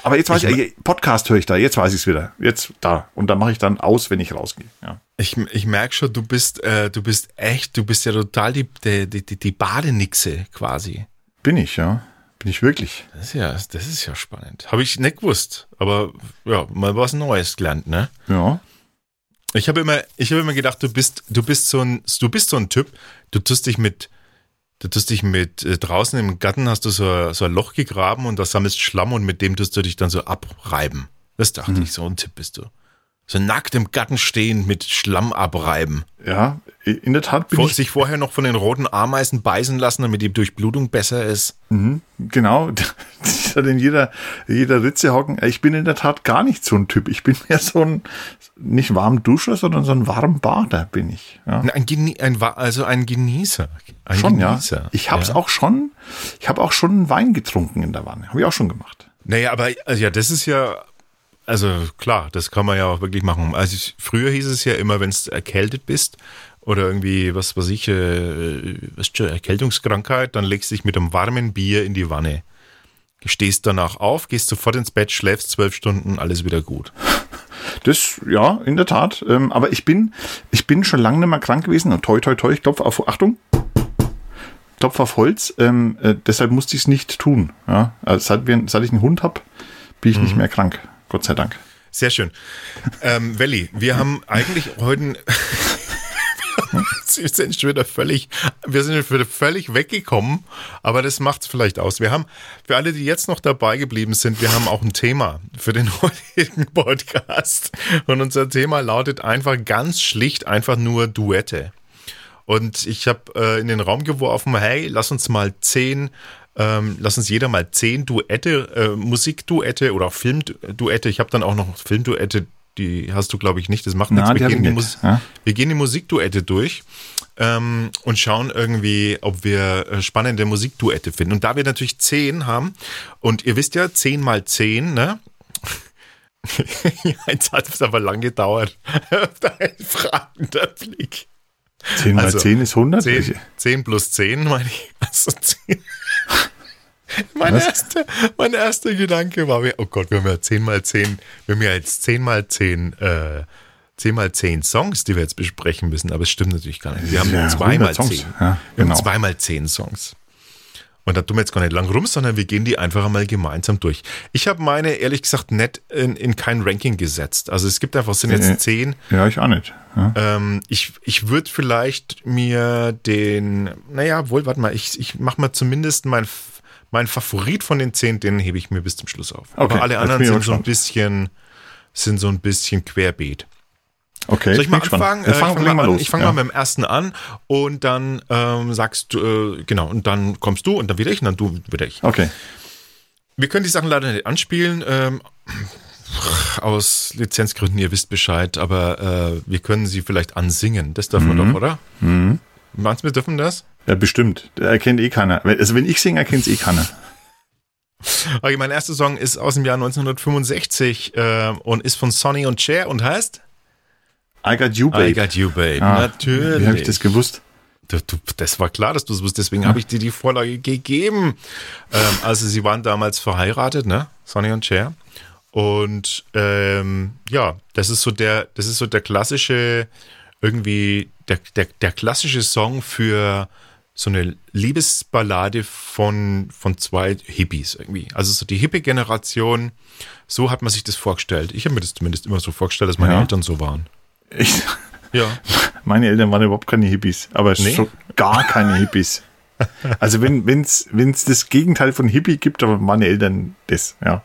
Aber jetzt weiß ich, ich Podcast höre ich da, jetzt weiß ich es wieder. Jetzt da. Und dann mache ich dann aus, wenn ich rausgehe. Ja. Ich, ich merke schon, du bist, äh, du bist echt, du bist ja total die, die, die, die Badenixe quasi. Bin ich, ja. Bin ich wirklich. Das ist ja, das ist ja spannend. Habe ich nicht gewusst. Aber ja, mal was Neues gelernt, ne? Ja. Ich habe immer, ich habe immer gedacht, du bist, du bist so ein, du bist so ein Typ. Du tust dich mit, du tust dich mit äh, draußen im Garten hast du so, so ein Loch gegraben und da sammelst Schlamm und mit dem tust du dich dann so abreiben. Das dachte mhm. ich, so ein Tipp bist du. So nackt im Garten stehen mit Schlamm abreiben. Ja, in der Tat bin Vor, ich. Sich vorher noch von den roten Ameisen beißen lassen, damit die Durchblutung besser ist. Mhm, genau. in jeder, jeder Ritze hocken. Ich bin in der Tat gar nicht so ein Typ. Ich bin mehr so ein, nicht warm Duscher, sondern so ein warm Bader bin ich. Ja. Ein, ein, also ein Genießer. Ein schon, Genießer. ja. Ich habe es ja. auch schon, ich habe auch schon Wein getrunken in der Wanne. Habe ich auch schon gemacht. Naja, aber also ja, das ist ja also klar, das kann man ja auch wirklich machen. Also ich, früher hieß es ja immer, wenn du erkältet bist oder irgendwie, was weiß ich, äh, was schon, Erkältungskrankheit, dann legst du dich mit einem warmen Bier in die Wanne. Stehst danach auf, gehst sofort ins Bett, schläfst zwölf Stunden, alles wieder gut. Das, ja, in der Tat. Ähm, aber ich bin, ich bin schon lange nicht mehr krank gewesen. Und toi, toi, toi, ich klopfe auf, Achtung, klopfe auf Holz. Ähm, äh, deshalb musste ich es nicht tun. Ja? Also seit, wir, seit ich einen Hund habe, bin ich nicht mehr krank. Gott sei Dank. Sehr schön. Ähm, Welli, wir haben eigentlich heute. Wir sind schon wieder völlig, wir sind wieder völlig weggekommen, aber das macht es vielleicht aus. Wir haben, für alle, die jetzt noch dabei geblieben sind, wir haben auch ein Thema für den heutigen Podcast. Und unser Thema lautet einfach ganz schlicht einfach nur Duette. Und ich habe äh, in den Raum geworfen, hey, lass uns mal zehn ähm, lass uns jeder mal zehn Duette, äh, Musikduette oder auch Filmduette. Ich habe dann auch noch Filmduette, die hast du, glaube ich, nicht. Das macht Na, nichts. Wir gehen, nicht, ja. wir gehen die Musikduette durch ähm, und schauen irgendwie, ob wir äh, spannende Musikduette finden. Und da wir natürlich zehn haben, und ihr wisst ja, zehn mal zehn, ne? Jetzt hat es aber lang gedauert. Dein fragender Blick. 10 mal Also, 10 ist 100? 10, 10 plus 10, meine ich. Also 10. Mein, Was? erster, mein erster Gedanke war mir, oh Gott, wir haben ja 10 mal 10, wir haben ja jetzt 10 mal 10, äh, 10 mal 10 Songs, die wir jetzt besprechen müssen, aber es stimmt natürlich gar nicht. Wir haben Ja, 2 mal 100 Songs. 10. Ja, Wir genau. haben 2 mal 10 Songs. Und da tun wir jetzt gar nicht lang rum, sondern wir gehen die einfach einmal gemeinsam durch. Ich habe meine, ehrlich gesagt, nicht in, in kein Ranking gesetzt. Also es gibt einfach, es sind Äh, jetzt 10. Ja, ich auch nicht. Ja. Ähm, ich ich würde vielleicht mir den, naja, wohl, warte mal, ich, ich mache mal zumindest mein, mein Favorit von den zehn, den hebe ich mir bis zum Schluss auf. Okay, Aber alle anderen sind so ein bisschen, sind so ein bisschen querbeet. Okay, Soll ich mal anfangen? Äh, ich fang fange mal mal, los. ich fang ja. mal mit dem ersten an und dann ähm, sagst du, äh, genau, und dann kommst du und dann wieder ich und dann du wieder ich. Okay. Wir können die Sachen leider nicht anspielen, ähm, aus Lizenzgründen, ihr wisst Bescheid, aber äh, wir können sie vielleicht ansingen. Das dürfen wir doch, oder? Mhm. Meinst du, wir dürfen das? Ja, bestimmt. Der erkennt eh keiner. Also wenn ich singe, erkennt es eh keiner. Okay, mein erster Song ist aus dem Jahr 1965 äh, und ist von Sonny und Cher und heißt I got you, babe. I Got You, Babe. Ah, Natürlich. Wie habe ich das gewusst? Du, du, das war klar, dass du es wusstest, deswegen habe ich dir die Vorlage gegeben. Ähm, also sie waren damals verheiratet, ne? Sonny und Cher. Und ähm, ja, das ist so der, das ist so der klassische, irgendwie, der, der, der klassische Song für so eine Liebesballade von, von zwei Hippies irgendwie. Also so die Hippie-Generation, so hat man sich das vorgestellt. Ich habe mir das zumindest immer so vorgestellt, dass meine Ja. Eltern so waren. Ich, Ja. meine Eltern waren überhaupt keine Hippies, aber Nee? so gar keine Hippies. Also wenn wenn's wenn's das Gegenteil von Hippie gibt, aber meine Eltern das, ja.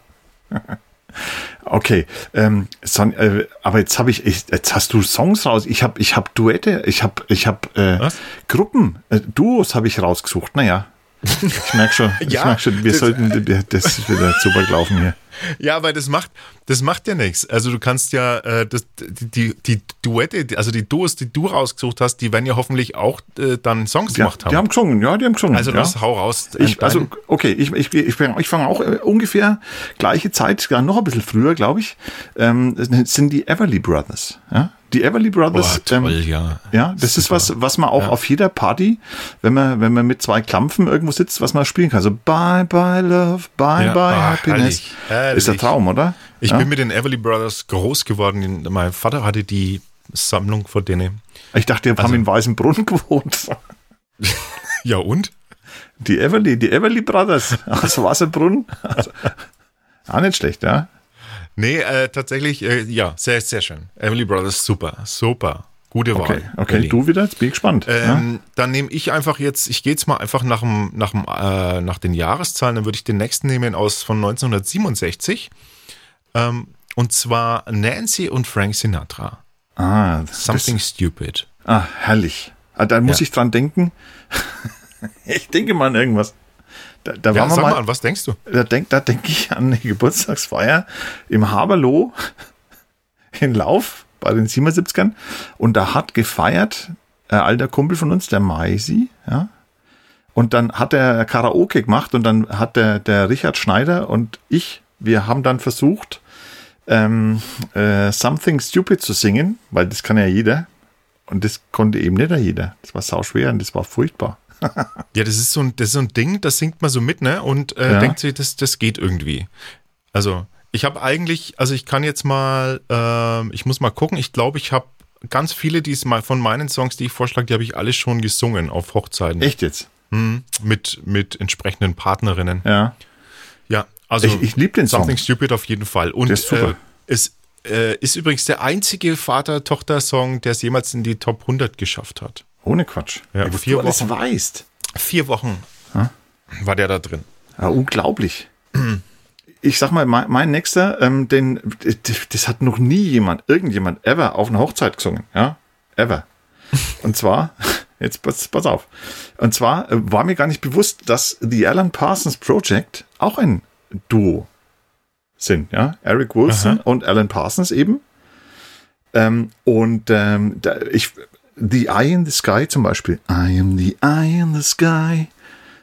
Okay, ähm, Son, äh, aber jetzt habe ich, ich, jetzt hast du Songs raus. Ich habe, ich habe Duette, ich habe, ich habe äh, Was? Gruppen, äh, Duos habe ich rausgesucht. Naja, ich merke schon, ich Ja, merk schon, wir das- sollten, das wieder super gelaufen hier. Ja, aber das macht, das macht ja nichts. Also du kannst ja äh, das, die, die, Duette, also die Duos, die du rausgesucht hast, die werden ja hoffentlich auch äh, dann Songs Die, gemacht haben. die haben gesungen, ja, die haben gesungen. also ja. das hau raus. Ich, Dein- also, okay, ich, ich, ich, ich fange auch äh, ungefähr gleiche Zeit, noch ein bisschen früher, glaube ich, ähm, sind die Everly Brothers. Ja? Die Everly Brothers. Boah, toll, ähm, ja. Ja, das ist Super. was, was man auch auf jeder Party, wenn man, wenn man mit zwei Klampfen irgendwo sitzt, was man spielen kann. So Bye Bye Love, Bye Ja, Bye ah, Happiness. herrlich, herrlich. Ist der Traum, oder? Ich ja? bin mit den Everly Brothers groß geworden. Mein Vater hatte die Sammlung von denen. ich dachte, die also- haben in Weißenbrunn gewohnt. Ja und? Die Everly, die Everly Brothers aus Wasserbrunn. Also, auch nicht schlecht, ja. Nee, äh, tatsächlich, äh, ja, sehr, sehr schön. Everly Brothers, super, super. Gute Okay, Wahl. okay, Ellie. du wieder, jetzt bin ich gespannt. ja? Ähm, Dann nehme ich einfach jetzt, ich gehe jetzt mal einfach nach, dem, nach, dem, äh, nach den Jahreszahlen, dann würde ich den nächsten nehmen aus von 1967. Ähm, und zwar Nancy und Frank Sinatra. Ah, das, Something Stupid. ah, herrlich. Ah, da muss Ja. ich dran denken. ich denke mal an irgendwas. Da, da Ja, sag mal, an was denkst du? da denke da denk ich an eine Geburtstagsfeier im Haberloh in Lauf bei den 77ern. Und da hat gefeiert ein alter Kumpel von uns, der Maisi, ja. Und dann hat er Karaoke gemacht und dann hat der, der Richard Schneider und ich, wir haben dann versucht, ähm, äh, Something Stupid zu singen, weil das kann ja jeder. Und das konnte eben nicht jeder. Das war sauschwer und das war furchtbar. Ja, das ist so ein, das ist so ein Ding, das singt man so mit, ne? Und äh, Ja. denkt sich, das, das geht irgendwie. Also, Ich habe eigentlich, also ich kann jetzt mal, ähm, ich muss mal gucken. Ich glaube, ich habe ganz viele die von meinen Songs, die ich vorschlage, die habe ich alle schon gesungen auf Hochzeiten. Echt jetzt? Mhm. Mit, mit entsprechenden Partnerinnen. Ja. Ja, also Ich, ich liebe den Song. Something Stupid auf jeden Fall. Und Der ist super. Äh, es äh, ist übrigens der einzige Vater-Tochter-Song, der es jemals in die Top 100 geschafft hat. Ohne Quatsch. Ja, was vier du alles Wochen. weißt. Vier Wochen war der da drin. Ja, unglaublich. Ich sag mal, mein, mein nächster, ähm, den, das hat noch nie jemand, irgendjemand ever auf einer Hochzeit gesungen, ja, ever. Und zwar, jetzt pass, pass auf. Und zwar äh, war mir gar nicht bewusst, dass The Alan Parsons Project auch ein Duo sind, ja. Eric Wilson und Alan Parsons eben. Ähm, und ähm, da, ich, The Eye in the Sky zum Beispiel. I am the eye in the sky.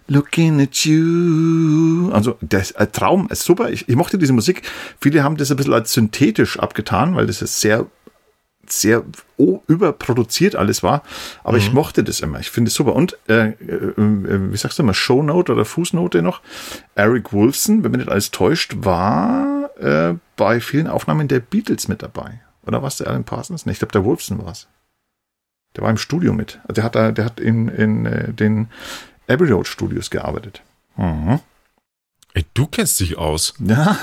Looking at you. Also, der ist ein Traum, ist super. Ich, ich mochte diese Musik. Viele haben das ein bisschen als synthetisch abgetan, weil das ist sehr, sehr oh, überproduziert alles war. Aber ich mochte das immer. Ich finde es super. Und, äh, äh, äh, wie sagst du immer, Shownote oder Fußnote noch? Eric Wolfson, wenn mich nicht alles täuscht, war äh, bei vielen Aufnahmen der Beatles mit dabei. Oder was der Alan Parsons? Ne, ich glaube, der Wolfson war es. Der war im Studio mit. Also der hat, da, der hat in, in äh, den Abbey Road Studios gearbeitet. Mhm. Ey, du kennst dich aus. Ja,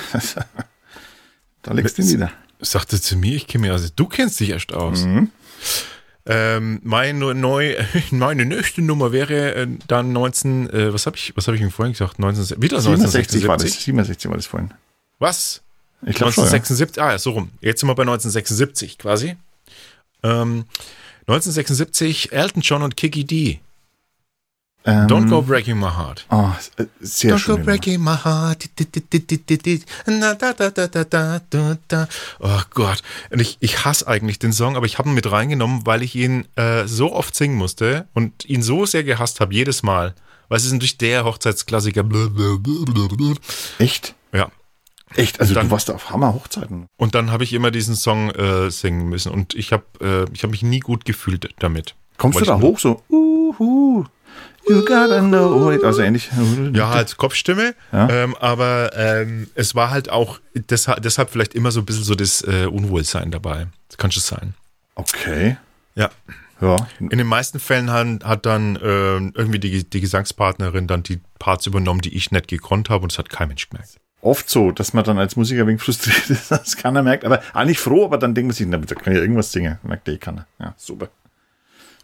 da legst du ihn wieder. Sagte zu mir, ich kenne mich aus. Du kennst dich erst aus. Mhm. Ähm, meine, neu, meine nächste Nummer wäre äh, dann 19, äh, was habe ich, was habe ich ihm vorhin gesagt? 19, wieder 67 war das. 1976. 67 war das vorhin. Was? Ich glaube schon. Ja. 1976, ah ja, so rum. Jetzt sind wir bei 1976 quasi. Ähm, 1976, Elton John und Kiki D. Ähm, Don't go breaking my heart. Oh, sehr Don't go schön. breaking my heart. Oh Gott. Und ich, ich hasse eigentlich den Song, aber ich habe ihn mit reingenommen, weil ich ihn äh, so oft singen musste und ihn so sehr gehasst habe, jedes Mal. Weil es ist natürlich der Hochzeitsklassiker. Echt? Echt? Also Dann- du warst auf Hammer-Hochzeiten. Und dann habe ich immer diesen Song äh, singen müssen und ich habe äh, ich mich nie gut gefühlt damit. Kommst du da hoch so? Uhu, you gotta know it. Also ähnlich. Ja, als Kopfstimme, Ja. ähm, aber ähm, es war halt auch deshalb, deshalb vielleicht immer so ein bisschen so das äh, Unwohlsein dabei. Das kann schon sein. Okay. Ja. Ja. In den meisten Fällen hat, hat dann ähm, irgendwie die, die Gesangspartnerin dann die Parts übernommen, die ich nicht gekonnt habe und das hat kein Mensch gemerkt. Oft so, dass man dann als Musiker wegen frustriert ist, dass keiner merkt. Aber eigentlich froh, aber dann denkt man sich, na, da kann ja irgendwas singen. Merkt eh keiner. Ja, super.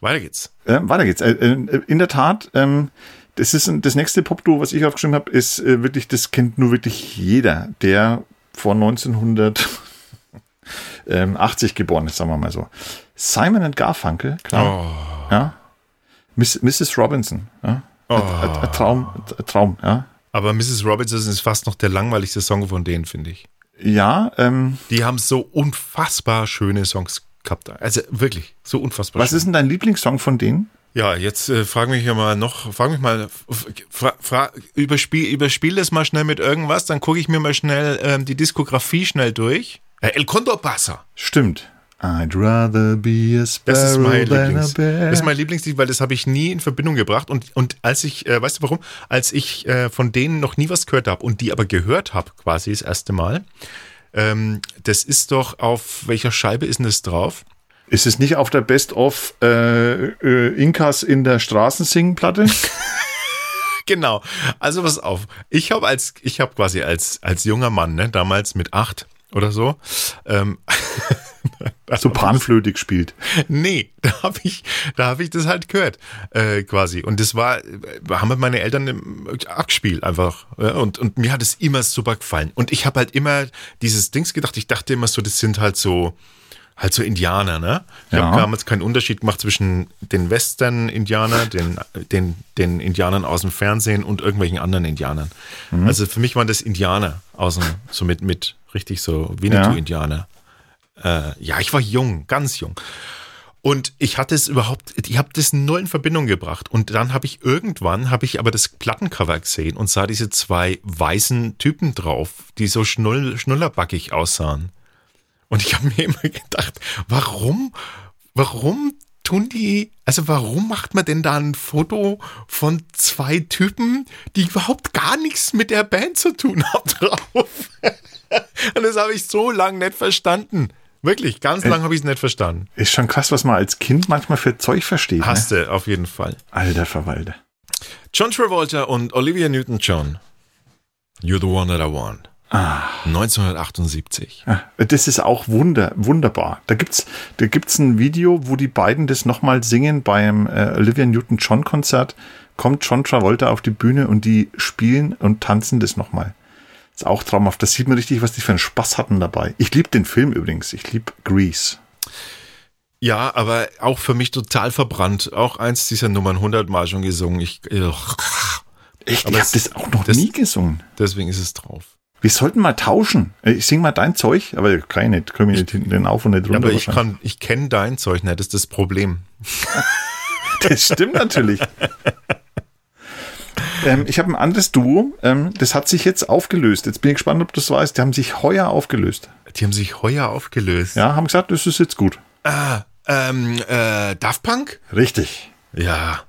Weiter geht's. Ähm, weiter geht's. Äh, äh, in der Tat, ähm, das ist das nächste Popduo, was ich aufgeschrieben habe, ist äh, wirklich, das kennt nur wirklich jeder, der vor 1980 geboren ist, sagen wir mal so. Simon and Garfunkel, klar. Oh. Ja. Miss, Mrs. Robinson, ja. Oh. Ein, ein Traum, ein Traum, ja. Aber Mrs. Robinson ist fast noch der langweiligste Song von denen, finde ich. Ja, ähm, Die haben so unfassbar schöne Songs gehabt. Also wirklich, so unfassbar was schön. ist denn dein Lieblingssong von denen? Ja, jetzt äh, frag mich ja mal noch, frag mich mal, fra, fra, überspiel, überspiel das mal schnell mit irgendwas, dann gucke ich mir mal schnell ähm, die Diskografie schnell durch. Äh, El Condor Pasa. Stimmt. I'd rather be a Das sparrow ist mein than a bear. Das ist mein Lieblingslied, weil das habe ich nie in Verbindung gebracht. Und, und als ich, äh, weißt du warum? Als ich äh, von denen noch nie was gehört habe und die aber gehört habe, quasi das erste Mal, ähm, das ist doch auf welcher Scheibe ist denn das drauf? Ist es nicht auf der Best of äh, äh, Inkas in der Straßensingen-Platte? Genau. Also pass auf. Ich habe als, ich habe quasi als, als junger Mann, ne, damals mit acht oder so, ähm, so Panflöte gespielt. nee, da habe ich, da habe ich das halt gehört, äh, quasi. Und das war, äh, haben halt meine Eltern im abgespielt einfach. Ja, und, und mir hat es immer super gefallen. Und ich habe halt immer dieses Dings gedacht, ich dachte immer so, das sind halt so, halt so Indianer, ne? Ich Ja. habe damals keinen Unterschied gemacht zwischen den Western-Indianer, den, den, den Indianern aus dem Fernsehen und irgendwelchen anderen Indianern. Also für mich waren das Indianer außen, so mit, mit richtig so Winnetou-Indianer. Äh, ja, ich war jung, ganz jung. Und ich hatte es überhaupt, ich habe das null in Verbindung gebracht. Und dann habe ich irgendwann, habe ich aber das Plattencover gesehen und sah diese zwei weißen Typen drauf, die so schnull, schnullerbackig aussahen. Und ich habe mir immer gedacht, warum, warum tun die, also warum macht man denn da ein Foto von zwei Typen, die überhaupt gar nichts mit der Band zu tun haben drauf? das habe ich so lange nicht verstanden. Wirklich, ganz lang habe ich es nicht verstanden. Ist schon krass, was man als Kind manchmal für Zeug versteht. Hast ne? du, auf jeden Fall. Alter Verwalter. John Travolta und Olivia Newton-John. You're the one that I want. 1978. Ah, Das ist auch wunder, wunderbar. Da gibt's, da gibt's ein Video, wo die beiden das nochmal singen beim äh, Olivia Newton-John Konzert. Kommt John Travolta auf die Bühne und die spielen und tanzen das nochmal. Ist auch traumhaft. Das sieht man richtig, was die für einen Spaß hatten dabei. Ich liebe den Film übrigens. Ich liebe Grease. Ja, aber auch für mich total verbrannt. Auch eins dieser Nummern 100 Mal schon gesungen. Ich. Echt? Aber ich habe das auch noch das- nie gesungen. deswegen ist es drauf. Wir sollten mal tauschen. Ich sing mal dein Zeug, aber kann ich nicht. Können wir nicht hinten auf und nicht Ja, runter. aber ich kann, ich kenne dein Zeug nicht, das ist das Problem. Das stimmt natürlich. ähm, ich habe ein anderes Duo, ähm, das hat sich jetzt aufgelöst. Jetzt bin ich gespannt, ob du es weißt. Die haben sich heuer aufgelöst. Die haben sich heuer aufgelöst. Ja, haben gesagt, das ist jetzt gut. Ah, ähm, äh, Daft Punk? Richtig. Ja.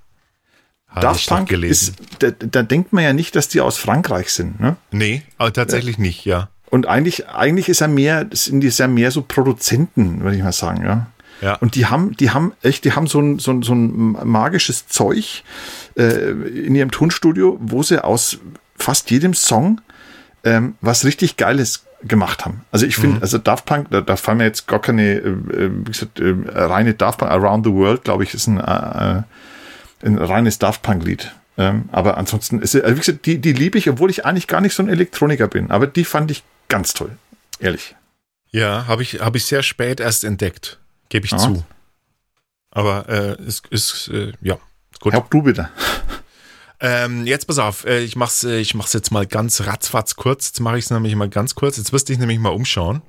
Hab Daft Punk gelesen. ist, da, da denkt man ja nicht, dass die aus Frankreich sind. Ne? Nee, aber tatsächlich nicht, ja. Und eigentlich, eigentlich ist er mehr, sind die ja mehr so Produzenten, würde ich mal sagen, ja. Ja. Und die haben, die haben echt, die haben so ein, so ein, so ein magisches Zeug äh, in ihrem Tonstudio, wo sie aus fast jedem Song ähm, was richtig Geiles gemacht haben. Also ich finde, also Daft Punk, da, da fallen mir jetzt gar keine, äh, äh, wie gesagt, äh, reine Daft Punk, Around the World, glaube ich, ist ein, äh, äh, ein reines Daft Punk-Lied. Ähm, aber ansonsten, ist, also wie gesagt, die, die liebe ich, obwohl ich eigentlich gar nicht so ein Elektroniker bin. Aber die fand ich ganz toll. Ehrlich. Ja, habe ich, hab ich sehr spät erst entdeckt, gebe ich Ah. zu. Aber äh, ist, ist äh, ja, ist gut. Help du bitte. Ähm, jetzt pass auf, äh, ich mach's, äh, ich mach's jetzt mal ganz ratzfatz kurz. Jetzt mache ich es nämlich mal ganz kurz. Jetzt wirst du dich nämlich mal umschauen.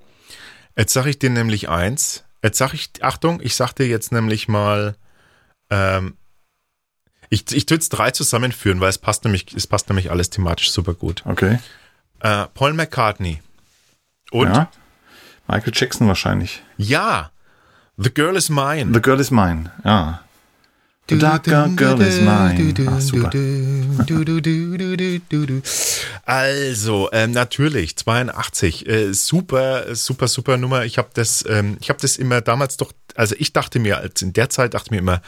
Jetzt sage ich dir nämlich eins. Jetzt sage ich, Achtung, ich sag dir jetzt nämlich mal, ähm, ich, ich tue jetzt drei zusammenführen, weil es passt nämlich, es passt nämlich alles thematisch super gut. Okay. Äh, Paul McCartney. Und ja. Ja. Michael Jackson wahrscheinlich. The Girl is Mine. The Girl is Mine. Ja. The darker girl is mine. Ah, super. Also, ähm, natürlich, 82, äh, super, super, super Nummer. Ich habe das, ähm, ich habe das immer damals doch, also ich dachte mir, als in der Zeit dachte mir immer,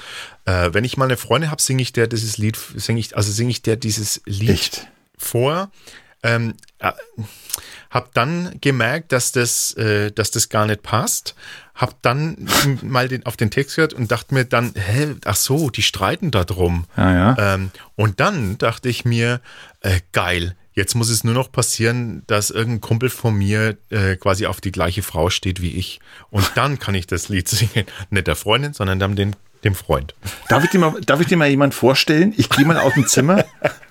äh, wenn ich mal eine Freundin habe, singe ich der dieses Lied, singe ich, also singe ich der dieses Lied Echt? vor. Ähm, äh, hab dann gemerkt, dass das, äh, dass das gar nicht passt. Hab dann mal den, auf den Text gehört und dachte mir dann, hä, ach so, die streiten da drum. Ja, ja. Ähm, und dann dachte ich mir, äh, geil, jetzt muss es nur noch passieren, dass irgendein Kumpel von mir äh, quasi auf die gleiche Frau steht wie ich. Und dann kann ich das Lied singen. Nicht der Freundin, sondern dann dem, dem Freund. Darf ich, dir mal, darf ich dir mal jemand vorstellen? Ich gehe mal aus dem Zimmer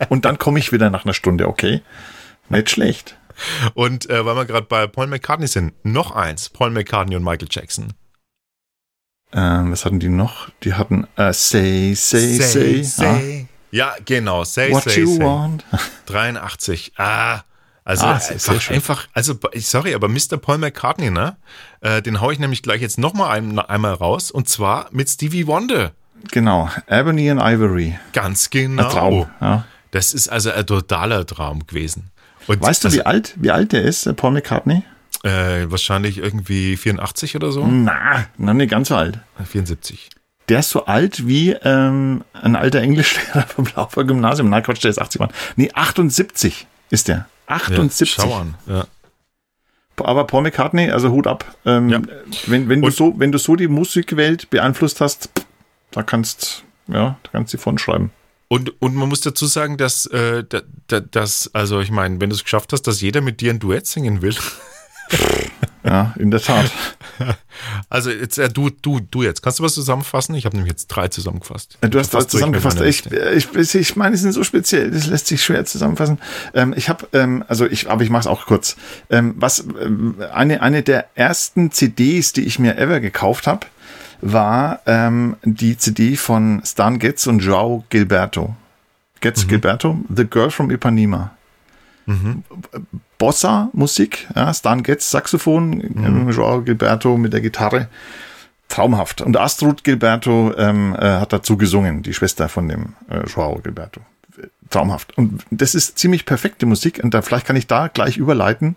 und dann komme ich wieder nach einer Stunde, okay? Nicht schlecht. Und äh, weil wir gerade bei Paul McCartney sind, noch eins, Paul McCartney und Michael Jackson. Ähm, was hatten die noch? Die hatten äh, Say, Say, Say. say. Ja, genau, Say, Ah, What Say, you Say. want. 83. Ah, also Ah, sehr einfach, schön. einfach, also sorry, aber Mr. Paul McCartney, ne? Äh, den hau ich nämlich gleich jetzt nochmal ein, einmal raus und zwar mit Stevie Wonder. Genau. Ebony and Ivory. Ganz genau. Ein Traum. Ja. Das ist also ein totaler Traum gewesen. Und Weißt du, also, wie alt, wie alt der ist, der Paul McCartney? äh, wahrscheinlich irgendwie 84 oder so? Na, noch nicht ganz so alt. 74. Der ist so alt wie ähm, ein alter Englischlehrer vom Laufer Gymnasium. Nein, Quatsch, der ist 80 Mann. Nee, 78 ist der. Ja, 78. schau an. Ja. Aber Paul McCartney, also Hut ab. Ähm, Ja. wenn, wenn, du so, wenn du so die Musikwelt beeinflusst hast, da kannst ja, da kannst du von schreiben. Und, und man muss dazu sagen, dass, äh, da, da, dass also ich meine, wenn du es geschafft hast, dass jeder mit dir ein Duett singen will. Ja, in der Tat. Also jetzt äh, du, du, du jetzt. Kannst du was zusammenfassen? Ich habe nämlich jetzt drei zusammengefasst. Du hast mit zusammengefasst. Ich, Liste. ich, ich meine, die sind so speziell, das lässt sich schwer zusammenfassen. Ähm, ich habe, ähm, also ich, aber ich mache es auch kurz. Ähm, was ähm, eine eine der ersten CDs, die ich mir ever gekauft habe, war ähm, die CD von Stan Getz und Joao Gilberto. Getz Gilberto, The Girl from Ipanema. Bossa Musik, ja, Stan Getz Saxophon, ähm, Joao Gilberto mit der Gitarre. Traumhaft. Und Astrud Gilberto ähm, äh, hat dazu gesungen, die Schwester von dem äh, Joao Gilberto. Traumhaft. Und das ist ziemlich perfekte Musik. Und da vielleicht kann ich da gleich überleiten.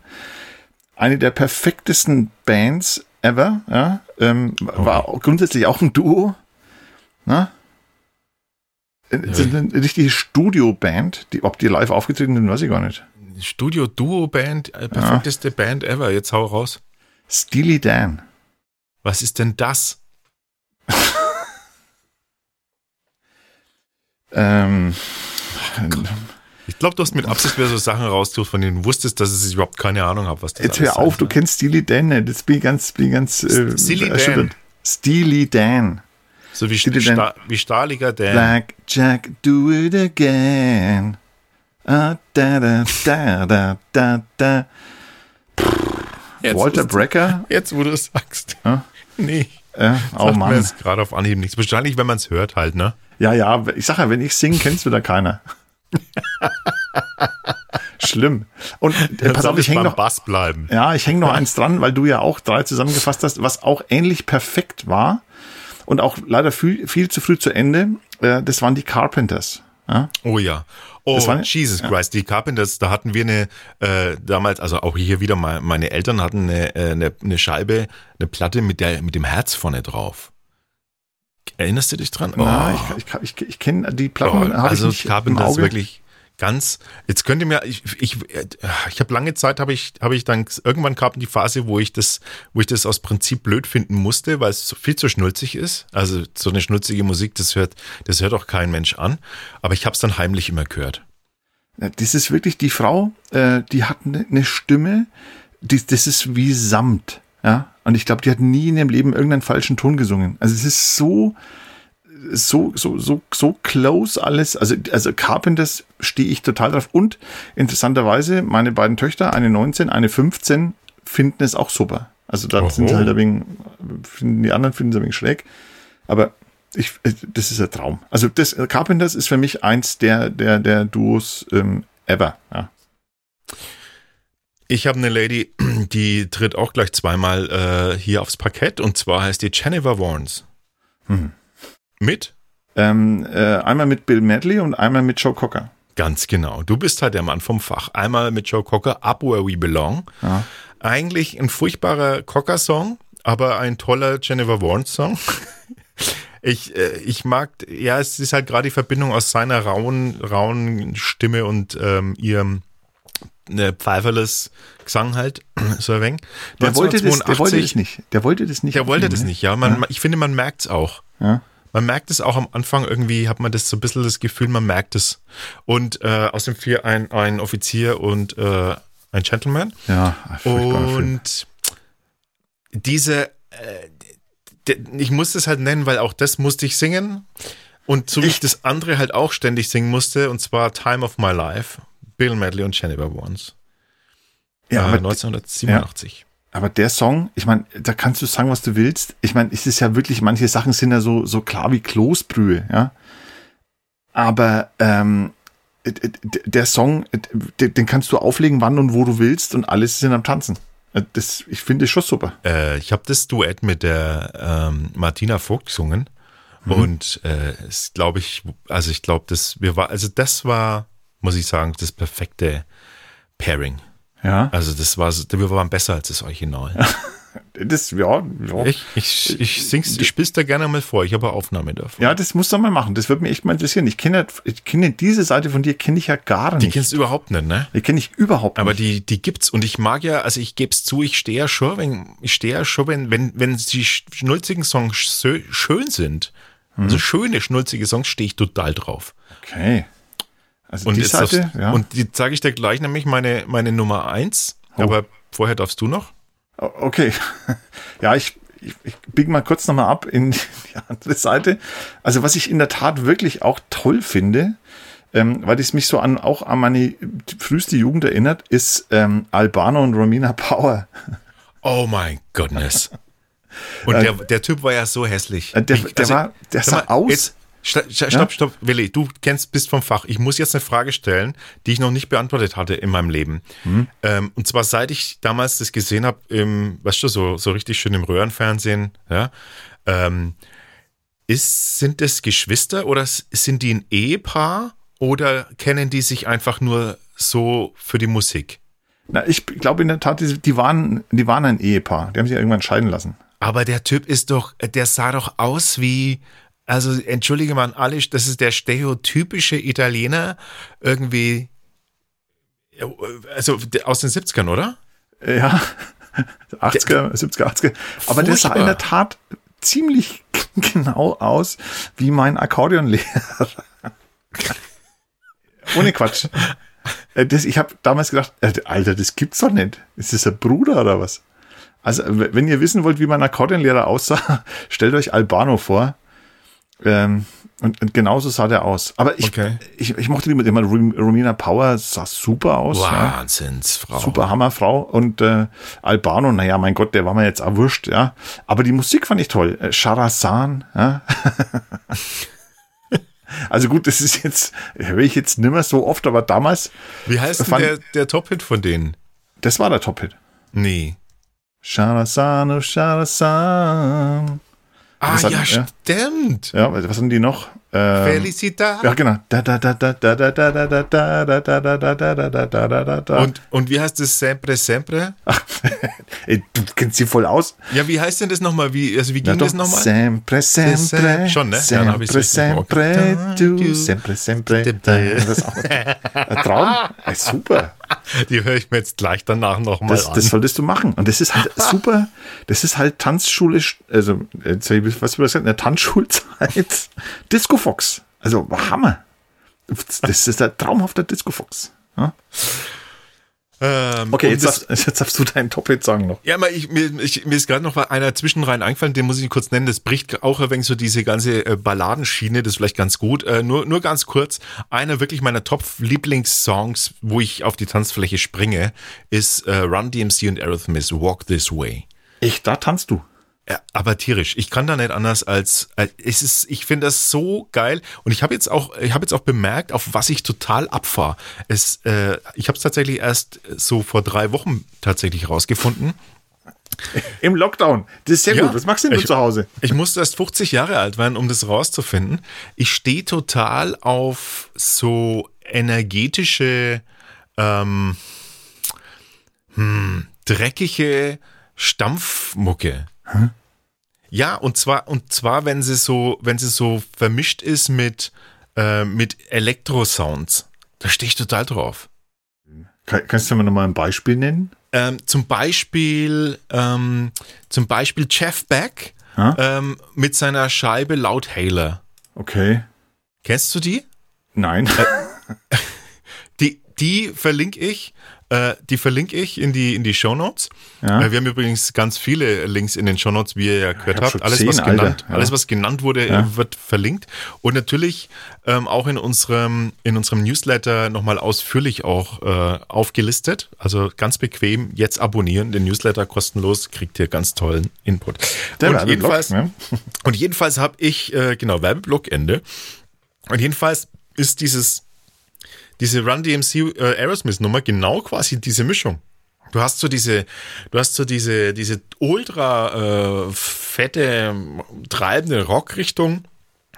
eine der perfektesten Bands ever. Ja, ähm, war grundsätzlich auch ein Duo. Na? Ja. Sind eine richtige Studioband. Die, ob die live aufgetreten sind, weiß ich gar nicht. Studio-Duo-Band, äh, perfekteste ja. Band ever. Jetzt hau raus. Steely Dan. Was ist denn das? ähm, ich glaube, du hast mit Absicht wieder so Sachen raustust, von denen du wusstest, dass ich überhaupt keine Ahnung habe, was das Jetzt hör auf, du kennst Steely Dan nicht. Jetzt bin ich ganz, bin ganz äh, Steely Dan. Steely Dan. So wie, Steely Sta wie Stahliger Dan. Black Jack, do it again. Ah, da, da, da, da, da, da. Jetzt, Walter Brecker? Jetzt, wo du es sagst. Ja? Nee. Ja, oh Mann. Mir jetzt gerade auf Anhieb nichts. Wahrscheinlich, wenn man es hört halt, ne? Ja, ja. Ich sag ja, wenn ich singe, kennst du da keiner. Schlimm. Und äh, pass auf, ich hänge noch Bass bleiben. Ja, ich hänge noch eins dran, weil du ja auch drei zusammengefasst hast, was auch ähnlich perfekt war und auch leider viel, viel zu früh zu Ende. Äh, das waren die Carpenters. Ja? Oh ja. Oh, war, Jesus ja. Christ, die Carpenters, da hatten wir eine, äh, damals, also auch hier wieder, mal, meine Eltern hatten eine, äh, eine, eine Scheibe, eine Platte mit, der, mit dem Herz vorne drauf. Erinnerst du dich dran? Na, oh. ich, ich, ich, ich kenne die Platten. Oh, also ich Carpenters wirklich ganz. Jetzt könnt ihr mir, ich, ich, ich habe lange Zeit, habe ich, habe ich dann irgendwann kam die Phase, wo ich das, wo ich das aus Prinzip blöd finden musste, weil es viel zu schnulzig ist. Also so eine schnulzige Musik, das hört, das hört auch kein Mensch an. Aber ich habe es dann heimlich immer gehört. Das ist wirklich die Frau, äh, die hat eine ne Stimme, die, das ist wie Samt. Ja, und ich glaube, die hat nie in ihrem Leben irgendeinen falschen Ton gesungen. Also es ist so, so, so, so, so close alles. Also, also Carpenters stehe ich total drauf. Und interessanterweise, meine beiden Töchter, eine 19, eine 15, finden es auch super. Also da Oho. sind sie halt ein wenig, finden die anderen finden sie ein wenig schräg. Aber ich, das ist ein Traum. Also das Carpenters ist für mich eins der, der, der Duos ähm, ever. Ja. Ich habe eine Lady, die tritt auch gleich zweimal äh, hier aufs Parkett und zwar heißt die Jennifer Warnes. Hm. Mit? Ähm, äh, einmal mit Bill Medley und einmal mit Joe Cocker. Ganz genau. Du bist halt der Mann vom Fach. Einmal mit Joe Cocker, Up Where We Belong. Ja. Eigentlich ein furchtbarer Cocker-Song, aber ein toller Jennifer Warnes-Song. Ich, äh, ich mag, ja, es ist halt gerade die Verbindung aus seiner rauen, rauen Stimme und ähm, ihrem ne, pfeiferles Gesang halt, so ein wenig. Der wollte, das, der wollte das nicht. Der wollte das nicht. Der wollte das nicht, ja. Man, ja. Ich finde, man merkt es auch. Ja man merkt es auch am Anfang irgendwie, hat man das so ein bisschen das Gefühl, man merkt es. Und äh, aus dem vier ein, ein Offizier und äh, ein Gentleman. Ja, und diese, äh, ich muss es halt nennen, weil auch das musste ich singen. Und so wie ich das andere halt auch ständig singen musste, und zwar Time of My Life, Bill Medley und Jennifer Warnes. Ja, äh, 1987. Ja. Aber der Song, ich meine, da kannst du sagen, was du willst. Ich meine, es ist ja wirklich, manche Sachen sind ja so, so klar wie Kloßbrühe, ja. Aber ähm, der Song, den kannst du auflegen, wann und wo du willst und alles sind am Tanzen. Das, ich finde es schon super. Äh, ich habe das Duett mit der ähm, Martina Vogt gesungen mhm. und äh, es glaube ich, also ich glaube, das wir war, also das war, muss ich sagen, das perfekte Pairing. Ja. Also das war, wir waren besser als das Original. Das, ja, ja. Ich, ich, ich sing's, ich spiel's da gerne mal vor. Ich habe eine Aufnahme davon. Ja, das musst du mal machen. Das würde mich echt mal interessieren. Ich kenne, ich kenne diese Seite von dir kenne ich ja gar nicht. Die kennst du überhaupt nicht, ne? Die kenne ich überhaupt nicht. Aber die, die gibt's. Und ich mag ja, also ich gebe es zu, ich stehe ja schon, wenn, ich stehe ja schon, wenn, wenn, wenn die schnulzigen Songs schön sind. Also mhm. Also schöne, schnulzige Songs stehe ich total drauf. Okay. Also und die Seite, ja. Und die zeige ich dir gleich nämlich meine, meine Nummer eins. Oh. Aber vorher darfst du noch. Okay. Ja, ich, ich, ich biege mal kurz nochmal ab in die andere Seite. Also was ich in der Tat wirklich auch toll finde, ähm, weil es mich so an auch an meine früheste Jugend erinnert, ist ähm, Albano und Romina Power. Oh mein Goodness. Und der, der Typ war ja so hässlich. Äh, der, der, also, war, der sah mal, aus. Jetzt, Stopp, stopp, stopp, Willi, du kennst, bist vom Fach. Ich muss jetzt eine Frage stellen, die ich noch nicht beantwortet hatte in meinem Leben. Mhm. Ähm, und zwar seit ich damals das gesehen habe, im, weißt du, so, so richtig schön im Röhrenfernsehen, ja, ähm, ist, sind das Geschwister oder sind die ein Ehepaar oder kennen die sich einfach nur so für die Musik? Na, ich glaube in der Tat, die, die, waren, die waren ein Ehepaar. Die haben sich irgendwann scheiden lassen. Aber der Typ ist doch, der sah doch aus wie, also entschuldige mal alle, das ist der stereotypische Italiener irgendwie, also aus den 70ern, oder? Ja, 80er, 70er, 80er. Aber der sah in der Tat ziemlich genau aus wie mein Akkordeonlehrer. Ohne Quatsch. Äh, das, ich habe damals gedacht, äh, Alter, das gibt's doch nicht. Ist das ein Bruder oder was? Also, wenn ihr wissen wollt, wie mein Akkordeonlehrer aussah, stellt euch Albano vor. Ähm, und, und genauso sah der aus. Aber ich, okay. ich, ich mochte die mit immer. Romina Power sah super aus. Wahnsinnsfrau. Ja. Super Hammerfrau. Und äh, Albano, naja, mein Gott, der war mir jetzt erwurscht, ja. Aber die Musik fand ich toll. Äh, Sharasan, ja. also gut, das ist jetzt, höre ich jetzt nimmer so oft, aber damals. Wie heißt fand, der, der Top-Hit von denen? Das war der Top-Hit. Nee. Sharasan, oh Sharasan. Ah, ja, hat, ja, stimmt. Ja, was sind die noch? Ähm, Felicita. Ja, genau. Und, und wie heißt das Sempre Sempre? Du kennst sie voll aus. Ja, wie heißt denn das nochmal? Wie, also wie ging ja, das nochmal? Sempre Sempre. Schon, ne? Sempre ja, dann ich Sempre, du. Sempre Sempre. Das ist auch ein Traum. Super. Die höre ich mir jetzt gleich danach nochmal das, an. Das solltest du machen. Und das ist halt super. Das ist halt Tanzschulisch, also, was du gesagt, in der Tanzschulzeit. Disco Fox. Also, Hammer. Das ist der traumhafte Disco Fox. Ja? Ähm, okay, jetzt, das, darfst, jetzt darfst du deinen Top-Hit sagen noch. Ja, aber ich, mir, ich, mir ist gerade noch einer zwischenrein eingefallen, den muss ich kurz nennen. Das bricht auch ein wenig so diese ganze äh, Balladenschiene, das ist vielleicht ganz gut. Äh, nur, nur ganz kurz, einer wirklich meiner Top-Lieblingssongs, wo ich auf die Tanzfläche springe, ist äh, Run DMC und Aerosmith, Walk This Way. Echt, da tanzt du? Ja, aber tierisch. Ich kann da nicht anders als, als es ist. Ich finde das so geil und ich habe jetzt auch, ich habe jetzt auch bemerkt, auf was ich total abfahre. Es, äh, ich habe es tatsächlich erst so vor drei Wochen tatsächlich rausgefunden. Im Lockdown. Das ist sehr ja, gut. Was machst du denn ich, zu Hause? Ich musste erst 50 Jahre alt werden, um das rauszufinden. Ich stehe total auf so energetische, ähm, hm, dreckige Stampfmucke. Ja, und zwar, und zwar, wenn sie so, wenn sie so vermischt ist mit, äh, mit Elektrosounds. Da stehe ich total drauf. Kann, kannst du mir nochmal ein Beispiel nennen? Ähm, zum Beispiel, ähm, zum Beispiel Jeff Beck ähm, mit seiner Scheibe Lauthailer. Okay. Kennst du die? Nein. Äh, die, die verlinke ich. Äh, die verlinke ich in die, in die Shownotes. Ja. Äh, wir haben übrigens ganz viele Links in den Shownotes, wie ihr ja gehört habt. Alles, zehn, was genannt, ja. alles, was genannt wurde, ja. wird verlinkt. Und natürlich ähm, auch in unserem, in unserem Newsletter nochmal ausführlich auch äh, aufgelistet. Also ganz bequem jetzt abonnieren, den Newsletter kostenlos, kriegt ihr ganz tollen Input. Der und, jedenfalls, ja. und jedenfalls habe ich, äh, genau, Werbeblock Ende. Und jedenfalls ist dieses diese Run DMC äh, Aerosmith Nummer genau quasi diese Mischung. Du hast so diese, du hast so diese, diese ultra äh, fette, treibende Rockrichtung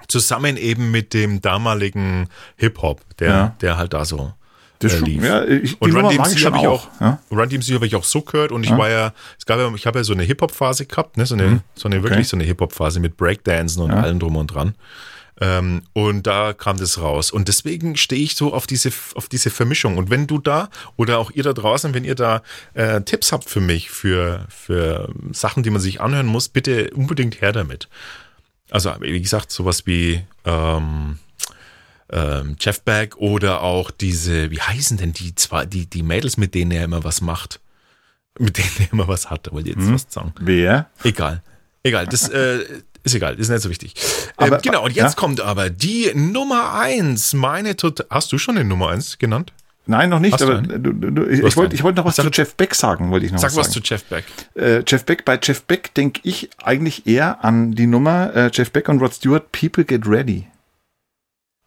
zusammen eben mit dem damaligen Hip-Hop, der, ja. der halt da so das äh, lief. Ja, ich, und Run DMC habe ich auch, ja? Run DMC habe ich auch so gehört und ich ja. war ja, es gab ja, ich habe ja so eine Hip-Hop-Phase gehabt, ne, so eine, mhm. so eine wirklich okay. so eine Hip-Hop-Phase mit Breakdancen und allem drum und dran. Ähm, und da kam das raus. Und deswegen stehe ich so auf diese, auf diese Vermischung. Und wenn du da oder auch ihr da draußen, wenn ihr da äh, Tipps habt für mich, für, für Sachen, die man sich anhören muss, bitte unbedingt her damit. Also, wie gesagt, sowas wie ähm, ähm, Jeff Beck oder auch diese, wie heißen denn die zwei, die, die Mädels, mit denen er immer was macht? Mit denen er immer was hat, wollte ich jetzt hm. was sagen. Wer? Egal. Egal, das, äh, ist egal, ist nicht so wichtig. Ähm, aber, ähm, genau, und jetzt ja? kommt aber die Nummer eins. Meine total. Hast du schon den Nummer eins genannt? Nein, noch nicht. aber du, du, ich, ich wollte wollt noch was Sag, zu Jeff Beck sagen, wollte ich noch Sag was, was zu Jeff Beck. Äh, Jeff Beck, bei Jeff Beck denke ich eigentlich eher an die Nummer äh, Jeff Beck und Rod Stewart, People Get Ready.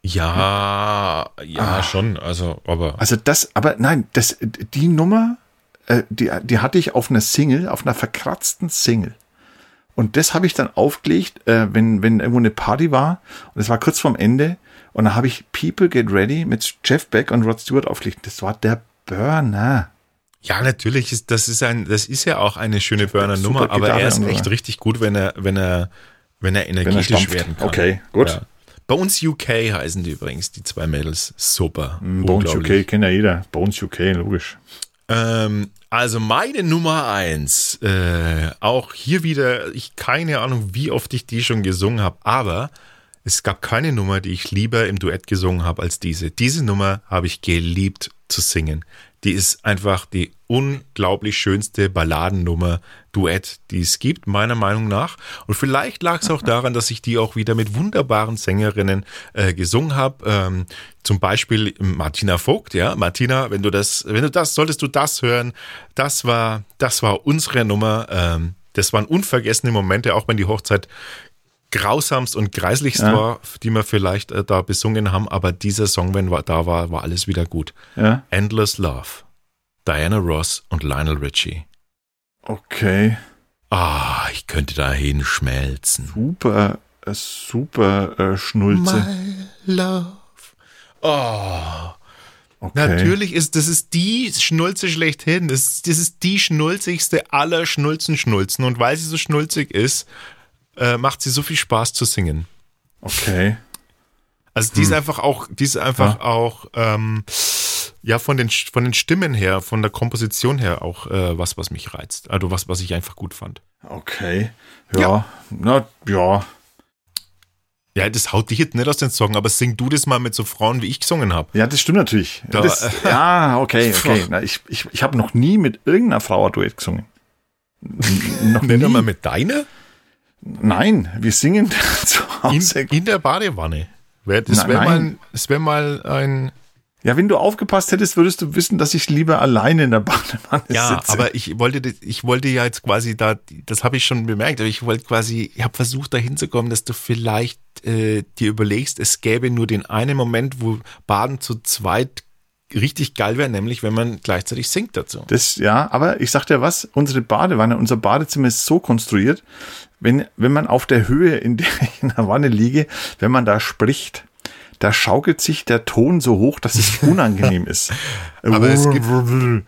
Ja, ja, ah. schon. Also, aber. Also das, aber nein, das, die Nummer, äh, die, die hatte ich auf einer Single, auf einer verkratzten Single. Und das habe ich dann aufgelegt, äh, wenn, wenn irgendwo eine Party war. Und es war kurz vorm Ende. Und dann habe ich People Get Ready mit Jeff Beck und Rod Stewart aufgelegt. Das war der Burner. Ja, natürlich ist das ist ein das ist ja auch eine schöne Burner-Nummer, Super aber er ist echt richtig gut, wenn er wenn er wenn er Wenn er energetisch werden kann. Okay, gut. Ja. Uns UK heißen die übrigens die zwei Mädels super. Bones Unglaublich. UK kennt ja jeder. Bones UK, logisch. Ähm, also meine Nummer eins, äh, auch hier wieder, ich keine Ahnung, wie oft ich die schon gesungen habe, aber es gab keine Nummer, die ich lieber im Duett gesungen habe als diese. Diese Nummer habe ich geliebt zu singen. Die ist einfach die unglaublich schönste Balladennummer Duett, die es gibt, meiner Meinung nach. Und vielleicht lag es auch daran, dass ich die auch wieder mit wunderbaren Sängerinnen äh, gesungen habe. Ähm, zum Beispiel Martina Vogt, ja. Martina, wenn du das, wenn du das, solltest du das hören. Das war, das war unsere Nummer. Ähm, das waren unvergessene Momente, auch wenn die Hochzeit grausamst und greislichst Ja. war, die wir vielleicht äh, da besungen haben, aber dieser Song, wenn da war, war alles wieder gut. Ja. Endless Love. Diana Ross und Lionel Richie. Okay. Ah, ich könnte dahin schmelzen. Super, äh, super äh, Schnulze. love. Oh, Okay. natürlich ist das ist die Schnulze schlechthin. Das, das ist die schnulzigste aller Schnulzen-Schnulzen. Und weil sie so schnulzig ist, äh, macht sie so viel Spaß zu singen. Okay. Also die ist einfach auch, die ist einfach auch, ähm, ja, von den, von den Stimmen her, von der Komposition her auch äh, was, was mich reizt. Also was, was ich einfach gut fand. Okay. Ja. Na, ja. Ja, das haut dich jetzt nicht aus den Socken, aber sing du das mal mit so Frauen, wie ich gesungen habe. Ja, das stimmt natürlich. Da- das, ja, okay, okay. Na, ich ich, ich habe noch nie mit irgendeiner Frau ein Duett gesungen. Noch nie. doch mal mit deiner Nein, wir singen zu in, Hause. in der Badewanne. Das wäre mal, das wär mal ein. Ja, wenn du aufgepasst hättest, würdest du wissen, dass ich lieber alleine in der Badewanne Ja, sitze. aber ich wollte, ich wollte ja jetzt quasi da, das habe ich schon bemerkt, aber ich wollte quasi, ich habe versucht, da hinzukommen, dass du vielleicht äh, dir überlegst, es gäbe nur den einen Moment, wo Baden zu zweit richtig geil wäre, nämlich wenn man gleichzeitig singt dazu. Das, ja, aber ich sag dir was, unsere Badewanne, unser Badezimmer ist so konstruiert, wenn, wenn man auf der Höhe, in der ich in der Wanne liege, wenn man da spricht, da schaukelt sich der Ton so hoch, dass es unangenehm ist. Aber es gibt- Und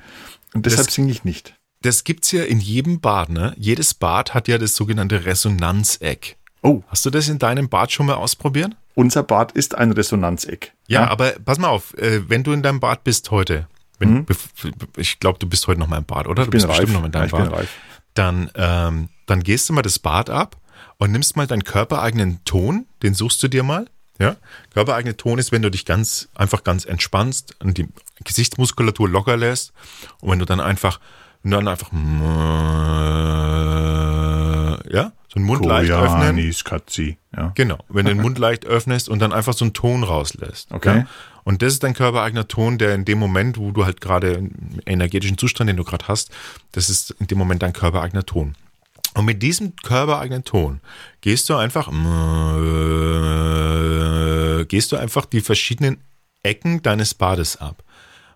deshalb singe ich nicht. Das gibt's ja in jedem Bad, ne? Jedes Bad hat ja das sogenannte Resonanzeck. Oh, Hast du das in deinem Bad schon mal ausprobiert? unser Bad ist ein Resonanzeck. Ja, aber pass mal auf, äh, wenn du in deinem Bad bist heute, wenn, bef- ich glaube, du bist heute noch mal im Bad, oder? ich du bin bist reif. bestimmt noch in Ja, deinem bin Bad. reif. Dann, ähm, dann gehst du mal das Bad ab und nimmst mal deinen körpereigenen Ton, den suchst du dir mal. Ja, körpereigene Ton ist, wenn du dich ganz einfach ganz entspannst und die Gesichtsmuskulatur locker lässt und wenn du dann einfach und dann einfach ja, so einen Mund leicht öffnen. Katzi. Ja. Genau, wenn du den Mund leicht öffnest und dann einfach so einen Ton rauslässt. Okay. Ja? Und das ist dein körpereigener Ton, der in dem Moment, wo du halt gerade einen energetischen Zustand, den du gerade hast, das ist in dem Moment dein körpereigener Ton. Und mit diesem körpereigenen Ton gehst du einfach, gehst du einfach die verschiedenen Ecken deines Bades ab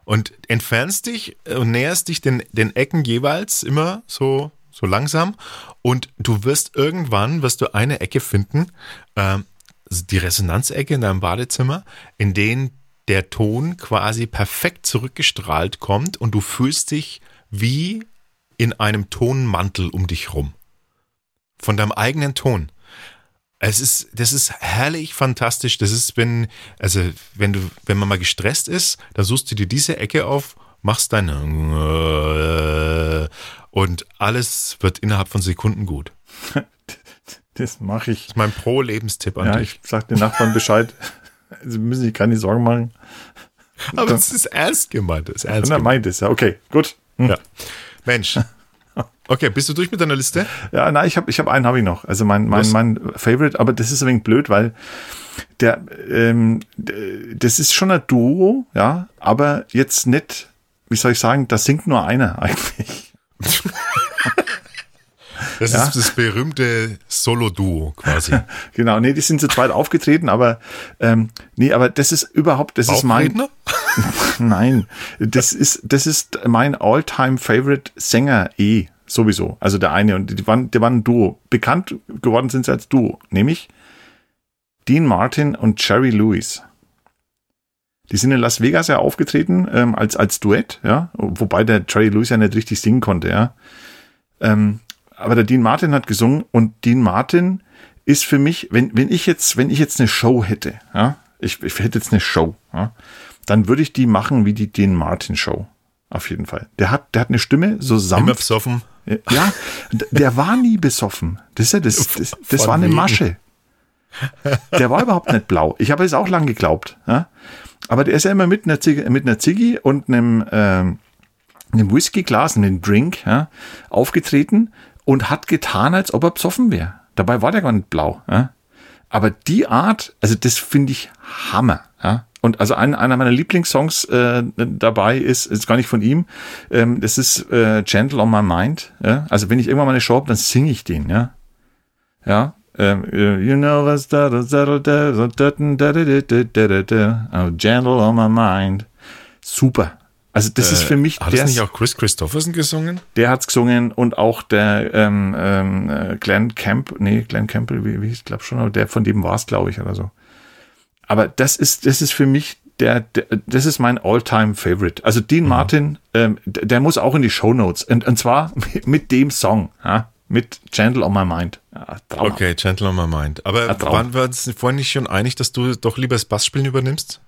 und entfernst dich und näherst dich den, den Ecken jeweils immer so, so langsam und du wirst irgendwann, wirst du eine Ecke finden, also die Resonanzecke in deinem Badezimmer, in denen der Ton quasi perfekt zurückgestrahlt kommt und du fühlst dich wie in einem Tonmantel um dich rum. Von deinem eigenen Ton. Es ist, das ist herrlich fantastisch. Das ist, wenn, also, wenn du, wenn man mal gestresst ist, da suchst du dir diese Ecke auf, machst deine und alles wird innerhalb von Sekunden gut. Das mache ich. Das ist mein Pro-Lebenstipp an Ja, dich. ich sag den Nachbarn Bescheid. Sie müssen sich keine Sorgen machen. Aber es ist ernst gemeint. Das ist ernst gemeint. meint es, ja. Okay, gut. Hm. Ja. Mensch. Okay, bist du durch mit deiner Liste? Ja, nein, ich habe ich hab einen habe ich noch. Also mein, mein, Was? mein Favorite, aber das ist ein wenig blöd, weil der, ähm, das ist schon ein Duo, ja, aber jetzt nicht, wie soll ich sagen, da singt nur einer eigentlich. Das Ja. ist das berühmte Solo-Duo quasi. Genau, nee, die sind zu zweit aufgetreten, aber ähm, nee, aber das ist überhaupt, das ist mein, nein, das ist, das ist mein all-time favorite Sänger eh, sowieso. Also der eine und die waren, die waren ein Duo. Bekannt geworden sind sie als Duo, nämlich Dean Martin und Jerry Lewis. Die sind in Las Vegas ja aufgetreten ähm, als, als Duett, ja, wobei der Trey Lewis ja nicht richtig singen konnte, ja. Ähm, aber der Dean Martin hat gesungen und Dean Martin ist für mich, wenn, wenn ich jetzt, wenn ich jetzt eine Show hätte, ja, ich, ich hätte jetzt eine Show, ja, dann würde ich die machen wie die Dean Martin Show. Auf jeden Fall. Der hat, der hat eine Stimme so sanft. Immer. Ja, der war nie besoffen. Das ist ja das, das, das war eine Masche. Der war überhaupt nicht blau. Ich habe es auch lang geglaubt. Ja? Aber der ist ja immer mit einer, Ziggy, mit einer Ziggy und einem, ähm, einem Whiskyglas, einem Drink ja, aufgetreten und hat getan, als ob er besoffen wäre. Dabei war der gar nicht blau. Ja? Aber die Art, also das finde ich Hammer. Ja? Und also ein, einer meiner Lieblingssongs äh, dabei ist, ist gar nicht von ihm, ähm, das ist äh, Gentle on My Mind. Ja? Also wenn ich irgendwann mal eine Show habe, dann singe ich den. Ja, ja um, you know what's that, oh, gentle on my mind. Super. Also das äh, ist für mich hat der. Hat nicht auch Chris Christopherson gesungen? Der hat's gesungen und auch der ähm, ähm, Glenn Camp, nee, Glenn Campbell, wie, wie ich glaube schon, aber der von dem war's, glaube ich, oder so. Aber das ist, das ist für mich der, der das ist mein All-Time Favorite. Also Dean mhm. Martin, ähm, der, muss auch in die Show Notes und, und zwar mit, mit dem Song. Ja? mit Gentle on My Mind. Ja, okay, Gentle on My Mind. Aber ja, waren wir uns vorhin nicht schon einig, dass du doch lieber das Bassspielen übernimmst?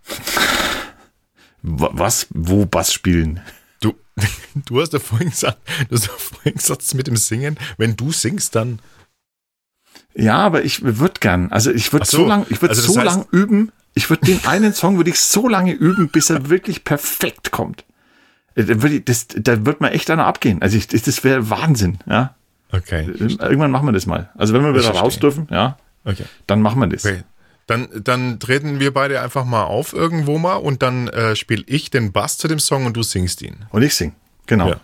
Was? Wo Bass spielen? Du, du hast ja vorhin gesagt, du hast ja vorhin gesagt, mit dem Singen, wenn du singst, dann. Ja, aber ich würde gern. Also ich würde so, so lang, ich würde also so lang üben. Ich würde den einen Song würde ich so lange üben, bis er wirklich perfekt kommt. Äh, das, da wird mir echt einer abgehen. Also ich, das wäre Wahnsinn, ja. Okay. Irgendwann machen wir das mal. Also wenn wir wieder raus dürfen, ja, okay. dann machen wir das. Okay. Dann, dann treten wir beide einfach mal auf irgendwo mal und dann äh, spiele ich den Bass zu dem Song und du singst ihn. Und ich sing, genau. Ja,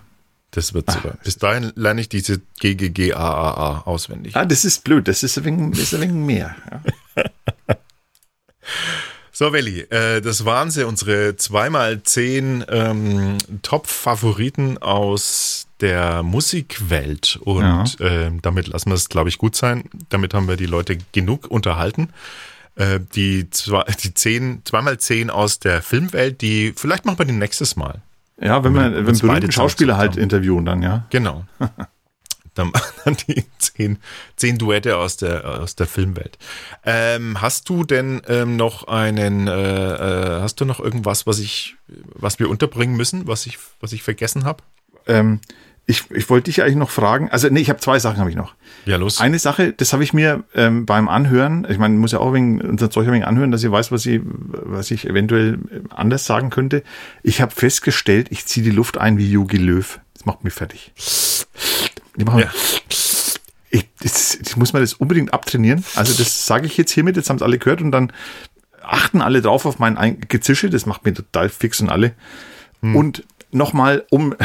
das wird super. Ach. Bis dahin lerne ich diese GGGAAA auswendig. Ah, das ist blöd. Das ist ein wenig, ist ein wenig mehr. Ja. So, Welli, äh, das waren sie, unsere zweimal zehn ähm, Top-Favoriten aus der Musikwelt. Und ja. äh, damit lassen wir es, glaube ich, gut sein. Damit haben wir die Leute genug unterhalten. Äh, die, zwei, die zehn, zweimal zehn aus der Filmwelt, die vielleicht machen wir die nächstes Mal. Ja, wenn wir, wenn wir berühmten Schauspieler halt interviewen, dann, ja. Genau. dann die zehn, zehn Duette aus der, aus der Filmwelt. Ähm, hast du denn ähm, noch einen, äh, äh, hast du noch irgendwas, was ich, was wir unterbringen müssen, was ich, was ich vergessen habe? Ähm, ich, ich wollte dich eigentlich noch fragen, also nee, ich habe zwei Sachen habe ich noch. Ja, los. Eine Sache, das habe ich mir ähm, beim Anhören, ich meine, muss ja auch wegen unser Zeug wenig anhören, dass ich weiß, was ich, was ich eventuell anders sagen könnte. Ich habe festgestellt, ich ziehe die Luft ein wie Yogi Löw. Das macht mich fertig. Die machen ja. ich, das, ich muss mir das unbedingt abtrainieren. Also das sage ich jetzt hiermit, jetzt haben es alle gehört und dann achten alle drauf auf mein Gezische, das macht mir total fix und alle. Hm. Und nochmal, um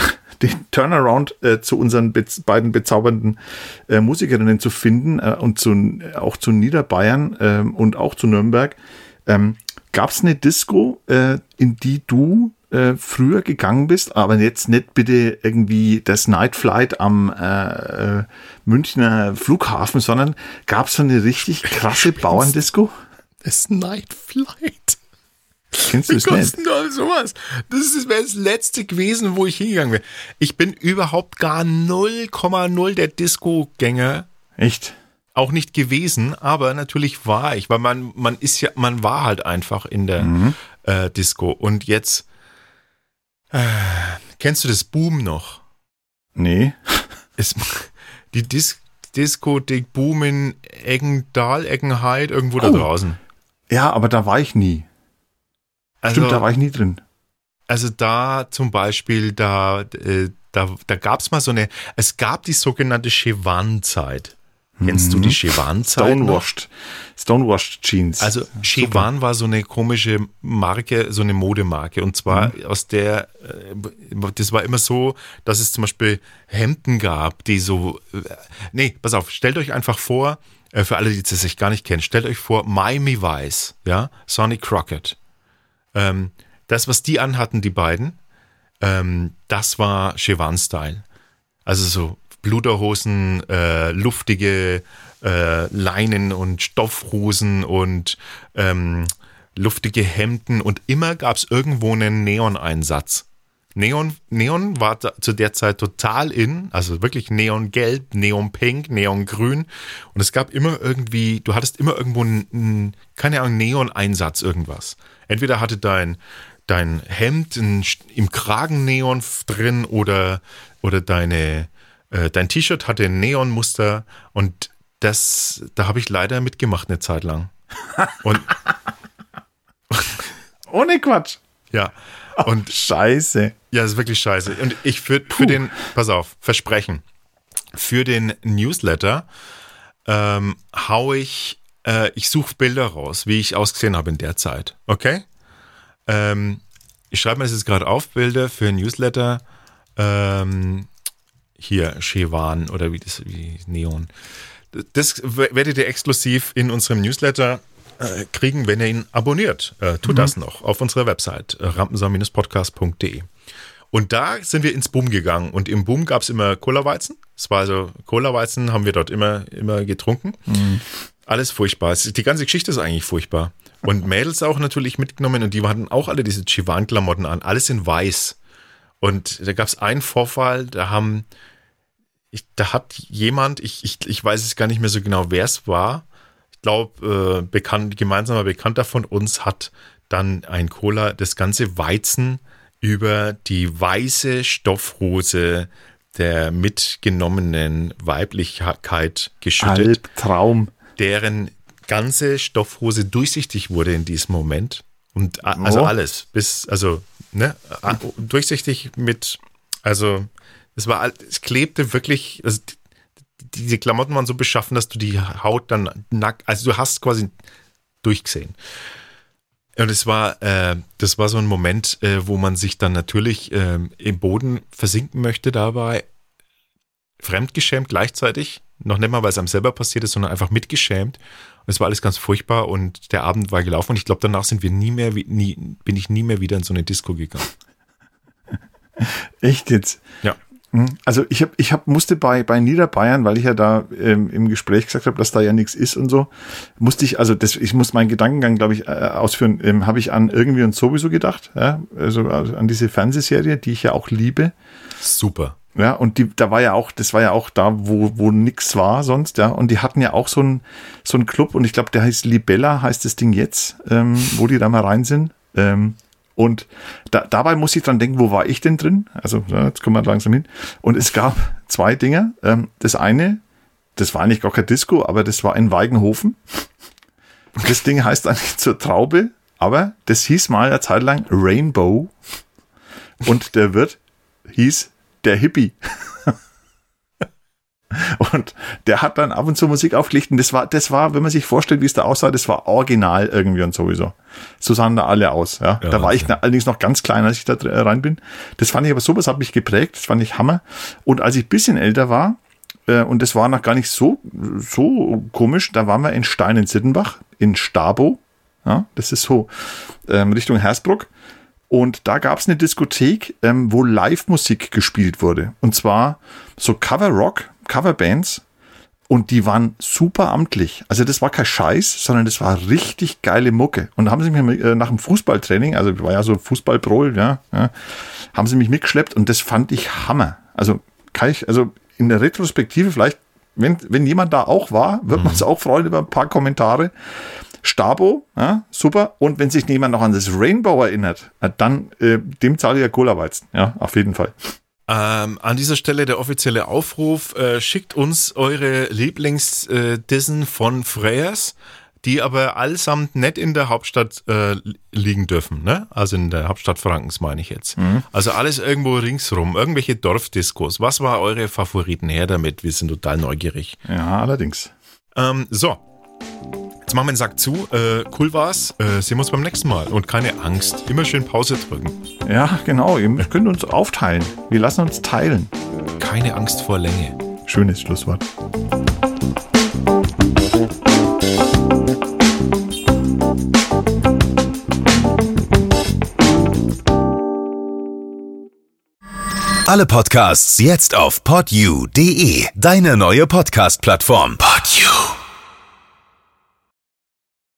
den Turnaround äh, zu unseren be beiden bezaubernden äh, Musikerinnen zu finden äh, und zu, auch zu Niederbayern ähm, und auch zu Nürnberg. Ähm, Gab es eine Disco, äh, in die du äh, früher gegangen bist, aber jetzt nicht bitte irgendwie das Night Flight am äh, äh Münchner Flughafen, sondern gab es so eine richtig krasse Bauerndisco? Das Night Flight. Kennst du das nicht? Du sowas? Das wäre das letzte gewesen, wo ich hingegangen wäre. Ich bin überhaupt gar 0,0 der Disco-Gänger. Echt? Auch nicht gewesen, aber natürlich war ich, weil man, man ist ja, man war halt einfach in der mhm. äh, Disco. Und jetzt äh, kennst du das Boom noch? Nee. Es, die Dis Diskothek Boom in Eggendal, Eggenheid, irgendwo oh. da draußen. Ja, aber da war ich nie. Also, Stimmt, da war ich nie drin. Also da zum Beispiel, da, äh, da, da gab es mal so eine, es gab die sogenannte Chevan-Zeit. Kennst du die Chevan-Zeit? Stonewashed. Stonewashed Jeans. Also Chevan war so eine komische Marke, so eine Modemarke. Und zwar mhm. aus der, äh, das war immer so, dass es zum Beispiel Hemden gab, die so, äh, nee, pass auf, stellt euch einfach vor, äh, für alle, die das sich gar nicht kennen, stellt euch vor, Miami Vice, ja, Sonny Crockett. Ähm, das, was die anhatten, die beiden, ähm, das war Chevan-Style. Also so Bluterhosen, äh, luftige äh, Leinen und Stoffhosen und ähm, luftige Hemden und immer gab es irgendwo einen Neon-Einsatz. Neon, Neon war da, zu der Zeit total in, also wirklich Neongelb, Neonpink, Neongrün. Und es gab immer irgendwie, du hattest immer irgendwo einen, keine Ahnung, Neon-Einsatz, irgendwas. Entweder hatte dein, dein Hemd ein, im Kragen Neon drin oder, oder deine, äh, dein T-Shirt hatte ein Neonmuster und das, da habe ich leider mitgemacht eine Zeit lang. Und Ohne Quatsch. ja. Und Und Scheiße. Ja, das ist wirklich scheiße. Und ich für, für den, pass auf, Versprechen. Für den Newsletter ähm, hau ich, äh, ich suche Bilder raus, wie ich ausgesehen habe in der Zeit. Okay? Ähm, ich schreibe mir das jetzt gerade auf, Bilder für ein Newsletter. Ähm, hier, Chevan oder wie das, wie Neon. Das werdet ihr exklusiv in unserem Newsletter äh, kriegen, wenn ihr ihn abonniert. Äh, tut das noch auf unserer Website äh, rampensau-podcast.de. Und da sind wir ins Boom gegangen und im Boom gab es immer Cola-Weizen. Es war also Cola-Weizen, haben wir dort immer, immer getrunken. Alles furchtbar. Es- Die ganze Geschichte ist eigentlich furchtbar. Und Mädels auch natürlich mitgenommen und die hatten auch alle diese Chivan-Klamotten an, alles in weiß. Und da gab es einen Vorfall, da haben, ich, da hat jemand, ich, ich, ich weiß es gar nicht mehr so genau, wer es war. Ich glaube, äh, bekannt, gemeinsamer Bekannter von uns hat dann ein Cola, das ganze Weizen über die weiße Stoffhose der mitgenommenen Weiblichkeit geschüttet Albtraum. Deren ganze Stoffhose durchsichtig wurde in diesem Moment. Und also Oh. alles, bis, also, ne, durchsichtig mit, also, es war, es klebte wirklich, also, die- diese Klamotten waren so beschaffen, dass du die Haut dann nackt, also du hast quasi durchgesehen. Und es war, äh, das war so ein Moment, äh, wo man sich dann natürlich ähm, im Boden versinken möchte dabei, fremdgeschämt gleichzeitig, noch nicht mal, weil es einem selber passiert ist, sondern einfach mitgeschämt. Und es war alles ganz furchtbar und der Abend war gelaufen und ich glaube, danach sind wir nie mehr, wie- nie, bin ich nie mehr wieder in so eine Disco gegangen. Echt jetzt? Ja. Hm, Also ich hab, ich hab, musste bei, bei Niederbayern, weil ich ja da ähm, im Gespräch gesagt habe, dass da ja nichts ist und so, musste ich, also das, ich muss meinen Gedankengang, glaube ich, äh, ausführen, ähm, habe ich an irgendwie und sowieso gedacht, ja? also an diese Fernsehserie, die ich ja auch liebe. Super. Ja, und die, da war ja auch, das war ja auch da, wo, wo nix war sonst, ja. Und die hatten ja auch so ein so ein Club und ich glaube, der heißt Libella, heißt das Ding jetzt, ähm, wo die da mal rein sind. Ähm, und da, dabei muss ich dran denken, wo war ich denn drin? Also, ja, jetzt kommen wir langsam hin. Und es gab zwei Dinge. Ähm, das eine, das war eigentlich gar kein Disco, aber das war in Weigenhofen. Das Ding heißt eigentlich zur Traube, aber das hieß mal eine Zeit lang Rainbow. Und der Wirt hieß der Hippie. Und der hat dann ab und zu Musik aufgelegt und das war, das war, wenn man sich vorstellt, wie es da aussah, das war original irgendwie und sowieso. So sahen da alle aus, ja. Ja, da war ich okay. allerdings noch ganz klein, als ich da dr- rein bin. Das fand ich aber sowas hat mich geprägt, das fand ich Hammer. Und als ich bisschen älter war, äh, und das war noch gar nicht so, so komisch, da waren wir in Stein in Sittenbach, in Stabo, ja, das ist so ähm, Richtung Hersbruck. Und da gab es eine Diskothek, ähm, wo Live-Musik gespielt wurde. Und zwar so Cover-Rock, Coverbands. Und die waren super amtlich. Also das war kein Scheiß, sondern das war richtig geile Mucke. Und da haben sie mich äh, nach dem Fußballtraining, also ich war ja so Fußballpro, ja, ja, haben sie mich mitgeschleppt und das fand ich Hammer. Also kann ich, also in der Retrospektive vielleicht, wenn, wenn jemand da auch war, wird man es auch freuen über ein paar Kommentare. Stabo, ja, super. Und wenn sich jemand noch an das Rainbow erinnert, äh, dann äh, dem zahle ich ja Cola-Weizen. Ja, auf jeden Fall. Ähm, an dieser Stelle der offizielle Aufruf, äh, schickt uns eure Lieblingsdissen von Freyers, die aber allesamt nicht in der Hauptstadt äh, liegen dürfen, ne? Also in der Hauptstadt Frankens meine ich jetzt. Also alles irgendwo ringsrum, irgendwelche Dorfdiskos. Was war eure Favoriten her damit? Wir sind total neugierig. Ja, allerdings. Ähm, so. Jetzt machen wir den Sack zu. Äh, cool war's. Äh, sehen wir uns beim nächsten Mal. Und keine Angst. Immer schön Pause drücken. Ja, genau. Ihr könnt uns aufteilen. Wir lassen uns teilen. Keine Angst vor Länge. Schönes Schlusswort. Alle Podcasts jetzt auf podyou.de, deine neue Podcast-Plattform. Podyou.